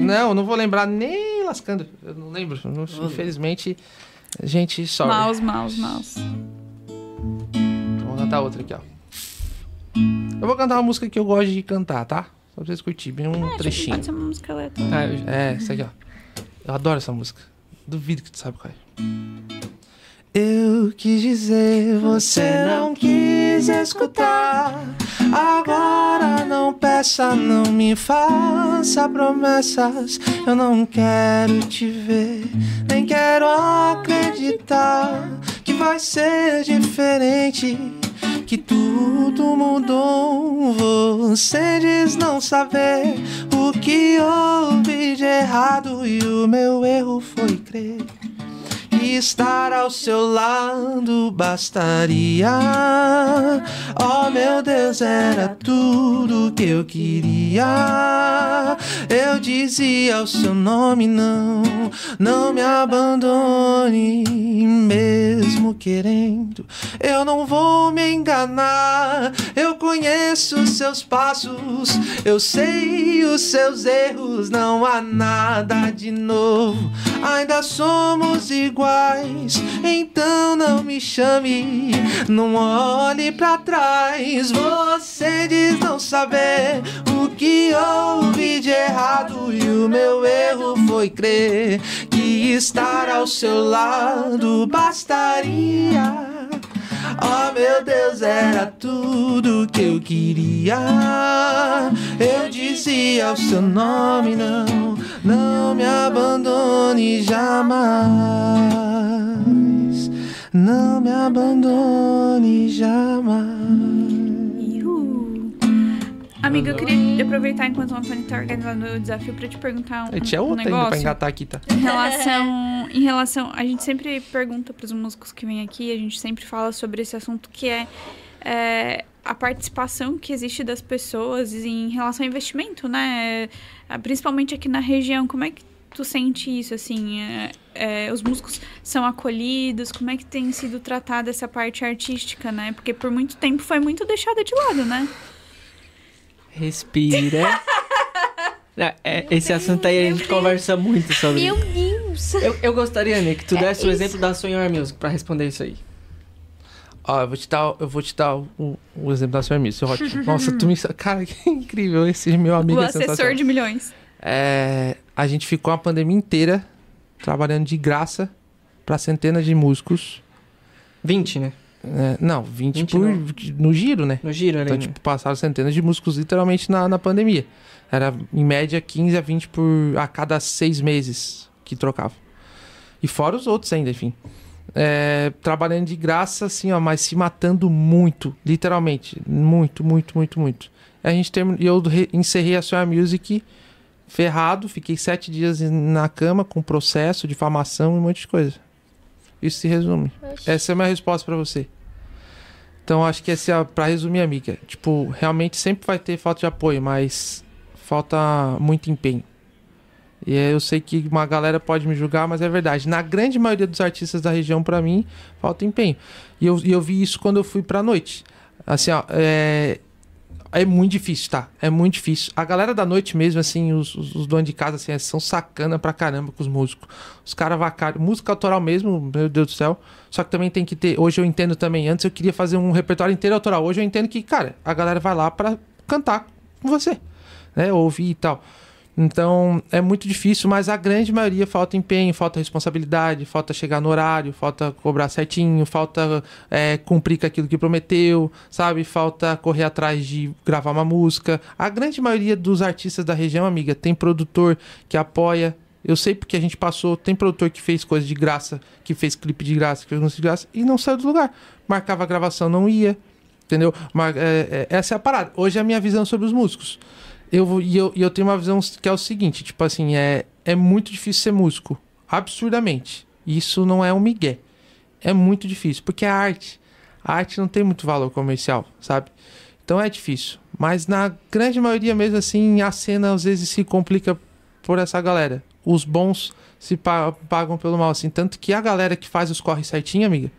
Não, não vou lembrar nem lascando. Eu não lembro. Não- infelizmente, a gente. Mouse, mouse, mouse. Então, vou cantar outra aqui, ó. Eu vou cantar uma música que eu gosto de cantar, tá? Só pra vocês curtirem, bem um trechinho. Pode ser uma música aleatória. Ah, eu- É, essa aqui, ó. Eu adoro essa música. Duvido que tu sabe qual é. Eu quis dizer, você não quis escutar. Agora não peça, não me faça promessas. Eu não quero te ver, nem quero acreditar que vai ser diferente. Que tudo mudou. Você diz não saber o que houve de errado e o meu erro foi crer. Estar ao seu lado bastaria. Oh meu Deus, era tudo que eu queria. Eu dizia o seu nome, não, não me abandone, mesmo querendo. Eu não vou me enganar. Eu conheço seus passos, eu sei os seus erros. Não há nada de novo, ainda somos iguais. Então não me chame, não olhe pra trás. Você diz não saber o que houve de errado e o meu erro foi crer que estar ao seu lado bastaria. Oh meu Deus, era tudo que eu queria. Eu dizia o seu nome, não, não me abandone jamais. Não me abandone jamais. Amiga, eu queria aproveitar enquanto o Antônio tá organizando o desafio pra te perguntar um, Eu tinha um outra ainda pra negócio. engatar aqui, tá? Em relação, em relação, a gente sempre pergunta para os músicos que vêm aqui, a gente sempre fala sobre esse assunto que é, é, a participação que existe das pessoas em relação ao investimento, né? É, Principalmente aqui na região, como é que tu sente isso, assim? É, é, os músicos são acolhidos? Como é que tem sido tratada essa parte artística, né? Porque por muito tempo foi muito deixada de lado, né? Respira. Não, é, esse assunto aí a gente conversa muito sobre. Meu Deus! Eu, eu gostaria, Nick, que tu É desse o exemplo da Sonhar Music pra responder isso aí. Ó, eu vou te dar, eu vou te dar o, o exemplo da sua missa, ótimo. Nossa, tu me. Cara, que incrível. Esse meu amigo o é assessor de milhões. É, a gente ficou a pandemia inteira trabalhando de graça para centenas de músicos. 20, né? É, não, 20, 20 por, não. no giro, né? No giro ali. Então, né? tipo, passaram centenas de músicos literalmente na, na pandemia. Era, em média, 15 a 20 por, a cada seis meses que trocava. E fora os outros ainda, enfim. É, trabalhando de graça, assim, ó, mas se matando muito, literalmente. Muito, muito, muito, muito. A gente e eu re- encerrei a Sonha Music ferrado, fiquei sete dias na cama com processo, difamação e um monte de coisa. Isso se resume. Essa é a minha resposta pra você. Então acho que essa é a- pra resumir, amiga. Tipo, realmente sempre vai ter falta de apoio, mas falta muito empenho. E eu sei que uma galera pode me julgar, mas é verdade. Na grande maioria dos artistas da região, pra mim, falta empenho. E eu, e eu vi isso quando eu fui pra noite. Assim, ó, é, é muito difícil, tá? É muito difícil. A galera da noite mesmo, assim, os, os, os donos de casa, assim, são sacana pra caramba com os músicos. Os caras vacários. Música autoral mesmo, meu Deus do céu. Só que também tem que ter. Hoje eu entendo também. Antes eu queria fazer um repertório inteiro autoral. Hoje eu entendo que, cara, a galera vai lá pra cantar com você, né? Ouvir e tal. Então é muito difícil, mas a grande maioria falta empenho, falta responsabilidade, falta chegar no horário, falta cobrar certinho, falta é, cumprir com aquilo que prometeu, sabe? Falta correr atrás de gravar uma música. A grande maioria dos artistas da região, amiga, tem produtor que apoia. Eu sei porque a gente passou, tem produtor que fez coisa de graça, que fez clipe de graça, que fez música de graça e não saiu do lugar. Marcava a gravação, não ia, entendeu? Mar é, é, essa é a parada. Hoje é a minha visão sobre os músicos. Eu, e, eu, eu tenho uma visão que é o seguinte, tipo assim, é, é muito difícil ser músico. Absurdamente. Isso não é um migué. É muito difícil, porque é arte. A arte não tem muito valor comercial, sabe? Então é difícil. Mas na grande maioria mesmo assim, a cena às vezes se complica por essa galera. Os bons se pa pagam pelo mal, assim. Tanto que a galera que faz os corre certinho, amiga,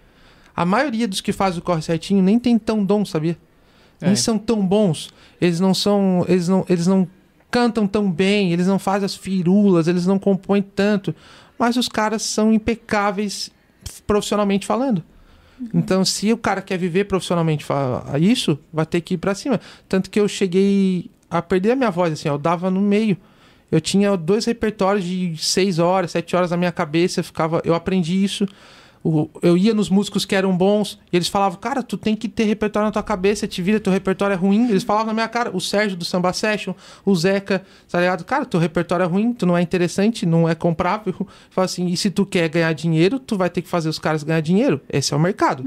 a maioria dos que faz o corre certinho nem tem tão dom, sabia? É. Nem são tão bons. Eles não são. Eles não, eles não cantam tão bem, eles não fazem as firulas, eles não compõem tanto. Mas os caras são impecáveis profissionalmente falando. Então, se o cara quer viver profissionalmente isso, vai ter que ir pra cima. Tanto que eu cheguei a perder a minha voz, assim, ó, eu dava no meio. Eu tinha dois repertórios de seis horas, sete horas na minha cabeça, eu ficava, eu aprendi isso. O- eu ia nos músicos que eram bons e eles falavam, cara, tu tem que ter repertório na tua cabeça, te vira, teu repertório é ruim. Eles falavam na minha cara, o Sérgio do Samba Session, o Zeca, tá ligado? Cara, teu repertório é ruim, tu não é interessante, não é comprável. Fala assim, e se tu quer ganhar dinheiro, tu vai ter que fazer os caras ganhar dinheiro. Esse é o mercado.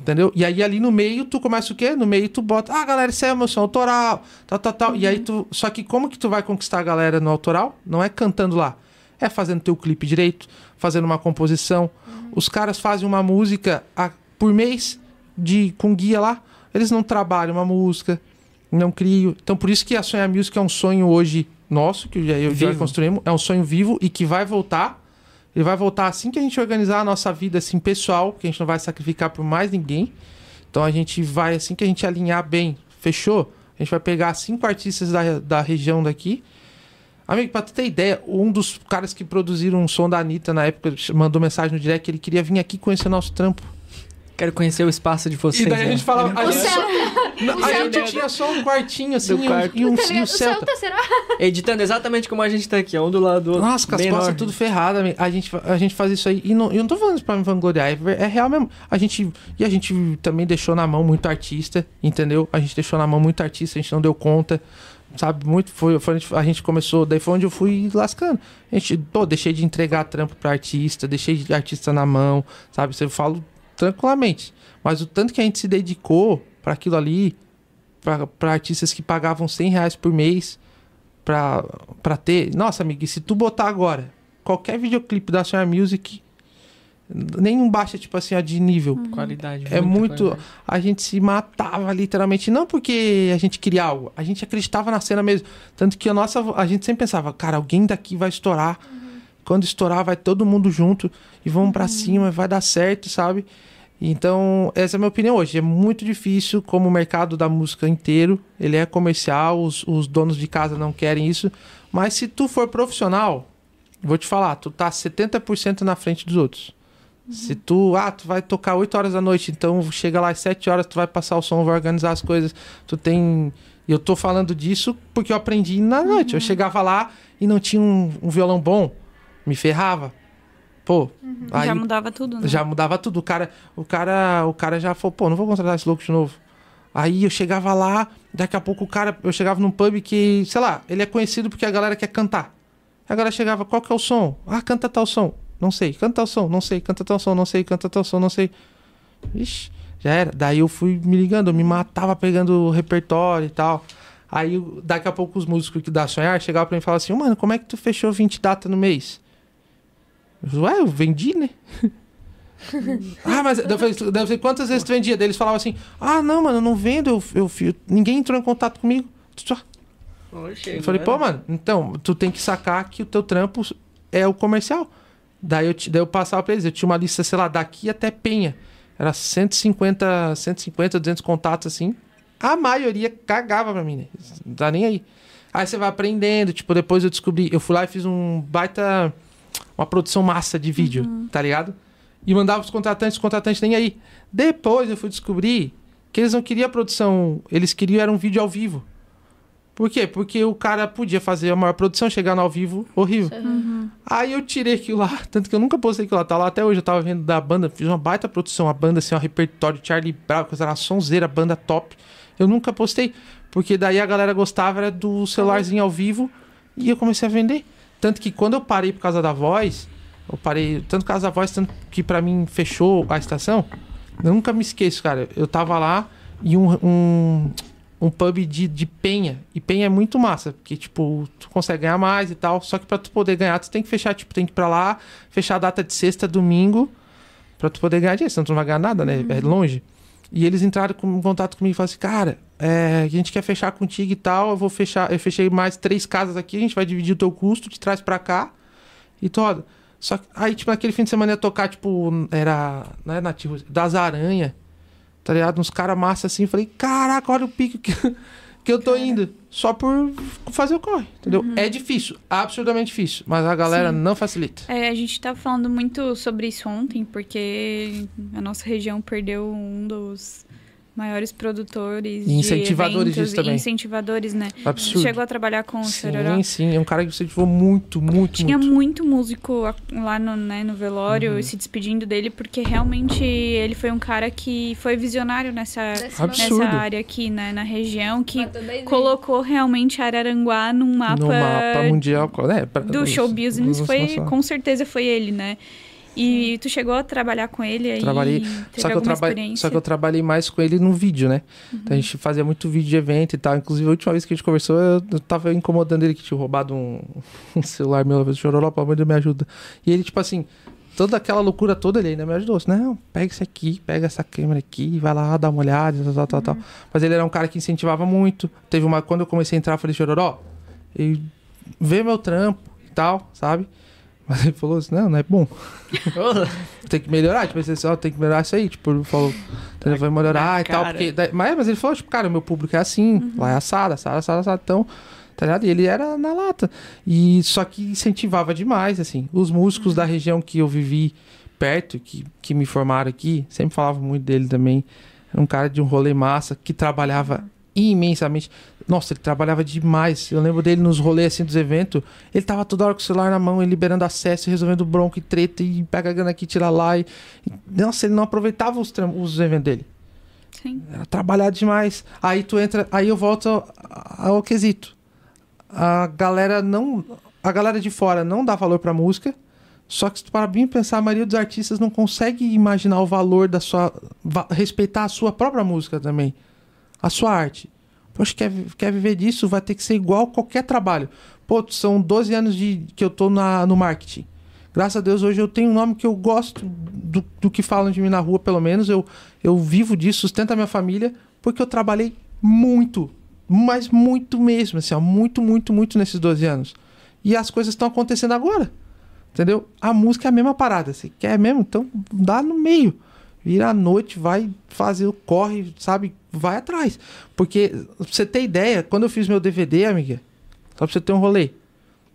Entendeu? E aí ali no meio tu começa o quê? No meio tu bota, ah, galera, isso é meu som autoral, tal, tal, tal. E aí tu. Só que como que tu vai conquistar a galera no autoral? Não é cantando lá. É fazendo teu clipe direito, fazendo uma composição. Os caras fazem uma música a- por mês de com guia lá. Eles não trabalham uma música, não criam. Então por isso que a Sonha Music é um sonho hoje nosso, que eu já, construímos. É um sonho vivo e que vai voltar. Ele vai voltar assim que a gente organizar a nossa vida assim pessoal, que a gente não vai sacrificar por mais ninguém. Então a gente vai, assim que a gente alinhar bem, fechou? A gente vai pegar cinco artistas da, da região daqui. Amigo, pra tu ter ideia, um dos caras que produziram um som da Anitta na época mandou mensagem no direct que ele queria vir aqui conhecer nosso trampo. Quero conhecer o espaço de vocês. e daí a né? gente falava. A gente, só, a gente tinha só um quartinho assim e um, quarto. e um, tá e um Celta. Editando exatamente como a gente tá aqui, ó, um do lado do outro. Nossa, com as costas tudo ferrada. amigo. A gente, a gente faz isso aí. E não, eu não tô falando isso pra me vangloriar. É, é real mesmo. A gente, e a gente também deixou na mão muito artista, entendeu? A gente deixou na mão muito artista, a gente não deu conta. Sabe, muito foi, foi- a gente começou, daí foi onde eu fui lascando. A gente, pô, deixei de entregar trampo pra artista, deixei de artista na mão, sabe? Eu falo tranquilamente. Mas o tanto que a gente se dedicou pra aquilo ali, pra artistas que pagavam 100 reais por mês, pra ter. Nossa, amigo, e se tu botar agora qualquer videoclipe da Sonhar Music, nenhum baixa, tipo assim, ó, de nível. Qualidade. É muito. qualidade. A gente se matava literalmente, não porque a gente queria algo, a gente acreditava na cena mesmo. Tanto que a nossa. A gente sempre pensava, cara, alguém daqui vai estourar. Quando estourar, vai todo mundo junto e vamos pra cima, vai dar certo, sabe? Então, essa é a minha opinião hoje. É muito difícil, como o mercado da música inteiro, ele é comercial, os, os donos de casa não querem isso. Mas se tu for profissional, vou te falar, tu tá 70% na frente dos outros. Se tu, ah, tu vai tocar 8 horas da noite, então chega lá às 7 horas, tu vai passar o som, vai organizar as coisas. Tu tem. E eu tô falando disso porque eu aprendi na noite. Eu chegava lá e não tinha um, um violão bom, me ferrava. Pô, aí Já mudava tudo, né? já mudava tudo. O cara, o cara, o cara já falou, pô, não vou contratar esse louco de novo. Aí eu chegava lá, daqui a pouco o cara, eu chegava num pub que, sei lá, ele é conhecido porque a galera quer cantar. A galera chegava, qual que é o som? Ah, canta tal som. Não sei, canta tal som, não sei, canta tal som, não sei, canta tal som, não sei. Ixi, já era. Daí eu fui me ligando, eu me matava pegando o repertório e tal. Aí daqui a pouco os músicos que dá sonhar chegavam pra mim e falavam assim, mano, como é que tu fechou 20 datas no mês? Eu falei, Ué, eu vendi, né? ah, mas eu falei, eu falei, quantas vezes tu vendia? Daí eles falavam assim, ah, não, mano, eu não vendo, eu, eu, eu- ninguém entrou em contato comigo. Só. Eu falei, pô, mano, então, tu tem que sacar que o teu trampo é o comercial. Daí eu, daí eu passava pra eles, eu tinha uma lista, sei lá, daqui até Penha. Era 150, 150, 200 contatos assim. A maioria cagava pra mim, né? Não tá nem aí. Aí você vai aprendendo, tipo, depois eu descobri, eu fui lá e fiz um baita, uma produção massa de vídeo, tá ligado? E mandava os contratantes, os contratantes nem aí. Depois eu fui descobrir que eles não queriam a produção, eles queriam era um vídeo ao vivo. Por quê? Porque o cara podia fazer a maior produção, chegar no ao vivo, horrível. Aí eu tirei aquilo lá, tanto que eu nunca postei aquilo lá, tá lá até hoje, eu tava vendo da banda, fiz uma baita produção, a banda assim, um repertório, Charlie Brown, coisa era sonzeira, banda top. Eu nunca postei, porque daí a galera gostava era do celularzinho ao vivo e eu comecei a vender. Tanto que quando eu parei por causa da voz, eu parei, tanto por causa da voz, tanto que pra mim fechou a estação, eu nunca me esqueço, cara. Eu tava lá e um, um, um pub de, de penha. E penha é muito massa, porque, tipo, tu consegue ganhar mais e tal. Só que pra tu poder ganhar, tu tem que fechar, tipo, tem que ir pra lá, fechar a data de sexta, domingo, pra tu poder ganhar dinheiro, senão tu não vai ganhar nada, né? É longe. E eles entraram com- em contato comigo e falaram assim, cara, é, a gente quer fechar contigo e tal, eu vou fechar, eu fechei mais três casas aqui, a gente vai dividir o teu custo, te traz pra cá e toda. Só que aí, tipo, naquele fim de semana ia tocar, tipo, era, não é nativo, das aranhas, tá ligado? Uns caras massa assim, falei, caraca, olha o pico que, que eu tô indo. Só por fazer o corre, entendeu? É difícil, absurdamente difícil, mas a galera Sim. não facilita. É, a gente tava falando muito sobre isso ontem, porque a nossa região perdeu um dos maiores produtores E incentivadores disso também. E incentivadores, né? Absurdo. Chegou a trabalhar com o Chororó? Sim, sim, é um cara que você incentivou muito, muito, Tinha muito. muito músico lá no, né, no velório Uhum. se despedindo dele, porque realmente ele foi um cara que foi visionário nessa, Absurdo. nessa área aqui, né, na região, que colocou realmente Araranguá num mapa, no mapa mundial. É, pra- do show business, foi, com certeza foi ele, né? E tu chegou a trabalhar com ele aí? Trabalhei. Só que, eu traba... Só que eu trabalhei mais com ele no vídeo, né? Uhum. Então a gente fazia muito vídeo de evento e tal. Inclusive, a última vez que a gente conversou, eu, tava incomodando ele que tinha roubado um, um celular meu. Eu chorou, pelo amor de Deus, me ajuda. E ele, tipo assim, toda aquela loucura toda, ele ainda me ajudou. Assim, Não, pega isso aqui, pega essa câmera aqui, vai lá, dá uma olhada, tal, tal, tal, tal. Uhum. Mas ele era um cara que incentivava muito. Teve uma. Quando eu comecei a entrar, eu falei, Chororó, vê meu trampo e tal, sabe? Mas ele falou assim, não, não é bom. tem que melhorar, tipo, assim, ó, tem que melhorar isso aí, tipo, ele falou, entendeu? vai melhorar e tal, porque, daí- mas, mas ele falou, tipo, cara, meu público é assim, lá é assado, assado, assado, assado, então, tá ligado? E ele era na lata, e só que incentivava demais, assim, os músicos da região que eu vivi perto, que, que me formaram aqui, sempre falavam muito dele também, era um cara de um rolê massa, que trabalhava imensamente, nossa, ele trabalhava demais, eu lembro dele nos rolês, assim, dos eventos, ele tava toda hora com o celular na mão, liberando acesso, resolvendo bronco e treta, e pega a grana aqui, tira lá. E... Nossa, ele não aproveitava os, os eventos dele. Sim. Era trabalhar demais. Aí tu entra. Aí eu volto ao, ao quesito. A galera não. A galera de fora não dá valor pra música. Só que se tu para bem pensar, a maioria dos artistas não consegue imaginar o valor da sua. respeitar a sua própria música também. A sua arte. Poxa, quer, quer viver disso? Vai ter que ser igual qualquer trabalho. Pô, são 12 anos de, que eu tô na, no marketing. Graças a Deus, hoje eu tenho um nome que eu gosto do, do que falam de mim na rua, pelo menos. Eu, eu vivo disso, sustento a minha família, porque eu trabalhei muito. Mas muito mesmo, assim, ó, muito, muito, muito nesses 12 anos. E as coisas estão acontecendo agora. Entendeu? A música é a mesma parada. Você quer mesmo? Então dá no meio. Vira à noite, vai fazer o corre, sabe? Vai atrás. Porque, pra você ter ideia, quando eu fiz meu DVD, amiga, só pra você ter um rolê.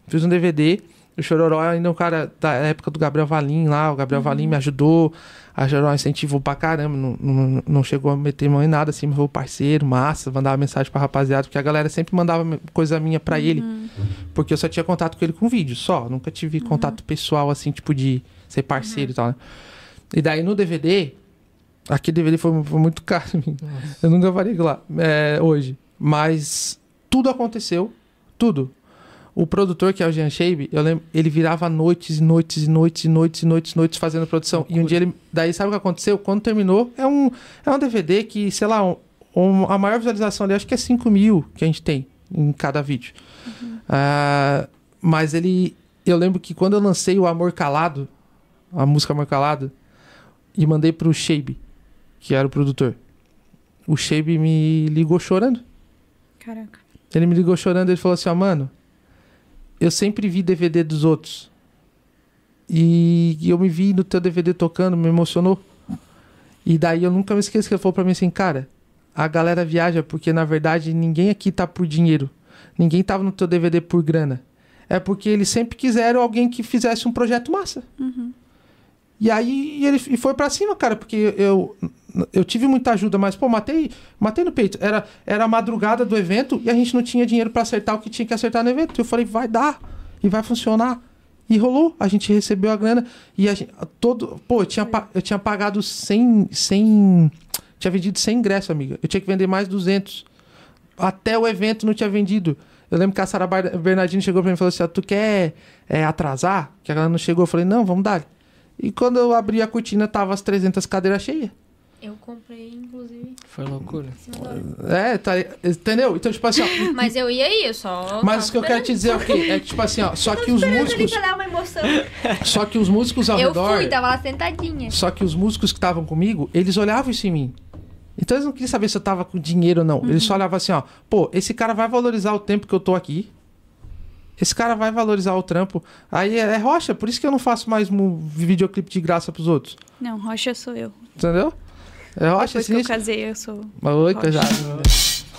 Fiz um DVD, o Chororó ainda é um cara da época do Gabriel Valim lá, o Gabriel Valim me ajudou, a Chororó incentivou pra caramba, não, não, não chegou a meter mão em nada, assim, mas foi o parceiro, massa, mandava mensagem pra rapaziada, porque a galera sempre mandava coisa minha pra ele, porque eu só tinha contato com ele com vídeo, só, nunca tive contato pessoal, assim, tipo de ser parceiro e tal, né? E daí no DVD, aquele DVD foi, foi muito caro, eu nunca faria lá, é, hoje, mas tudo aconteceu, tudo. O produtor, que é o Jean Shabe, eu lembro, ele virava noites e noites e noites e noites e noites e noites fazendo produção. E um dia ele. Daí sabe o que aconteceu? Quando terminou, é um, é um DVD que, sei lá, um- um- a maior visualização ali acho que é 5 mil que a gente tem em cada vídeo. Ah, mas ele. Eu lembro que quando eu lancei o Amor Calado, a música Amor Calado, e mandei pro Shabe, que era o produtor. O Shabe me ligou chorando. Caraca. Ele me ligou chorando, ele falou assim, ó, mano, eu sempre vi DVD dos outros. E eu me vi no teu DVD tocando, me emocionou. E daí eu nunca me esqueço que ele falou pra mim assim, cara, a galera viaja porque na verdade ninguém aqui tá por dinheiro. Ninguém tava no teu DVD por grana. É porque eles sempre quiseram alguém que fizesse um projeto massa. E aí ele e foi pra cima, cara, porque eu eu tive muita ajuda, mas pô, matei, matei no peito. Era era a madrugada do evento e a gente não tinha dinheiro pra acertar o que tinha que acertar no evento. Eu falei, vai dar e vai funcionar. E rolou, a gente recebeu a grana e a gente, todo, pô, eu tinha, eu tinha pagado 100, 100, tinha vendido 100 ingressos, amiga. Eu tinha que vender mais 200. Até o evento não tinha vendido. Eu lembro que a Sara Bernardino chegou pra mim e falou assim: ó, tu quer é, atrasar? Que ela não chegou. Eu falei: não, vamos dar. E quando eu abri a cortina, tava as 300 cadeiras cheias. Eu comprei, inclusive, Foi loucura. É, tá, entendeu? Então, tipo assim, ó. Mas eu ia eu só. Mas o que eu quero te dizer é o quê? É que, tipo assim, ó, só que os músicos. dar uma emoção. Só que os músicos ao Eu redor. fui, tava lá sentadinha. Só que os músicos que estavam comigo, eles olhavam isso em mim. Então eles não queriam saber se eu tava com dinheiro ou não. Eles só olhavam assim, ó. Pô, esse cara vai valorizar o tempo que eu tô aqui. Esse cara vai valorizar o trampo. Aí é, é rocha, por isso que eu não faço mais mu- videoclipe de graça pros outros. Não, Rocha sou eu. Entendeu? É rocha, Depois que eu assim. casei, eu sou. Oi, coisa.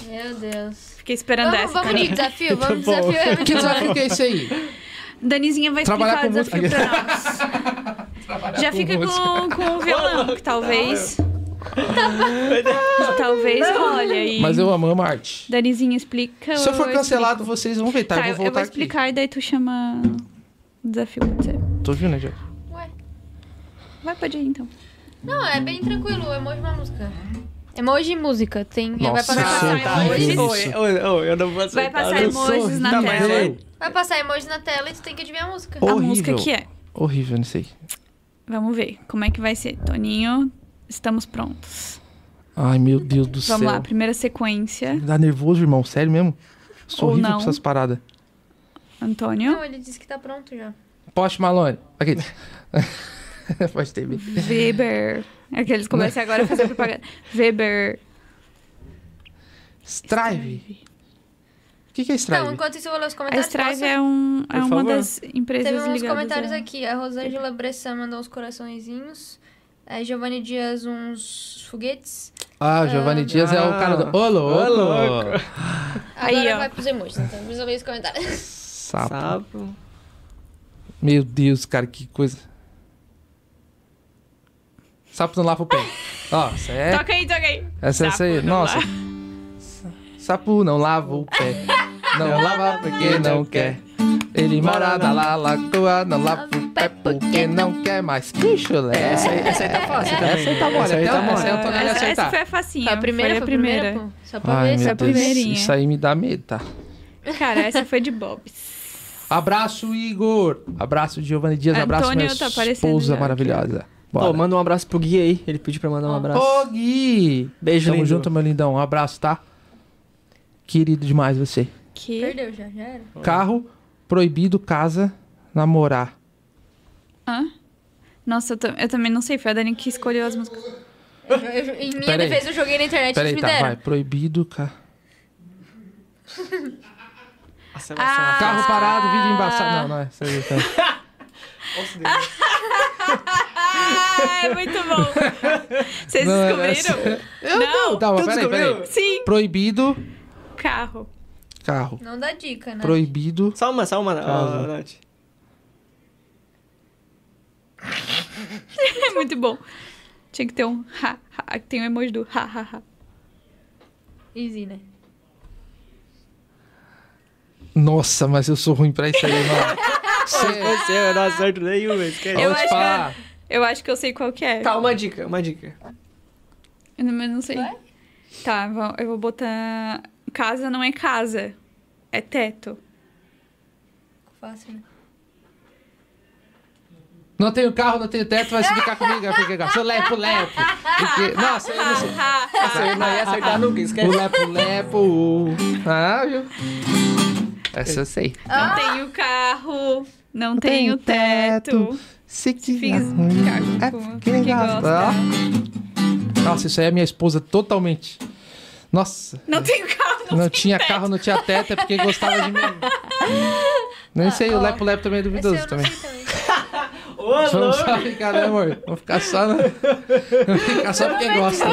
Meu Deus. Fiquei esperando Vamos, essa. vamos de desafio? Vamos de bom. desafio? Que desafio que é esse aí? Danizinha vai Trabalhar explicar o com desafio pra nós. Já fica com, com o violão, que talvez. talvez role aí. Mas eu amo, amo arte. Danizinha explica. Se eu for ou cancelado, explico? vocês vão ver, tá? Tá, eu vou voltar aqui. explicar e daí tu chama o desafio, pode ser? Tô ouvindo, né, Jorge? Ué. Vai, pode ir então. Não, é bem tranquilo. Emoji uma música. Emoji e música. Tem, vai Nossa, passar, é passar emojis. eu não vou aceitar. Vai passar emojis na tela. eu- vai passar emoji na tela e tu tem que adivinhar a música. A Horrível. música que é. Horrível, não sei. Vamos ver como é que vai ser. Toninho, estamos prontos. Ai, meu Deus do Vamos céu. lá, primeira sequência. Dá nervoso, irmão. Sério mesmo? Sou Ou horrível não. com essas paradas. Antônio, Não, ele disse que tá pronto já. Poste Malone. Aqui. Pode ter. Weber. Aqueles comecem agora a fazer propaganda. Weber. Strive. O que, que é Strive? Então, enquanto isso eu vou ler os A comentários. Strive posso? é, um, é uma favor. das empresas Teve uns comentários a- aqui. A Rosângela Bressan mandou uns coraçõezinhos. A Giovanni Dias uns foguetes. Ah, o Giovanni Dias é o cara do. Ô, louco! Ô, louco. Aí, Agora ó. vai pros emojis, então. Precisa ler os comentários. Sapo. Sapo. Meu Deus, cara, que coisa. Sapo não lava o pé. Ó, essa é. Toca aí, toca aí. Essa, essa aí. Nossa. Sapo não lava o pé. Não lava porque não quer. Ele mora na la- lagoa, não lava o pé porque não quer mais. Que chulé. Essa aí, essa aí tá fácil também. Essa aí tá mole, Essa aí até tá essa mole. aí eu tô querendo Essa, essa acertar. foi a facinha. Foi a primeira, foi a primeira, pô. Só pra Ai, ver, meu só pra Deus. ver. primeirinha. Isso aí me dá medo, tá? Cara, essa foi de Bob's. Abraço, Igor. Abraço, Giovanni Dias. Abraço, Antônio minha tá aparecendo esposa já maravilhosa. Pô, Bora. manda um abraço pro Gui aí. Ele pediu pra mandar um abraço. Ô, Gui. Beijo, Tamo lindo. junto, meu lindão. Um abraço, tá? Querido demais você. Que? Perdeu já, já era. Carro, proibido, casa, namorar. Hã? Nossa, eu, tam- eu também não sei. Foi a Dani que escolheu as músicas. Eu- eu- em minha Pera aí. defesa, eu joguei na internet e Peraí, eles me tá, deram. vai. Proibido, ca... Ah. carro parado, vídeo embaçado. Não, não é. Isso aí, tá. Ah, é muito bom. Vocês Não, descobriram? Eu Não. não. Tá, mas peraí, peraí. Sim. Proibido, Carro. carro. Não dá dica, né? Proibido. Só uma, só uma. Ó, Nath. É muito bom. Tinha que ter um ha, ha. Tem um emoji do ha, ha, ha. Easy, né? Nossa, mas eu sou ruim pra isso aí, mano. Cê- Você, eu não acerto nenhuma. esquece. Eu Vou te acho falar. Eu acho que eu sei qual que é. Tá, uma dica, uma dica. Eu não, mas não sei. Vai? Tá, vou- eu vou botar... Casa não é casa. É teto. Fácil, né? Não tenho carro, não tenho teto, vai se ficar comigo. Vai ficar... Sou lepo, lepo. Porque... Nossa, eu não sei. Essa eu não ia acertar nunca, O esquece. lepo, lepo. Ah, viu? Essa eu sei. Não tenho carro. Não, tenho teto. Se Fiz quiser. É, que quem gosta. Ó. Nossa, isso aí é minha esposa totalmente. Nossa. Não tenho carro, Não tinha carro, não tinha teto, é porque gostava de mim. Nem sei, o Lepo Lepo também é Esse duvidoso eu não também. também. Ô, Vamos só ficar, né, amor? Vamos ficar só na... Vamos ficar só porque gosta.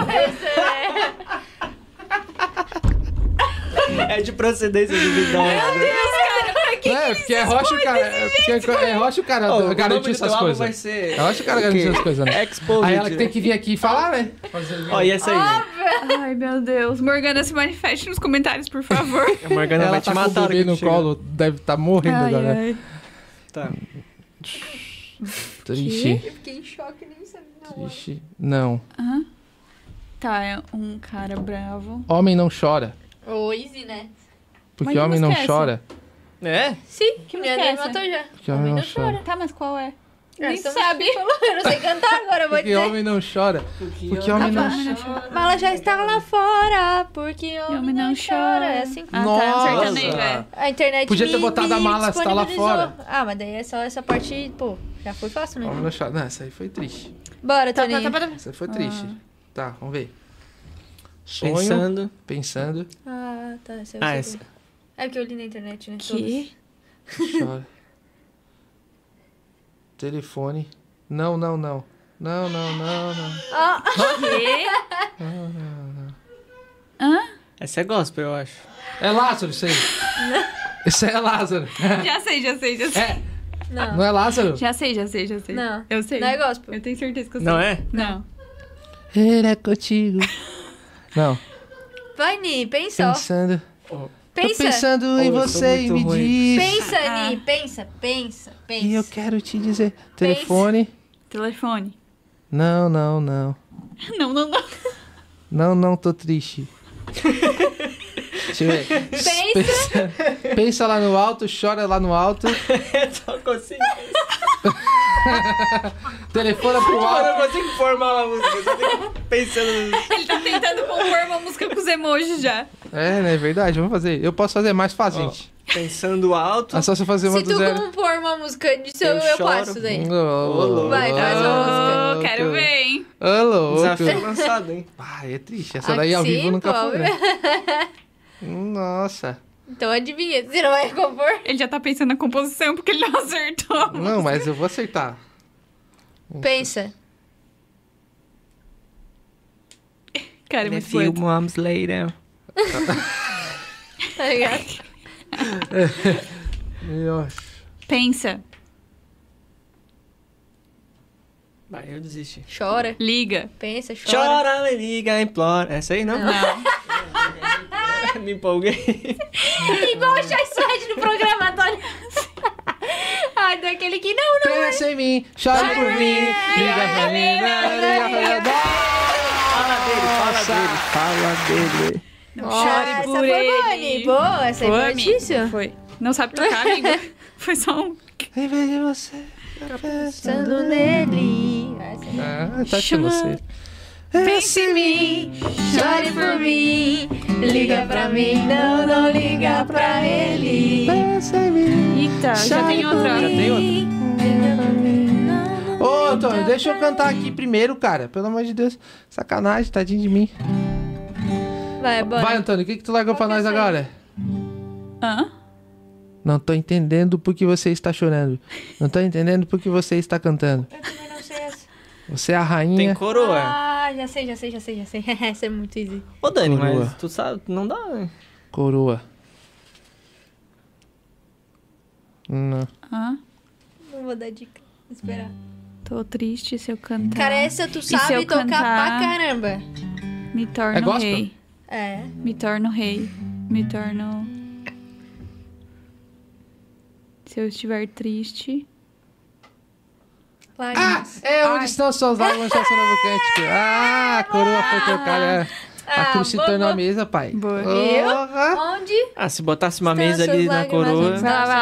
É de procedência duvidosa. É, porque é rocha o cara. É, porque é rocha o cara Ô, o garantir essas coisas. ser... É rocha o cara garantir essas coisas, né? Exposed. Aí ela que tem que vir aqui e falar, né? Ó, e essa aí? Ai, meu Deus. Morgana, se manifeste nos comentários, por favor. A Morgana Ela vai te tá com o matar. hora bebê que no colo, deve estar morrendo Ai, agora. ai. Tá. Triste, Eu fiquei em choque, nem sabia. Não, triste. Não. Tá, é um cara bravo. Homem não chora. Easy, né? Porque Mas que homem não é chora. É? Sim, Que que minha música é mãe essa? matou já. Porque homem não chora. Tá, mas qual é? Nem Nem sabe. Eu não sei cantar agora, eu vou Porque dizer. homem não chora. Porque homem não chora. Mas ela já estava lá fora, porque homem, Homem não chora. É assim. Ah, Nossa. tá. Sertanejo, é. A internet Podia ter me- botado a me mala, está lá disponibilizou. fora. Ah, mas daí é só essa parte, pô, já foi fácil, né? Homem não chora. Não, essa aí foi triste. Bora, Tá, Toninho. tá, tá, tá. Essa aí foi triste. Tá, vamos ver. Sonho. Pensando. Pensando. Ah, tá. essa eu Ah, sei essa. É porque eu li na internet, né? Que? Chora. Telefone. Não, não, não. Não, não, não, não. Ah, Que? Hã? Essa é gospel, eu acho. É Lázaro isso aí. Isso é Lázaro. Já sei, já sei, já sei. É. não. Não é Lázaro? Já sei, já sei, já sei. Não. Eu sei. Não é gospel. Eu tenho certeza que eu sei. Não é? Não. Ele é contigo. Não. Vai, Ni, pensa, ó. Pensando. Pensa. Tô pensando em Oh, você e me ruim. diz. Pensa, Ah. Ni, pensa, pensa, pensa. E eu quero te dizer. Telefone. Telefone. Não, não, não. Não, não, não. Não, não, tô triste. Deixa eu ver. Pensa. Pensa lá no alto, chora lá no alto. Só consigo. Telefona pro Eu alto. não consigo formar uma música. Só pensando. Ele tá tentando compor uma música com os emojis já. É, né? É verdade. Vamos fazer. Eu posso fazer mais fácil, Ó, gente. Pensando alto. É só você fazer uma Se tu zero. compor uma música disso, eu, Eu eu passo daí. Ô, Vai, faz uma música. Oh, quero ver, hein? Ô, louco. Desafio lançado, hein? Ah, é triste. Essa daí ao vivo nunca pô. foi, né? Nossa. Então adivinha, você não vai compor? Ele já tá pensando na composição porque ele não acertou. Não, mas eu vou acertar. Pensa. Cara, é A muito few poeta. months later. Tá ligado? Pensa, Vai, eu desisti. Chora, liga. pensa, chora. Chora, me liga, implora. Essa aí não? Não. me empolguei. Igual o Chai Suede no programa, Antônio. Ai, daquele que não, não. Pensa em mim, chore por mim, liga pra mim, liga pra mim. Fala dele, fala dele, fala dele. Não chore por foi ele. boa, essa Foi, é difícil. Foi. Não sabe tocar, amigo? Foi só um... Em vez de você. Pensando nele. É- Ah, tá você. Pense em mim. Chore por mim, liga pra mim, não, não liga pra ele. Pensa em mim. Eita, já tem por outra. mim. tem outra? Ô, Antônio, deixa eu cantar aqui primeiro, cara. Pelo amor de Deus. Sacanagem, tadinho de mim. Vai, bora. Vai, Antônio, o que, que tu largou pra nós é essa aí? agora? Hã? Não tô entendendo por que você está chorando. Não tô entendendo por que você está cantando. Eu também não sei essa. Você é a rainha. Tem coroa. Ah, já sei, já sei, já sei, já sei. essa é muito easy. Ô, Dani, Coroa. mas tu sabe, não dá, né? Coroa. Não. Hã? Não vou dar dica. Vou esperar. Tô triste se eu cantar. Cara, essa tu se eu sabe tocar cantar? pra caramba. Me torno É gospel? rei. É. Me torno rei. Me torno... Se eu estiver triste... Ah, é onde Ai. estão suas lágrimas, novo cântico. Ah, a coroa foi trocada. A Ah, cruz se tornou a mesa, pai. Boa. Porra. Onde? Ah, se botasse uma mesa ali na coroa.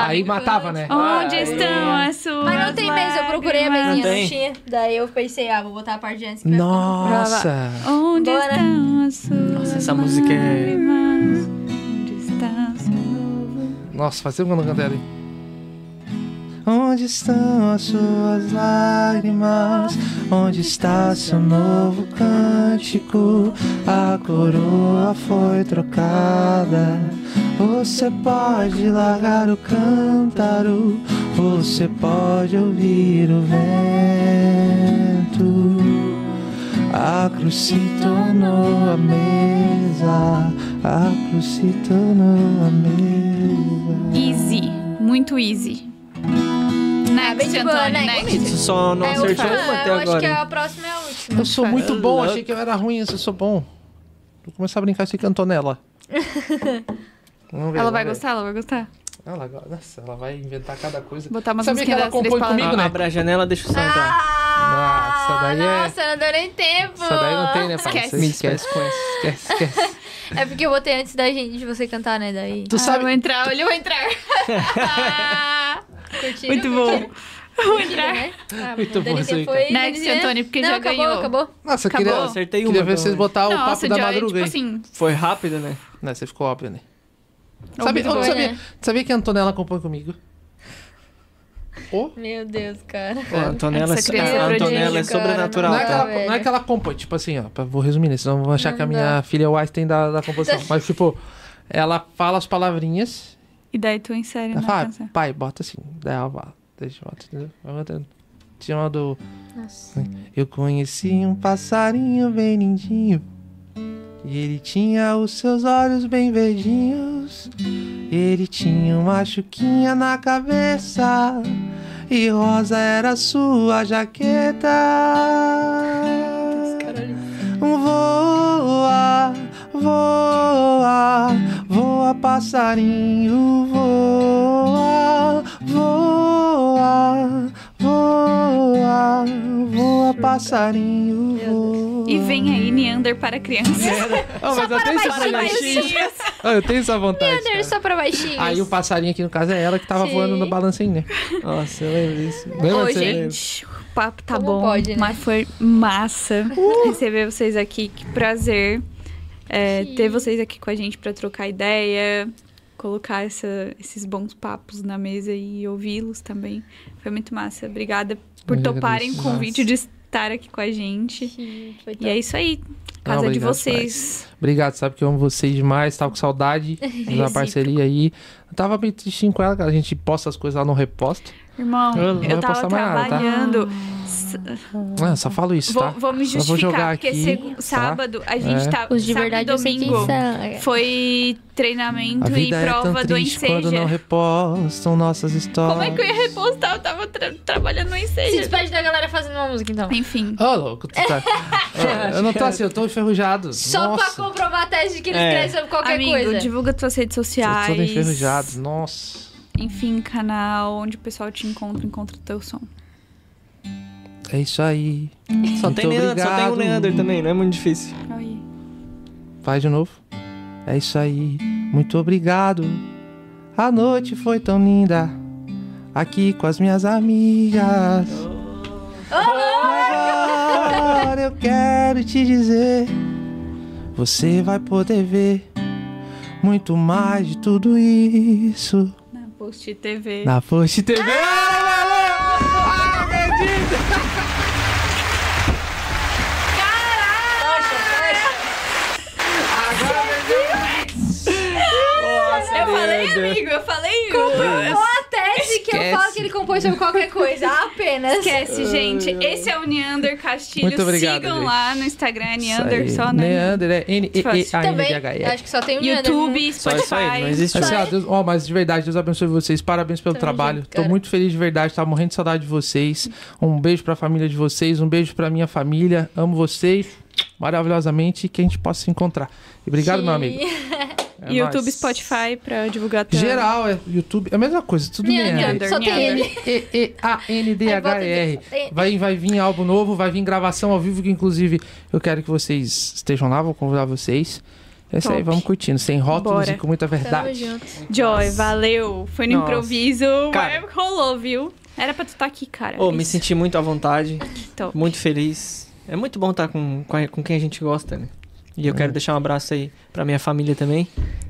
Aí matava, né? Onde Ah, estão as suas Mas não tem mesa, eu procurei a mesinha, Não não, tinha. Daí eu pensei, ah, vou botar a parte de antes. que vai ficar- Nossa. Onde Bora. estão as suas Nossa, essa música é- lágrimas? Onde está. Nossa, fazia um quando eu cantei ali. Onde estão as suas lágrimas? Onde está seu novo cântico? A coroa foi trocada. Você pode largar o cântaro, você pode ouvir o vento. A cruz se tornou a mesa, a cruz se tornou a mesa. Easy. Muito easy. Next, de boa, Antônio, next. next. Só não É, acertou uma até eu acho que agora. a próxima é a última. Eu sou muito bom, achei que eu era ruim, eu sou bom. Vou começar a brincar assim com a Antonella. Vamos ver, Ela vamos vai ver. gostar? Ela vai gostar? Ela, nossa, ela vai inventar cada coisa. Botar umas Sabia que ela compõe comigo, né? Abre a janela, deixa o som entrar. Ah, Nossa, daí é- nossa, não deu nem tempo. Essa daí não tem, né, pai? Esquece. Me esquece, essa. esquece, esquece. É porque eu botei antes da gente, de você cantar, né? Daí. Tu Ah, sabe... vou entrar, olha, eu vou entrar. Curtiram? Muito bom. Vou Curtiram, entrar. né? Ah, Muito bom Danizinha isso aí, foi-. Next, Antônio, porque não, já acabou, ganhou. acabou. Nossa, eu Acabou. queria, Acertei uma. queria ver então, vocês botar o Nossa, papo da Joy, madruga tipo assim... Foi rápido, né? Não, você ficou óbvio, né? Ô, bom. sabia, né? sabia que a Antonella compõe comigo? Ô? Meu Deus, cara. Pô, a Antonella, Essa é, criança é Antonella é cara, sobrenatural, Não é, que tá? ela, velho. não é que ela compõe, tipo assim, ó, vou resumir, né? Senão vão achar Não que a minha dá. filha é o Einstein da, da composição. Mas, tipo, ela fala as palavrinhas, E daí tu insere ela na fala, canção. pai, bota assim. Daí ela fala, deixa eu botar, entendeu? Vai botando. Tinha uma do. Nossa. Eu conheci um passarinho bem lindinho. E ele tinha os seus olhos bem verdinhos. Ele tinha uma chuquinha na cabeça. E rosa era a sua jaqueta. Voa, voa, voa, passarinho, voa, voa, voa, voa, passarinho, voa. E vem aí, Neander para crianças. Oh, mas eu tenho essa baixinhos. Oh, eu tenho essa vontade. Leander, cara. só pra baixinhos. Aí o passarinho aqui no caso é ela que tava Sim. voando no balancem, né? Nossa, eu lembro disso. Lembra Ô, gente, o papo tá Como bom, pode, né? mas foi massa receber vocês aqui. Que prazer é, ter vocês aqui com a gente pra trocar ideia, colocar essa- esses bons papos na mesa e ouvi-los também. Foi muito massa. Obrigada por Eu toparem o convite de estar aqui com a gente. Sim, foi E é isso aí. Casa Não, de vocês. Obrigado, sabe que eu amo vocês demais, tava com saudade da parceria aí. Eu tava bem tristinho com ela, cara. A gente posta as coisas lá no reposto. Irmão, Eu não eu tava mais nada, tá? trabalhando. S- Ah, só falo isso, Vou, tá? vou me Só vou justificar, jogar porque aqui, tá? sábado a gente É. tá. Os de sábado verdade e eu domingo foi treinamento A e vida é prova tão do triste quando Enseja. não repostam nossas histórias. Como é que eu ia repostar? Eu tava tra- trabalhando no Se Enseja. despede da galera fazendo uma música, então. Enfim. Ô, louco, tu tá... Eu não tô assim, eu tô enferrujado. Só Nossa, pra comprovar a tese de que eles É. crescem sobre qualquer Amigo, coisa. divulga tuas redes tô sociais. todo enferrujado. Nossa. Enfim, canal onde o pessoal te encontra, encontra o teu som. É isso aí. Só Muito tem, Leandro, só tem o obrigado. Leander também, não é muito difícil. Aí. Faz de novo. É isso aí. Muito obrigado. A noite foi tão linda. Aqui com as minhas amigas. Agora eu quero te dizer. Você vai poder ver muito mais de tudo isso Post TV. na Post TV. Ah, acredito! Nossa, Eu falei, amigo, eu falei. Comprovou a tese que eu Esquece. falo que ele compôs sobre qualquer coisa. Apenas. Esquece, gente. Esse é o Neander Castilho. Muito obrigado, Sigam gente. lá no Instagram, é Neander só, né? Neander é n e e a n Também. d h e Acho que só tem o Leander, YouTube, Só Spotify. isso aí, não existe Assim, ó, Deus- ó, mas de verdade, Deus abençoe vocês. Parabéns pelo trabalho. junto, Tô muito feliz de verdade, tava morrendo de saudade de vocês. Um beijo pra família de vocês, um beijo pra minha família. Amo vocês maravilhosamente que a gente possa se encontrar. E obrigado, meu amigo. É YouTube, nóis. Spotify pra divulgar teu... Geral, é YouTube, é a mesma coisa, tudo Neander. Só tem Neander. ele. A, N, D, Aí H, bota R. aqui. Vai, vai vir álbum novo, vai vir gravação ao vivo, que inclusive eu quero que vocês estejam lá, vou convidar vocês. É isso aí, vamos curtindo, sem rótulos Bora. e com muita Tamo verdade. junto. Joy, valeu. Foi no Nossa. improviso, Cara. mas rolou, viu? Era pra tu estar aqui, cara. Ô, me senti muito à vontade, muito feliz. É muito bom estar com, com, com quem a gente gosta, né? E eu quero deixar um abraço aí pra minha família também,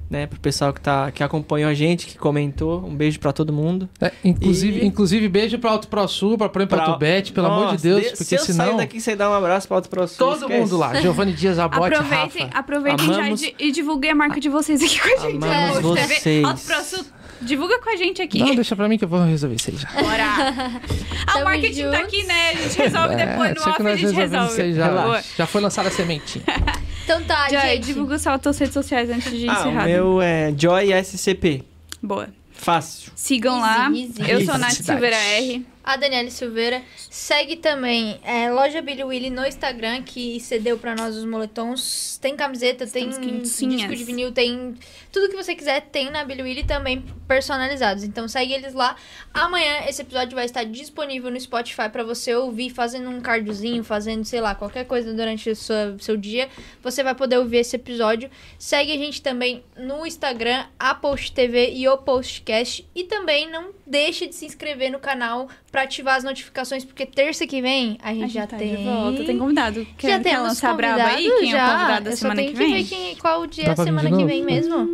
né? Pro pessoal que, tá, que acompanhou a gente, que comentou. Um beijo pra todo mundo. É, inclusive, E- inclusive, beijo pra Alto Pro Sul, pra Prêmio Pra- Patubete, pelo amor de Nossa, Deus, de- porque se eu senão. sair daqui sem dar um abraço pra outro próximo. Todo mundo lá. Giovanni Dias, Abote, Aproveitem, Rafa. aproveitem já Amamos- di- e divulguem a marca de vocês aqui com a gente. Amamos TV, vocês. Alto Pro Sul, divulga com a gente aqui. Não, deixa pra mim que eu vou resolver isso aí já. Bora! Ah, o marketing tá juntos. aqui, né? A gente resolve depois, no off a gente resolvemos isso aí resolve. já. Já foi lançada a sementinha. Então tá, Joy, gente. divulga só as tuas redes sociais antes de Ah, o encerrar. meu é Joy SCP. Boa. Fácil. Sigam lá. Easy, easy. Eu sou a Nath. Silveira R. A Daniela Silveira. Segue também é, Loja Billy Willy no Instagram, que cedeu pra nós os moletons. Tem camiseta, Estamos tem quentinhas. disco de vinil, tem tudo que você quiser, tem na Billy Willy também personalizados. Então segue eles lá. Amanhã esse episódio vai estar disponível no Spotify pra você ouvir, fazendo um cardiozinho, fazendo, sei lá, qualquer coisa durante o seu, seu dia. Você vai poder ouvir esse episódio. Segue a gente também no Instagram, a Post TV e o Postcast. E também não deixe de se inscrever no canal pra ativar as notificações, porque terça que vem a gente, A gente já tá tem. de volta. Tem convidado. Quer, já quer temos lançar braba aí? Quem é o já. convidado da Eu só semana tenho que que vem? ver quem, qual o dia é pra vir semana que vem mesmo.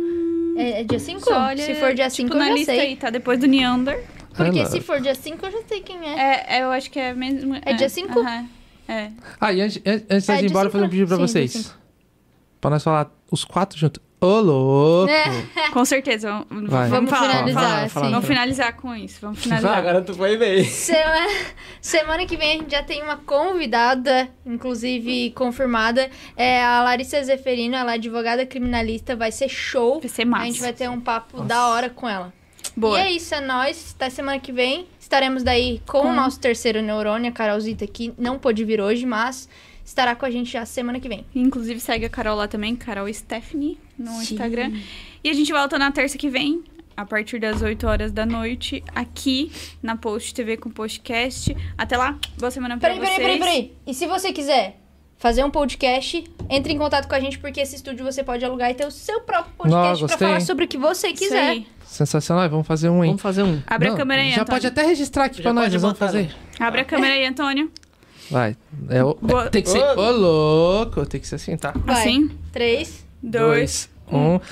É, é dia 5? Só olha, Se for dia tipo, 5, eu na já lista sei. aí, tá? Depois do Neander. Porque Ela- se for dia 5, eu já sei quem é. É, é, eu acho que é mesmo. É dia cinco? aham, É. Ah, e antes, antes É, de ir embora, cinco, fazer um pedido pra Sim, vocês. Pra nós falar os quatro juntos. Ô, louco! É. Com certeza. Vamos, Vai. vamos falar. finalizar, Vamos, sim. vamos finalizar com isso. Vamos finalizar. Agora tu foi bem. Semana, semana que vem a gente já tem uma convidada, inclusive confirmada. É a Larissa Zeferino, ela é advogada criminalista, vai ser show. Vai ser massa. A gente vai ter um papo da hora com ela. Boa. E é isso, é nóis. Até semana que vem. Estaremos daí com, Com- o nosso terceiro neurônio, a Carolzita aqui. Não pôde vir hoje, mas estará com a gente já semana que vem. Inclusive, segue a Carol lá também, Carol Stephanie, no Sim. Instagram. E a gente volta na terça que vem, a partir das 8 horas da noite, aqui na Post TV com Postcast. Até lá, boa semana pra Peraí, vocês. peraí, peraí, peraí. E se você quiser fazer um podcast, entre em contato com a gente, porque esse estúdio você pode alugar e ter o seu próprio podcast Não, pra falar sobre o que você quiser. Sensacional, vamos fazer um, hein? Vamos fazer um. Abre Não, a câmera aí, Já Antônio. pode até registrar aqui Já pra nós, vamos botar fazer. Abre a câmera aí, Antônio. Vai. É, o- Boa- tem que ser. Ô. Ô, louco! Tem que ser assim, tá? Vai. Assim. Três. Dois. Oh